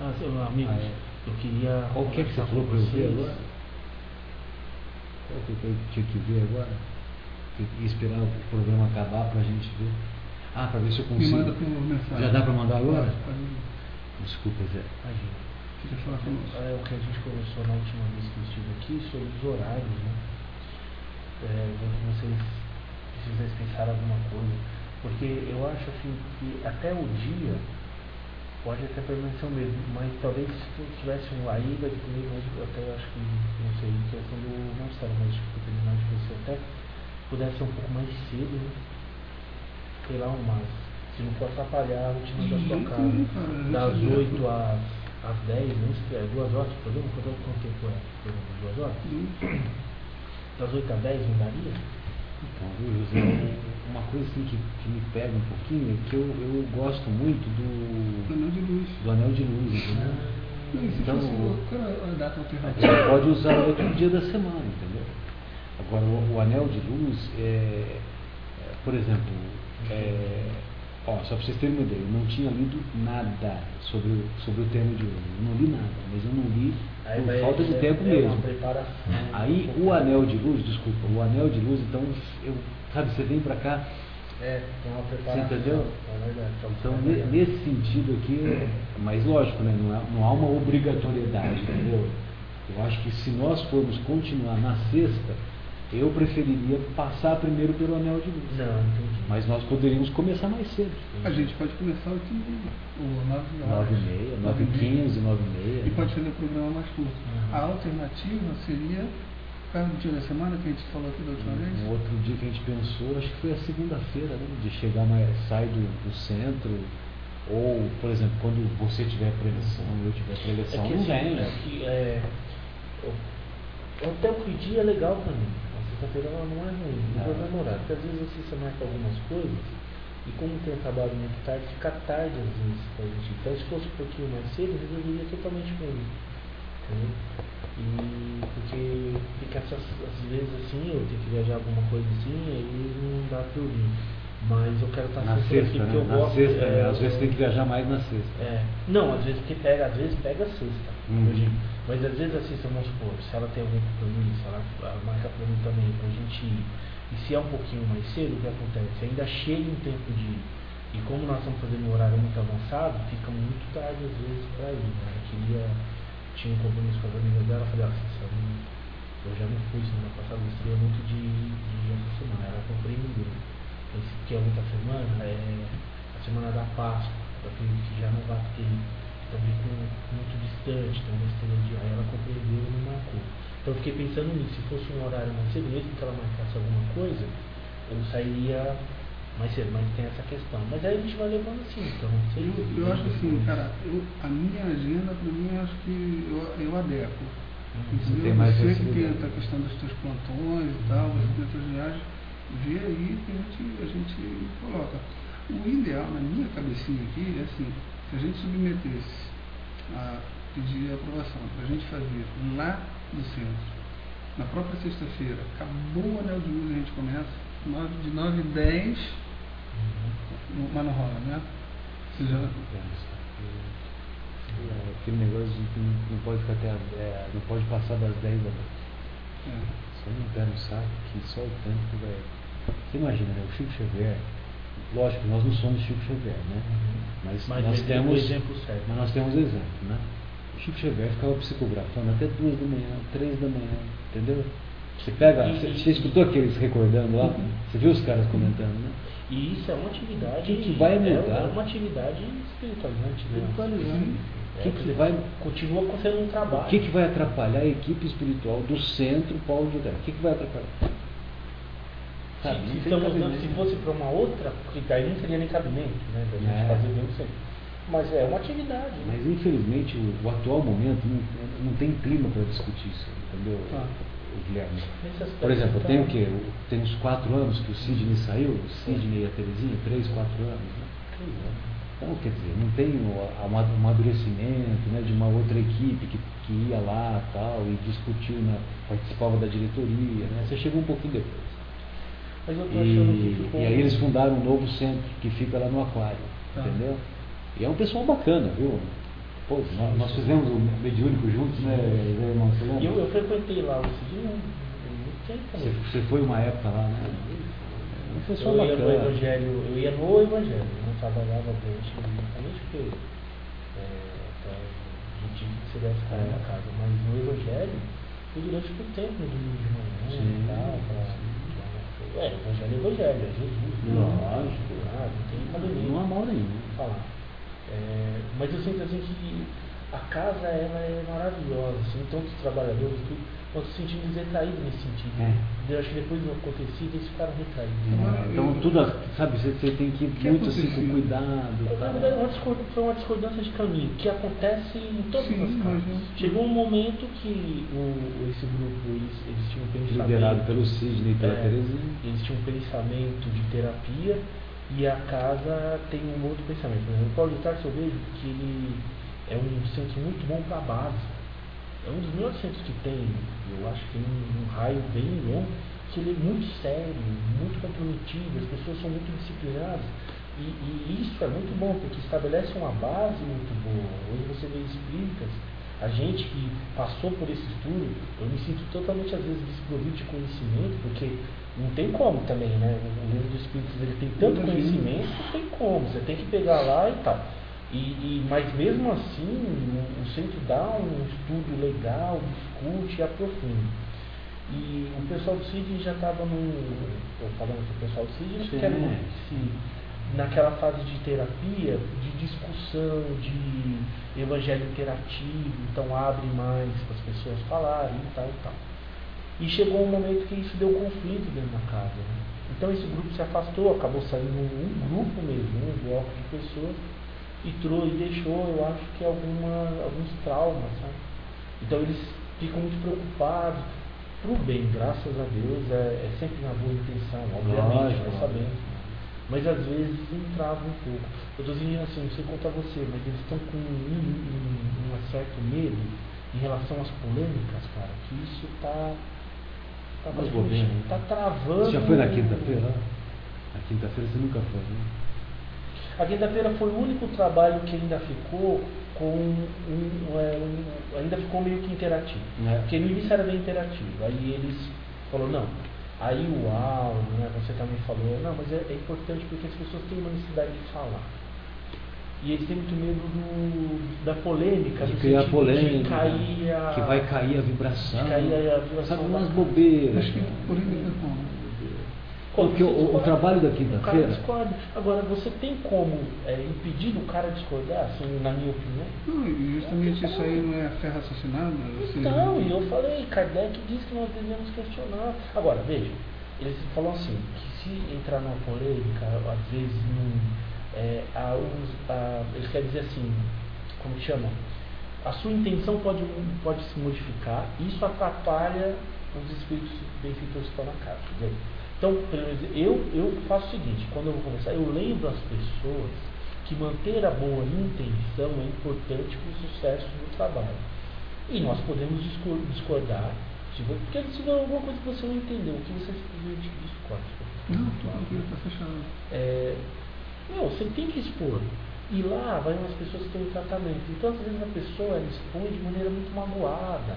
Ah, seu amigo, Ah, é. eu queria. Qual que é que você falou pra eu ver vocês. agora? Qual que eu tinha que ver agora? Tem que esperar o programa acabar pra gente ver. Ah, pra ver se eu Me consigo. manda por mensagem. Já dá pra mandar agora? Pode, pode. Desculpa, Zé. Imagina. Queria falar conosco. É o que a gente conversou na última vez que eu estive aqui sobre os horários, né? É, vocês, vocês pensaram alguma coisa. Porque eu acho assim que até o dia pode até permanecer o mesmo, mas talvez se tivesse um aí vai comigo, eu até acho que, não sei, questão do Marcelo, mas acho que determinado de você até pudesse ser um pouco mais cedo, né? Sei lá, umas. Se não for atrapalhar a rotina da sua casa. Das isso é 8 às, às 10, não sei, é duas horas o programa? Quanto, quanto tempo é programa? Duas horas? Das 8 às 10 não daria? Então, viu, José? uma coisa assim que, que me pega um pouquinho é que eu, eu gosto muito do, Anel de luz. do anel de luz, entendeu? Não, se Então, é Você alternativa? pode usar outro dia da semana, entendeu? Agora, o, o anel de luz, é, é, por exemplo, é, ó, só para vocês terem uma ideia, eu não tinha lido nada sobre, o- sobre o termo de luz. Eu não li nada, mas eu não li Aí por falta de tempo mesmo. Aí o anel de luz, desculpa, o anel de luz, então, eu, sabe, você vem para cá, É, tem uma preparação. Você entendeu? É verdade. então ne- nesse sentido aqui, é- mas lógico, né, não, é- não há uma obrigatoriedade, entendeu? Eu acho que se nós formos continuar na sexta, eu preferiria passar primeiro pelo anel de luz. Não, entendi. Mas nós poderíamos começar mais cedo. A gente pode começar o que o 9 horas. 9 e meia, 9 e 15, 9 e meia. E pode fazer o programa mais curto. Uhum. A alternativa seria qual é o dia da semana que a gente falou aqui da última vez? Um outro dia que a gente pensou, acho que foi a segunda-feira, né? De chegar mais, sai do, do centro, ou, por exemplo, quando você tiver preleção, eu tiver preleção, não assim, vem, é né? que, é, eu- até o que dia é legal pra mim. A sexta-feira ela não é ruim, não vai demorar. Porque às vezes assim, você marca algumas coisas e como tem um trabalho muito tarde, fica tarde às vezes pra gente. Então se fosse um pouquinho mais cedo, resolveria totalmente com isso. Entendeu? E porque fica essas, às vezes assim, eu tenho que viajar alguma coisa assim, aí não dá pra eu ir. Mas eu quero estar Na sempre sexta, aqui porque né? eu Na gosto. sexta, é, né? Às vezes eu- tem que viajar mais na sexta. é. Não, às vezes porque pega, às vezes pega sexta. Uhum. Eu. Mas às vezes assim, se vamos supor, se ela tem algum compromisso, ela, ela marca pra mim também, pra gente ir. E se é um pouquinho mais cedo, o que acontece? Ainda chega um tempo de ir. E como nós estamos fazendo um horário muito avançado, fica muito tarde às vezes pra ir. Né? Ela queria, tinha um compromisso com as amigas dela, eu falei, ah, sinceramente, eu já não fui semana passada, eu gostaria muito de, de ir essa semana. Ela compreendeu. Esse que é outra semana é a semana da Páscoa, eu acredito que já não vai ter, também com, muito distante, então nesse dia aí ela compreendeu e não marcou. Então eu fiquei pensando nisso, se fosse um horário mais cedo, mesmo que ela marcasse alguma coisa, eu sairia mais cedo, mas tem essa questão. Mas aí a gente vai levando assim, então. Eu, que- eu acho assim, cara, eu, a minha agenda, para mim, eu acho que eu, eu adequo. Uhum. Entendeu? tem mais Você que tem a questão dos teus plantões e tal, Uhum. as outras viagens, vê aí que a gente, a gente coloca. O ideal, na minha cabecinha aqui, é assim, se a gente submetesse a pedir aprovação para a gente fazer lá no centro, na própria sexta-feira, acabou o anel de luz, a gente começa, nove- de 9 e 10, Uhum. mas não rola, né? Você já, É, Aquele negócio de que não, pode ficar até é, não pode passar das 10 da noite. é. Você não pé no saco que só o tempo vai. Você imagina, né? O Chico Xavier, lógico, nós não somos Chico Xavier, né? Mas, Mas nós temos. exemplo certo. Mas nós temos exemplo, né? O Chico Xavier ficava psicografando até duas da manhã, três da manhã, entendeu? Você pega, E- você, você escutou aqueles recordando lá? Você viu os caras comentando, né? E isso é uma atividade. Que que vai mudar? É uma atividade espiritualizante, né? Espiritualizante. É, que, vai, Continua sendo um trabalho. o que, que vai atrapalhar a equipe espiritual do centro Paulo de Jordão? O que, que vai atrapalhar? Sabe, não se, fosse para uma outra, porque aí não seria nem cabimento, né? Da gente É. fazer bem sempre. Mas é uma atividade. né? Mas infelizmente o, o atual momento não, não tem clima para discutir isso, entendeu, o Guilherme? Por exemplo, então, tem o quê? O- Tem uns quatro anos que o Sidney saiu, o Sidney e a Terezinha, três, quatro anos, né? Então, quer dizer, não tem o ama- amadurecimento né, de uma outra equipe que, que ia lá tal, e discutiu, na, participava da diretoria, né? Você chegou um pouquinho depois. Mas eu tô achando que E, ficou. e aí eles fundaram um novo centro que fica lá no Aquário, Tá. entendeu? E é um pessoal bacana, viu? Pô, nós, nós fizemos o Mediúnico juntos, né, irmão? Você lembra? Eu, eu frequentei lá o Cidinho há muito tempo Você, você foi uma época lá, né? É um pessoal eu ia no bacana. evangelho, eu ia no evangelho, eu não trabalhava durante justamente porque é, pra gente que se deve ficar É. na casa, mas no evangelho fui durante muito tempo no domingo de manhã Sim, e tal, pra, pra- é, evangelho é evangelho, é Jesus, né? Lógico. Ah, não tem cabimento Não há mal nenhum. falar. É, mas eu sinto assim que a casa ela é maravilhosa, assim, tanto os trabalhadores, tudo, estão se sentindo retraídos nesse sentido. É. Eu acho que depois do acontecido eles ficaram retraídos. É. Então tudo, sabe, você, você tem que ir Que muito assim com cuidado. Na verdade, uma foi uma discordância de caminho que acontece em todas Sim, as casas. Chegou um momento que o, esse grupo, eles, eles tinham um pensamento. Liderado pelo Sidney e pela É, Terezinha. Eles tinham um pensamento de terapia e a casa tem um outro pensamento. Por exemplo, o Paulo de Tarso eu vejo que ele é um centro muito bom para a base. É um dos melhores centros que tem, eu acho que tem um, um raio bem longo, que ele é muito sério, muito comprometido, as pessoas são muito disciplinadas. E, e isso é muito bom, porque estabelece uma base muito boa. Hoje você vê espíritas, a gente que passou por esse estudo, eu me sinto totalmente às vezes desprovido de conhecimento, porque não tem como também, né? O livro dos espíritos ele tem tanto conhecimento, não tem como, você tem que pegar lá e tal. E, e- mas mesmo assim, o, o centro dá um estudo legal, discute e aprofunda. E o pessoal do CID já estava no. Eu falando com o pessoal do CID, eles Sim. querem se, naquela fase de terapia, de discussão, de evangelho interativo, então abre mais para as pessoas falarem e tal e tal. E chegou um momento que isso deu conflito dentro da casa. né? Então esse grupo se afastou, acabou saindo um grupo mesmo, um bloco de pessoas, e trouxe e deixou, eu acho que alguma, alguns traumas, sabe? Então eles ficam muito preocupados, pro bem, graças a Deus, é, é sempre na boa intenção, obviamente, nós sabemos. Mas às vezes entrava um pouco. Eu estou dizendo assim, não sei contar você, mas eles estão com um, um, um certo medo em relação às polêmicas, cara, que isso está tá, bobeiras. tá travando. Você já foi na quinta-feira? Na quinta-feira você nunca foi, né? A quinta-feira foi o único trabalho que ainda ficou com um, é, um- ainda ficou meio que interativo. É. Porque no início era bem interativo. Aí eles falaram, não, aí o áudio, né, você também falou, não, mas é, é importante porque as pessoas têm uma necessidade de falar. E eles têm muito medo do, da polêmica, De criar polêmica, de cair a, que vai cair a vibração. de cair a vibração Sabe, umas bobeiras. Acho que por ele não. Porque o, o trabalho da O cara quinta-feira. discorda. Agora, você tem como é, impedir do cara discordar, assim, na minha opinião? Não, e justamente isso aí não é fé raciocinada? Você- Então, e eu falei, Kardec diz que nós devemos questionar. Agora, veja, eles falam assim, que se entrar numa polêmica, às vezes não. É, uns- há- eles querem dizer assim, como chama? A sua intenção pode, pode se modificar, isso atrapalha os espíritos benfeitores que estão na casa. dizer, Então, pelo menos, eu, eu faço o seguinte, quando eu vou conversar, eu lembro as pessoas que manter a boa intenção é importante para o sucesso do trabalho. E nós podemos discor- discordar, porque se for alguma coisa que você não entendeu, o que você simplesmente discorda. Não, tranquilo, tá fechado. É, não, você tem que expor. E lá vai umas pessoas que têm tratamento. Então, às vezes, a pessoa expõe de maneira muito magoada.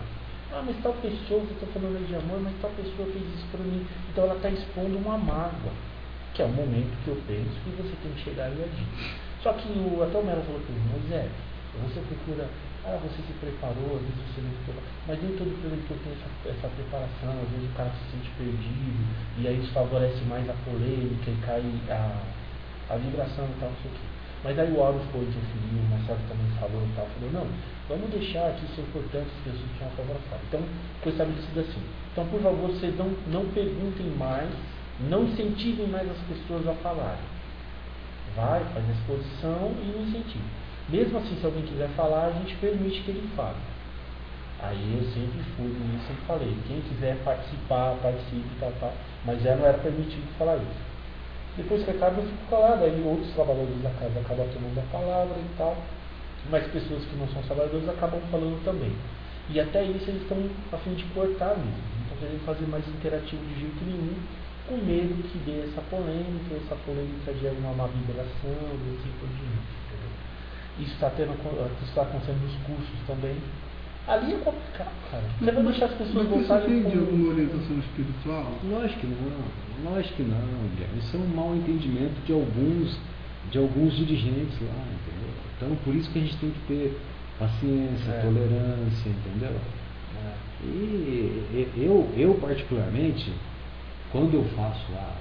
Ah, mas tal pessoa, você está falando de amor, mas tal pessoa fez isso para mim. Então, ela está expondo uma mágoa. Que é o momento que eu penso que você tem que chegar e agir. Só que o, até o Melo falou para mim, mas é, você procura, ah, você se preparou, às vezes você não preparou. Mas nem todo preventor tem essa, essa preparação, às vezes o cara se sente perdido, e aí isso favorece mais a polêmica e cai a, a vibração e tal, não sei o. Mas aí o Auro foi interferiu, o Marcelo também falou e tal, falou, não, vamos deixar que isso é importante, as pessoas tinham favorável. Então, foi estabelecido assim. Então, por favor, vocês não, não perguntem mais, não incentivem mais as pessoas a falarem. Vai, faz a exposição e não incentive. Mesmo assim, se alguém quiser falar, a gente permite que ele fale. Aí eu sempre fui início, sempre falei, quem quiser participar, participe, tal, tal. Mas já não era permitido falar isso. Depois que acaba, eu fico calado, aí outros trabalhadores da casa acabam tomando a palavra e tal, mas pessoas que não são trabalhadores acabam falando também. E até isso eles estão a fim de cortar mesmo, não estão querendo fazer mais interativo de jeito nenhum, com medo que dê essa polêmica, essa polêmica gere uma má vibração e assim por diante. Isso está tendo, isso está acontecendo nos cursos também. Ali é complicado, cara. Você vai deixar as pessoas Mas você voltarem tem com... de alguma orientação espiritual? Lógico que não, lógico que não, Guilherme. Isso é um mau entendimento de alguns, de alguns dirigentes lá, entendeu? Então por isso que a gente tem que ter paciência, É. tolerância, entendeu? É. E eu, eu particularmente, quando eu faço lá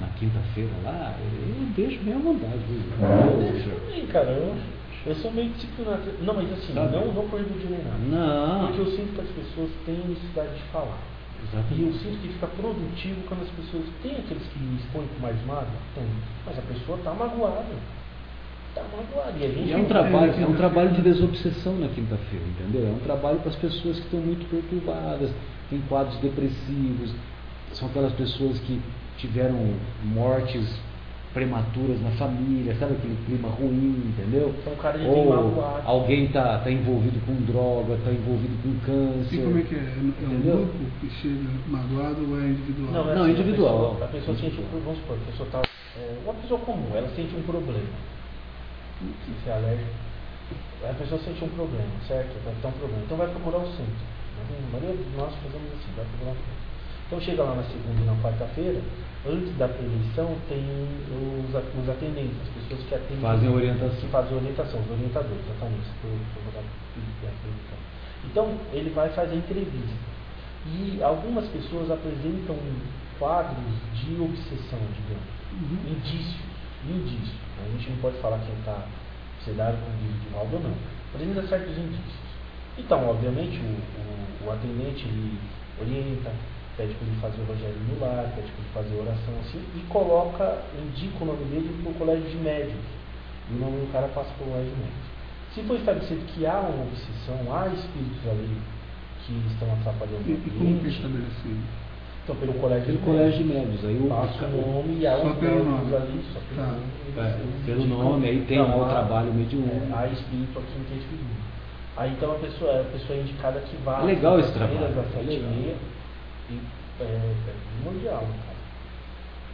na quinta-feira lá, eu deixo bem à vontade. Eu-. Eu, Eu sou meio disciplinado. Não, mas assim, Sabe? não, não por rebeldia nem nada. Não. Porque eu sinto que as pessoas têm necessidade de falar. E eu Exatamente. sinto que fica produtivo quando as pessoas. Tem aqueles que expõem com mais mágoa? Tem. Mas a pessoa está magoada. Está magoada. E a gente. E é um trabalho, é um trabalho de desobsessão na quinta-feira, entendeu? É um trabalho para as pessoas que estão muito perturbadas, têm quadros depressivos, são aquelas pessoas que tiveram mortes prematuras na família, sabe aquele clima ruim, entendeu? Então o cara Ou alguém está tá envolvido com droga, está envolvido com câncer. E como é que é? É, um grupo que chega magoado ou é individual? Não, é Não, assim, individual. A pessoa, a pessoa sente um vamos supor, a pessoa tá, é, uma pessoa comum, ela sente um problema. Se você é alérgico, a pessoa sente um problema, certo? Vai ter um problema. Então vai procurar o centro. A maioria de nós fazemos assim, vai procurar o centro. Então chega lá na segunda e na quarta-feira, antes da prevenção tem os, os atendentes, as pessoas que atendem. Fazem orientação. Que fazem orientação, os orientadores, exatamente. prevenção. Então ele vai fazer entrevista. E algumas pessoas apresentam quadros de obsessão, digamos, Uhum. indícios, indícios. A gente não pode falar quem está sedado com vídeo de Valdo ou não. Apresenta certos indícios. Então, obviamente, o, o, o atendente ele orienta, pede para ele fazer o Rogério no lar, pede para ele fazer oração assim, e coloca, indica o nome dele para o colégio de médios. E o nome do cara passa para o colégio de médios. Se for estabelecido que há uma obsessão, há espíritos ali que estão atrapalhando E, o e como que é ambiente, estabelecido? então pelo colégio Pelo de colégio de médios. médios, aí o, Passa o nome e há médicos nome. ali, só pelo Tá. eles- É, eles pelo nome, aí tem Não, o há- trabalho mediúnico. é, Há espírito aqui em que espírito. Aí então a pessoa, a pessoa é indicada que vá É legal esse trabalho, é sete e meia é, primordial, né, cara.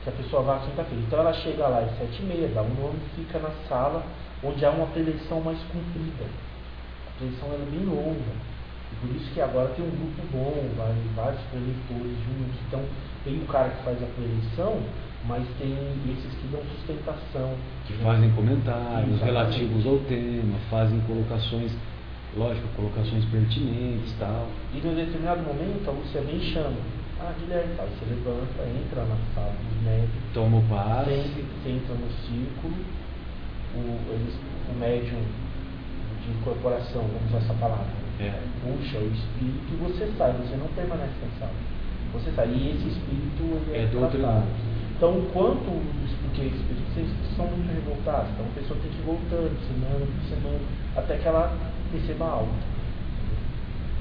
Que a pessoa vá quinta-feira. Então ela chega lá às sete e meia, dá um nome, fica na sala onde há uma preleção mais comprida. A preleção ela é bem longa. E por isso que agora tem um grupo bom, vai vários preletores juntos. Então tem o cara que faz a preleição, mas tem esses que dão sustentação. que fazem comentários Exatamente. relativos ao tema, fazem colocações, lógico, colocações pertinentes e tal. E num determinado momento a Lúcia vem e chama. Ah, Guilherme, tá, você levanta, entra na sala dos médicos, Toma o passe. sempre senta no círculo, o, eles, o médium de incorporação, vamos usar essa palavra, É. puxa o espírito e você sai, você não permanece na sala. Você sai. E esse espírito é, É doutrinado. tratado. Então, enquanto porque os espíritos são muito revoltados, então a pessoa tem que ir voltando semana por semana até que ela receba alta.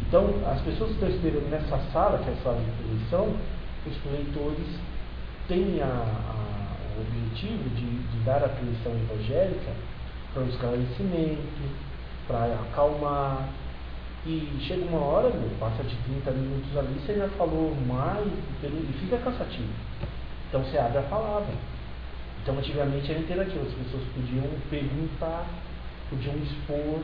Então, as pessoas que estão esperando nessa sala, que é a sala de eleição, os leitores têm a, a- o objetivo de, de dar a preleição evangélica para o esclarecimento, para acalmar. E chega uma hora, meu, passa de 30 minutos ali, você já falou mais e fica cansativo. Então você abre a palavra. Então antigamente era interativo, as pessoas podiam perguntar, podiam expor,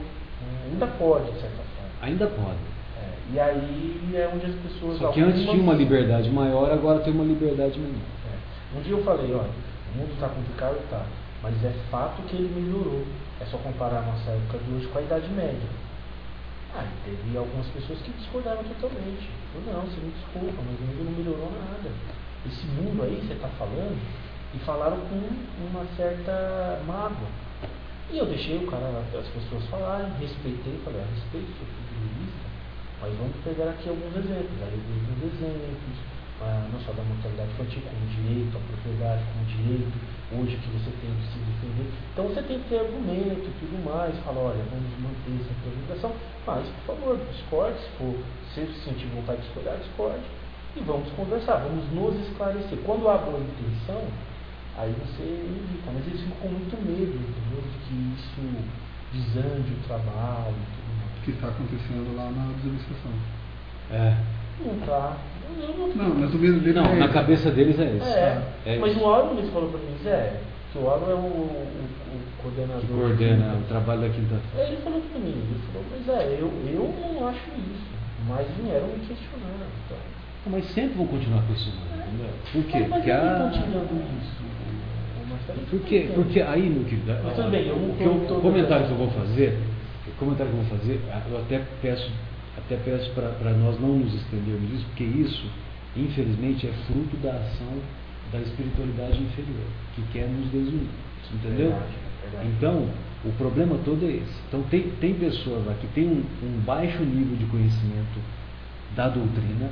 ainda pode, de certa forma. Ainda pode. É, e aí é onde as pessoas. Só que antes tinha uma liberdade maior, agora tem uma liberdade menor. É. Um dia eu falei, olha, o mundo está complicado, tá, mas é fato que ele melhorou. É só comparar a nossa época de hoje com a Idade Média. Ah, e teve algumas pessoas que discordaram totalmente. Falaram, não, você me desculpa, mas o mundo não melhorou nada. Esse mundo aí, você está falando, e falaram com uma certa mágoa. E eu deixei o cara, as pessoas falarem, respeitei, falei, ah, respeito o seu ponto de mas vamos pegar aqui alguns exemplos. Aí eu dei alguns exemplos, ah, não só da mortalidade infantil, como direito à propriedade, como direito, hoje que você tem que se defender. Então você tem que ter argumento e tudo mais, fala, olha, vamos manter essa apresentação, mas, por favor, discorde, se for, se sentir vontade de discordar, discorde. E vamos conversar, vamos nos esclarecer. Quando há boa intenção, aí você evita, mas eles ficam com muito medo, entendeu? De que isso desande o trabalho e tudo mais. que está acontecendo lá na desobsessão. É. Não tá. Eu não, Não, mas o medo dele Não, é na esse. cabeça deles é isso. É, É mas isso. o Aro mesmo falou pra mim, Zé, que o Aro é o, o, o coordenador. Que coordena o trabalho da quinta-feira. Aí ele falou pra mim, ele falou, mas é, eu, eu não acho isso. Mas vieram me questionar. Então. Mas sempre vão continuar questionando, entendeu? Por quê? Mas, mas Porque a... tirando isso, o- o? Porque, porque aí, meu querido, Mas tudo bem, eu não o, que eu- tô- o comentário que eu vou fazer, o comentário que eu vou fazer, eu até peço, até peço para nós não nos estendermos isso, porque isso, infelizmente, é fruto da ação da espiritualidade inferior, que quer nos desunir. Entendeu? Verdade, verdade. Então, O problema todo é esse. Então tem, tem pessoas lá que têm um, um baixo nível de conhecimento da doutrina,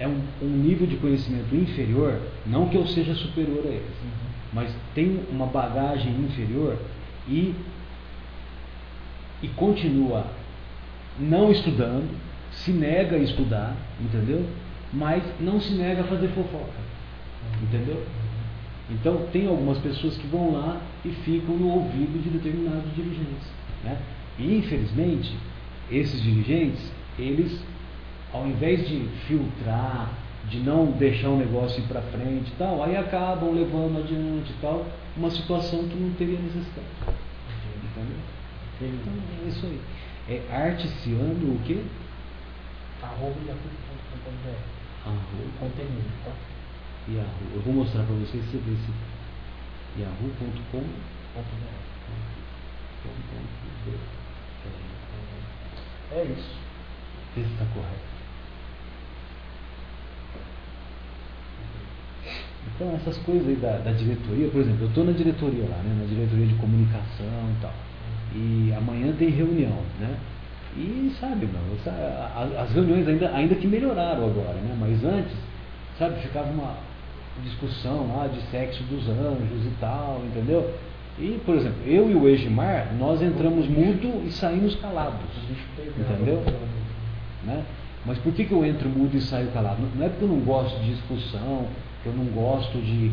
é um, um nível de conhecimento inferior, não que eu seja superior a eles, mas tem uma bagagem inferior e, e continua não estudando, se nega a estudar, entendeu? Mas não se nega a fazer fofoca, entendeu? Então tem algumas pessoas que vão lá e ficam no ouvido de determinados dirigentes, né? E infelizmente esses dirigentes eles ao invés de filtrar, de não deixar o negócio ir para frente e tal, aí acabam levando adiante e tal, uma situação que não teria necessidade. Entendeu? Então é isso aí. É articiano o quê? Arroba yahoo.com.br. Conteúdo, tá? Yahoo. Eu vou mostrar para vocês se ver se yahoo.com Ponto BR. É isso. Vê se está correto. Então essas coisas aí da, da diretoria, por exemplo, eu estou na diretoria lá, né, na diretoria de comunicação e tal. E amanhã tem reunião, né? E sabe, a- as reuniões ainda, ainda que melhoraram agora, né? Mas antes, sabe, ficava uma discussão lá de sexo dos anjos e tal, entendeu? E, por exemplo, eu e o Egimar, nós entramos mudo e saímos calados. Entendeu? né? Mas por que, que eu entro mudo e saio calado? Não- é porque eu não gosto de discussão, eu não gosto de,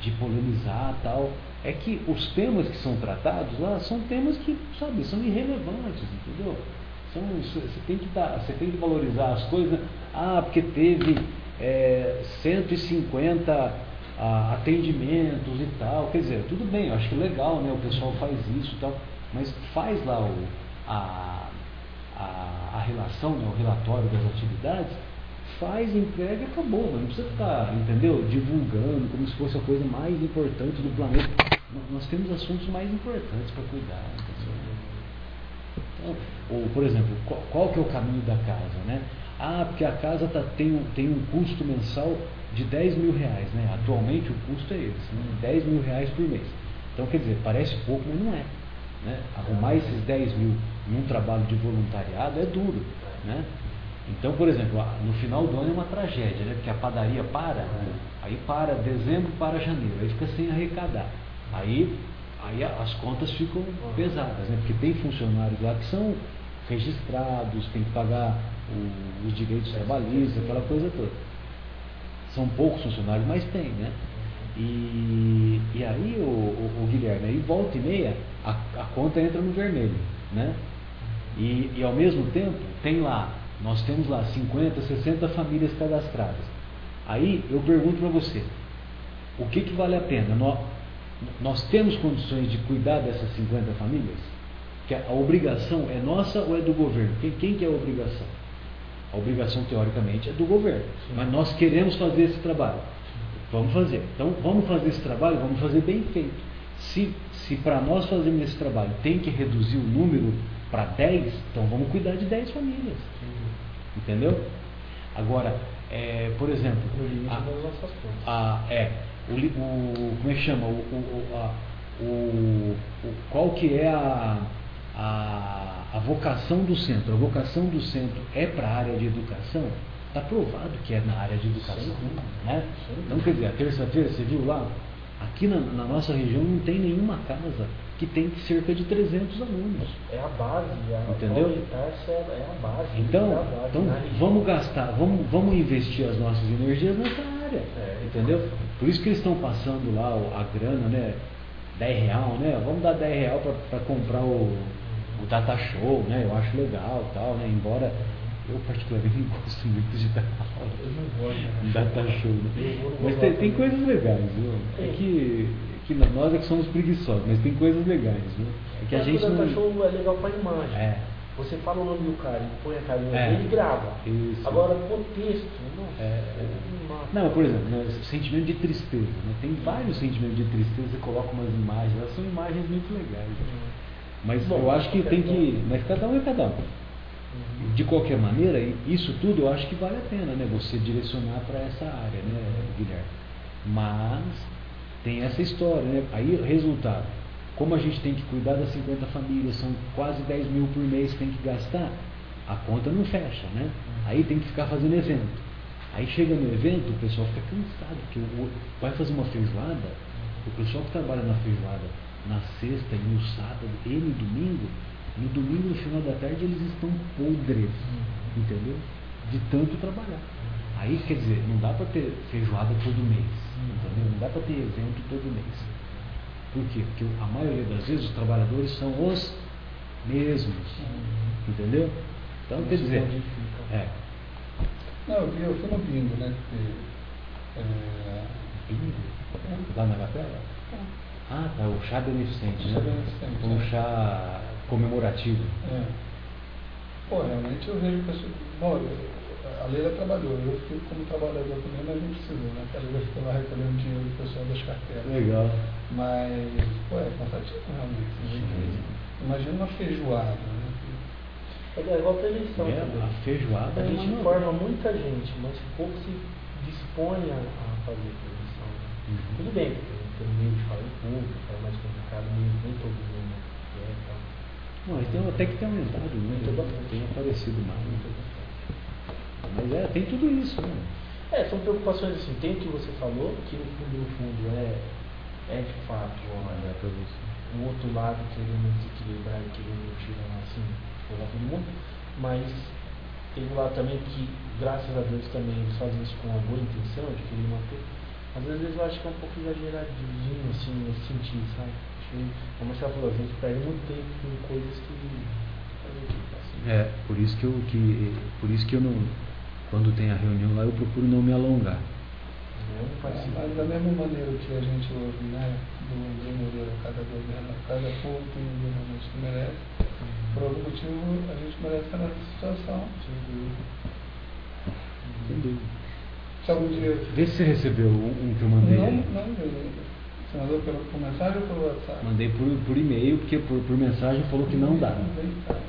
de polemizar tal. É que os temas que são tratados lá são temas que, sabe, são irrelevantes, entendeu? São, você tem que dar, você tem que valorizar as coisas. Ah, porque teve é, 150 ah, atendimentos e tal. Quer dizer, tudo bem, eu acho que legal, né? O pessoal faz isso e tal. Mas faz lá o, a, a, a relação, né, o relatório das atividades, faz, entrega e acabou. Não precisa ficar, entendeu? Divulgando como se fosse a coisa mais importante do planeta. Nós temos assuntos mais importantes para cuidar. entendeu? Então, ou, por exemplo, qual, qual que é o caminho da casa, né? Ah, porque a casa tá, tem, um, tem um custo mensal de 10 mil reais, né? Atualmente o custo é esse, né? 10 mil reais por mês. Então, quer dizer, parece pouco, mas não é. Né? Arrumar esses 10 mil num trabalho de voluntariado é duro, né? Então, por exemplo, no final do ano é uma tragédia, né? Porque a padaria para, aí para dezembro para janeiro, aí fica sem arrecadar. Aí, aí as contas ficam pesadas, né? Porque tem funcionários lá que são registrados, tem que pagar o- os direitos trabalhistas, aquela coisa toda. São poucos funcionários, mas tem, né? E, e aí, o, o, o Guilherme, aí volta e meia, a, a conta entra no vermelho, né? E, e ao mesmo tempo, tem lá, nós temos lá 50, 60 famílias cadastradas. Aí eu pergunto para você, o que, que vale a pena? Nós, nós temos condições de cuidar dessas 50 famílias? Que a, a obrigação é nossa ou é do governo? Quem, quem que é a obrigação? A obrigação, teoricamente, é do governo. Mas nós queremos fazer esse trabalho. Vamos fazer. Então, vamos fazer esse trabalho, vamos fazer bem feito. Se, se para nós fazermos esse trabalho tem que reduzir o número para 10, então vamos cuidar de 10 famílias. Entendeu? Agora, é, por exemplo, No limite a- das nossas contas. a, é, o, o- como é que chama? O, o, a- o- o- qual que é a, a, a vocação do centro? A vocação do centro é para a área de educação? Está provado que é na área de educação. Dúvida. Né? Sem Então, quer dizer, a terça-feira, você viu lá? Aqui na, na nossa região não tem nenhuma casa que tem cerca de 300 alunos. É a base, a Entendeu? É, é a base. Então, é a base então região. vamos gastar, vamos, vamos investir as nossas energias nessa área, É. entendeu? Por isso que eles estão passando lá a grana, né? 10 real, né? Vamos dar 10 real para comprar o, o data show, né? Eu acho legal tal, né? Embora eu particularmente não gosto muito de dar aula. Eu não gosto de em data show, né? Mas tem, tem coisas legais, viu? É que, que nós é que somos preguiçosos, mas tem coisas legais, viu? É que a gente o não... Data Show é legal para imagem. É. Você fala o nome do cara e põe a carinha É. dele e grava. Isso. Agora, contexto, nossa, É, mata. Não, por exemplo, né, sentimento de tristeza. Né? Tem vários sentimentos de tristeza, você coloca umas imagens, elas são imagens muito legais. né? Mas Bom, eu acho que tem que. Mas cada um é cada um. Uhum. De qualquer maneira, isso tudo eu acho que vale a pena, né? Você direcionar para essa área, né, Guilherme? Mas tem essa história, né? Aí, resultado, como a gente tem que cuidar das 50 famílias, são quase 10 mil por mês que tem que gastar, a conta não fecha, né? Aí tem que ficar fazendo evento. Aí chega no evento, o pessoal fica cansado, porque vai fazer uma feijoada, o pessoal que trabalha na feijoada na sexta e no sábado e no domingo, no domingo, no final da tarde, eles estão podres, entendeu? De tanto trabalhar. Aí, quer dizer, não dá para ter feijoada todo mês, entendeu? Não dá para ter evento todo mês. Por quê? Porque a maioria das vezes os trabalhadores são os mesmos, entendeu? Então, quer dizer, é, Não, eu, fui no bingo, né? Porque, é, bingo, lá na capela? Ah, tá, o chá beneficente, né? Chá beneficente, Um é. chá comemorativo. É. Pô, realmente eu vejo pessoas. Bom, eu- a Leila trabalhou, eu fui como trabalhador também, mas não precisou, né? Porque a Leila ficou lá recolhendo dinheiro do pessoal das carteiras. Legal. Mas, pô, é cansativo realmente. né? Imagina uma feijoada, né? É igual a eleição É, também. a feijoada A é gente uma forma muita gente, mas pouco se dispõe a, a fazer eleição. né? Uhum. Tudo bem, porque pelo meio de falar em público, é mais complicado, nem, todo mundo? Não, até que tem aumentado, né? Bastante. Tem aparecido mais. Mas é, tem tudo isso, né? É, são preocupações assim, tem o que você falou, que no fundo, no fundo é, é de fato Olha, pra você. o outro lado querendo desequilibrar e querendo tirar assim, jogar todo mundo, mas tem um lado também que, graças a Deus, também eles fazem isso com uma boa intenção de querer manter. Às vezes eu acho que é um pouco exageradinho, assim, nesse sentido, sabe? Como você falou, a gente perde muito tempo com coisas que. É, por isso que eu, que, por isso que eu não, quando tem a reunião lá, eu procuro não me alongar. Eu participo. Mas da mesma maneira que a gente ouve, né? Do, Moreira, cada governo, cada povo tem um governante que merece. Por algum motivo a gente merece estar nessa situação. Sem dúvida. Se algum dia. Vê se você recebeu um, um que eu mandei. Não, não ainda. Você mandou pelo, por mensagem ou pelo WhatsApp? Mandei por, por e-mail, porque por, por mensagem falou que não dá. É.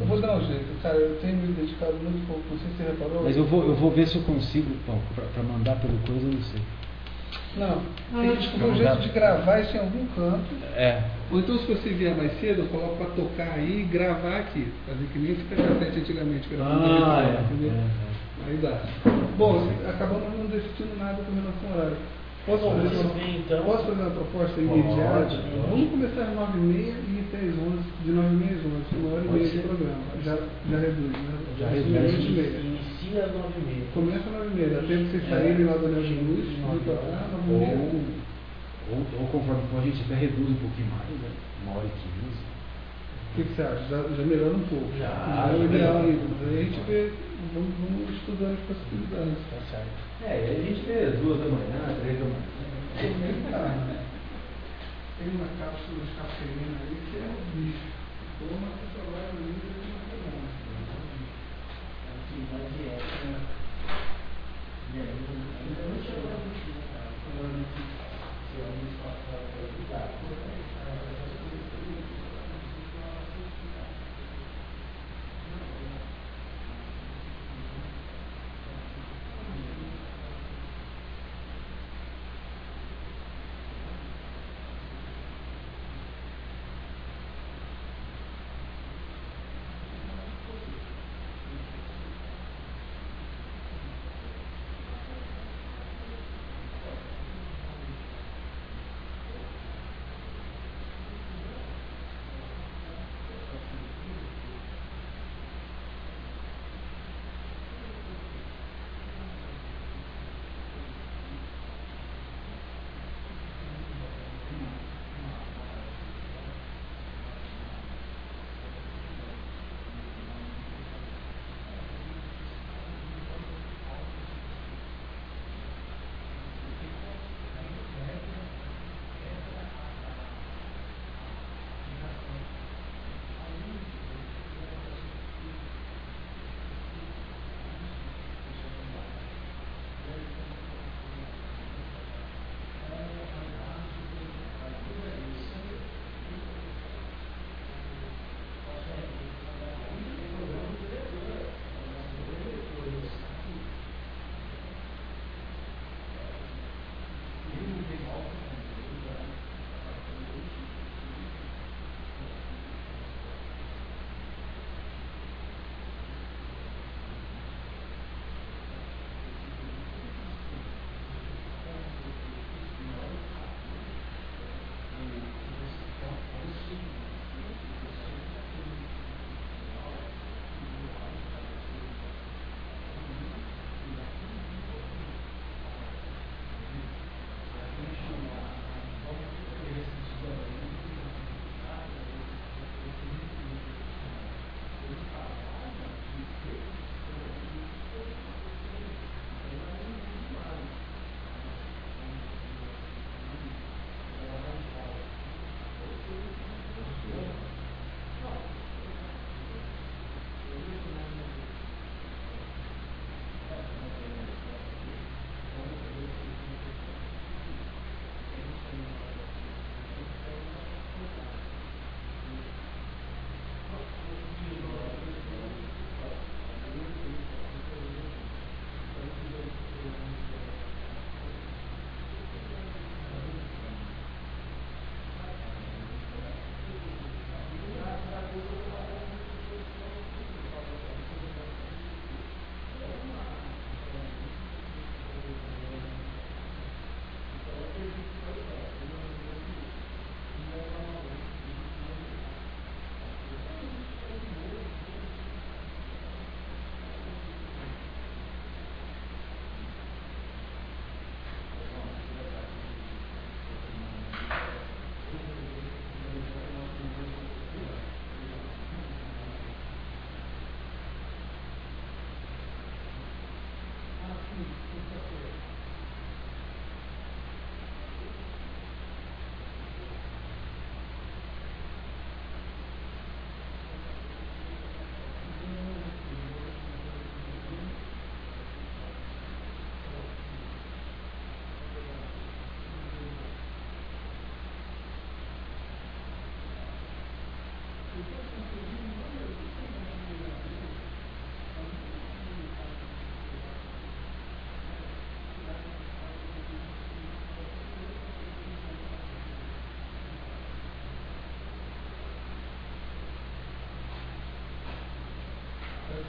Eu vou dar um jeito, cara. Eu tenho me dedicado muito pouco. Não sei se você reparou. Mas eu vou, eu vou ver se eu consigo, bom, pra, pra mandar pelo coisa, eu não sei. Não, tem que descobrir um jeito de gravar isso em algum canto. É. Ou então, se você vier mais cedo, eu coloco pra tocar aí e gravar aqui. Fazer que nem fica cassete antigamente. gravando Ah, é. entendeu? é, Aí dá. Bom, acabamos não decidindo nada com relação ao horário. Posso fazer, uma, então? posso fazer uma proposta imediata? pode. Vamos começar às 9h30 e até às 11 de 9h30 às 11 uma hora e meia de programa. Já, já reduz, né? Já Uma reduz. Inicia às 9h30. Começa às 9h30, dá tempo de vocês saírem lá do Anel de Luz, vir pra cá, 9h30. Ou, ou, ou conforme for, a gente até reduz um pouquinho mais, né? Uma hora e quinze. O que, que você acha? Já, já melhora um pouco. Já, é o já ideal melhora. aí a gente vê, então, vamos, vamos estudando as possibilidades. Tá certo. É, e a gente vê duas da manhã, três da manhã. É, é né? Tem uma cápsula de cafeína aí que é um bicho. Então, Toma é que uhum. só assim, vai no livro de uma semana. Assim, na dieta. E aí, ainda não chegou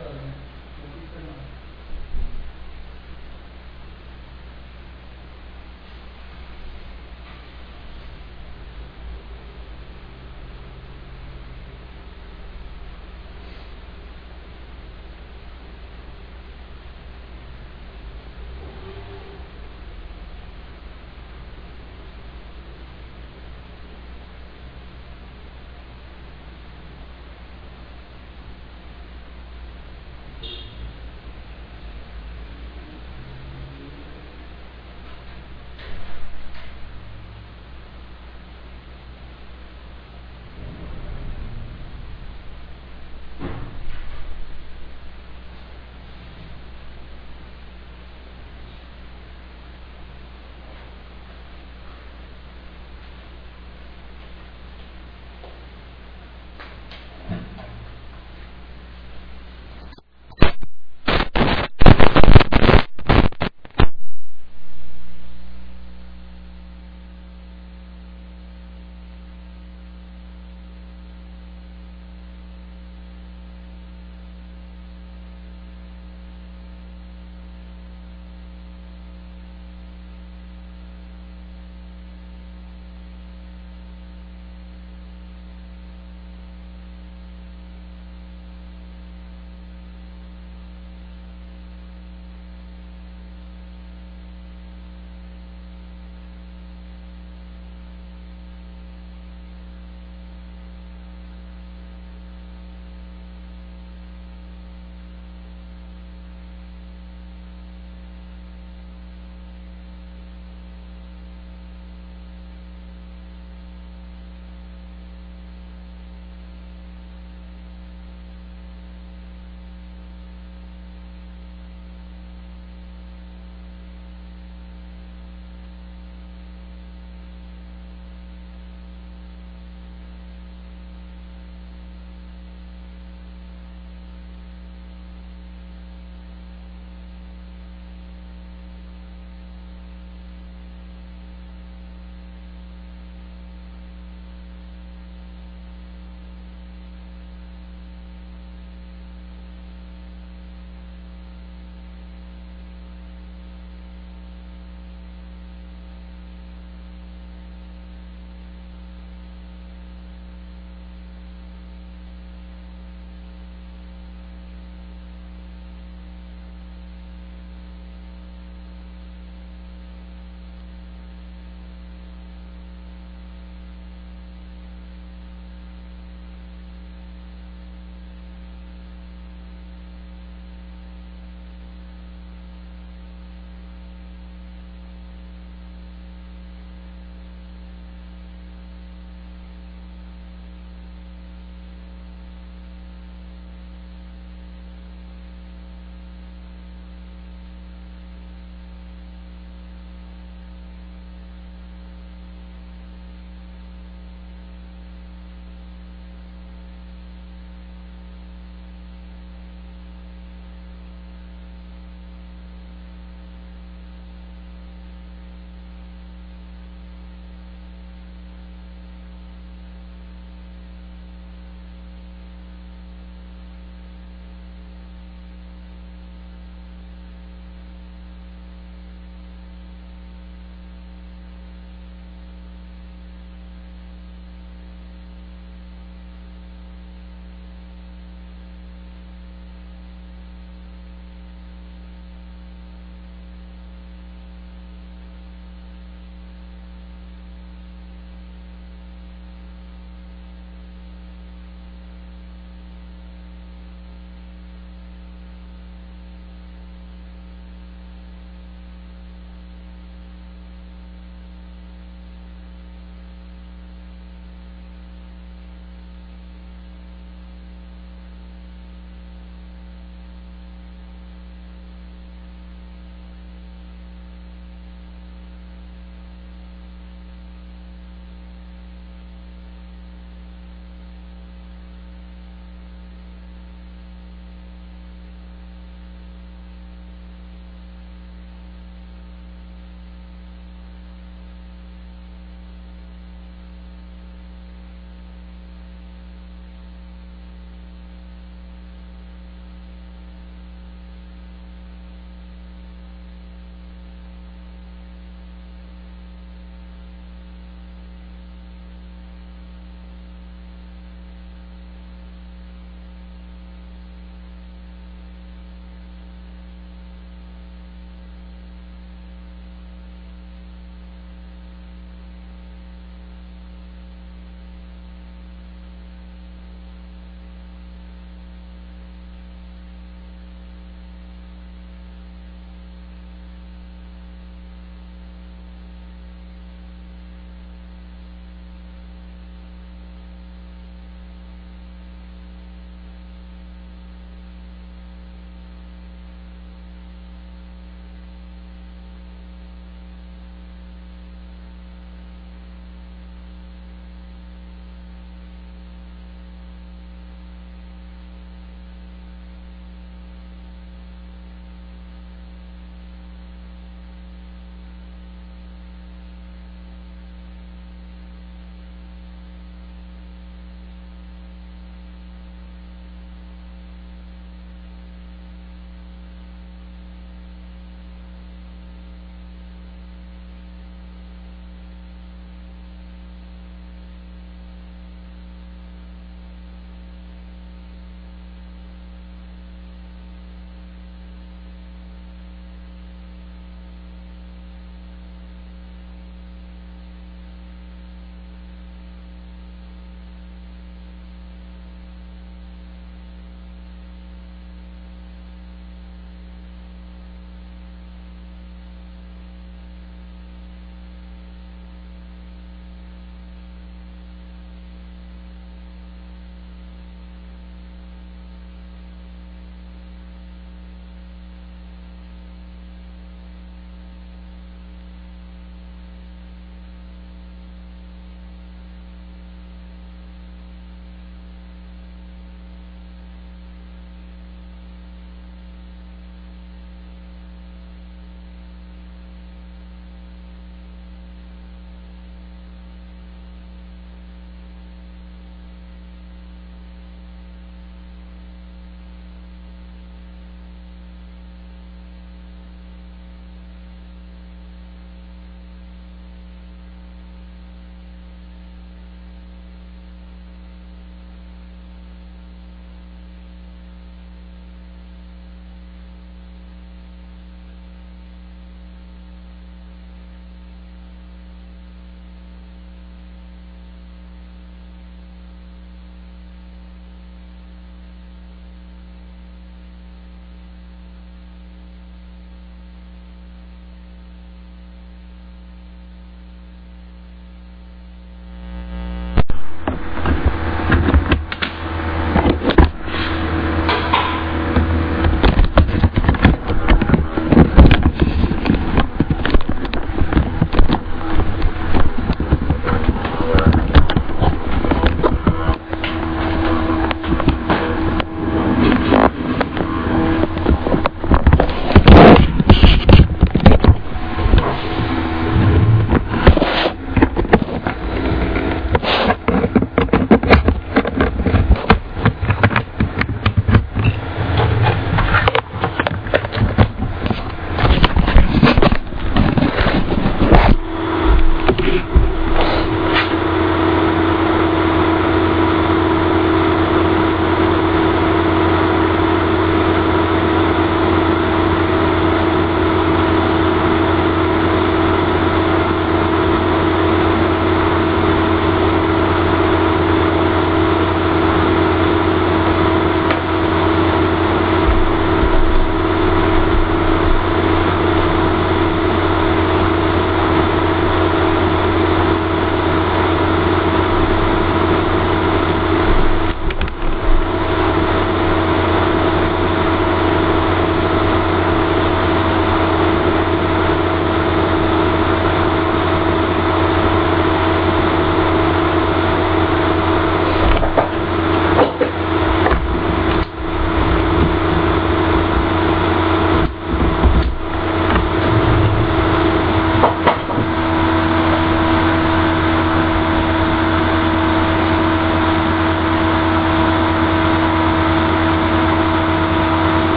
嗯，我这边。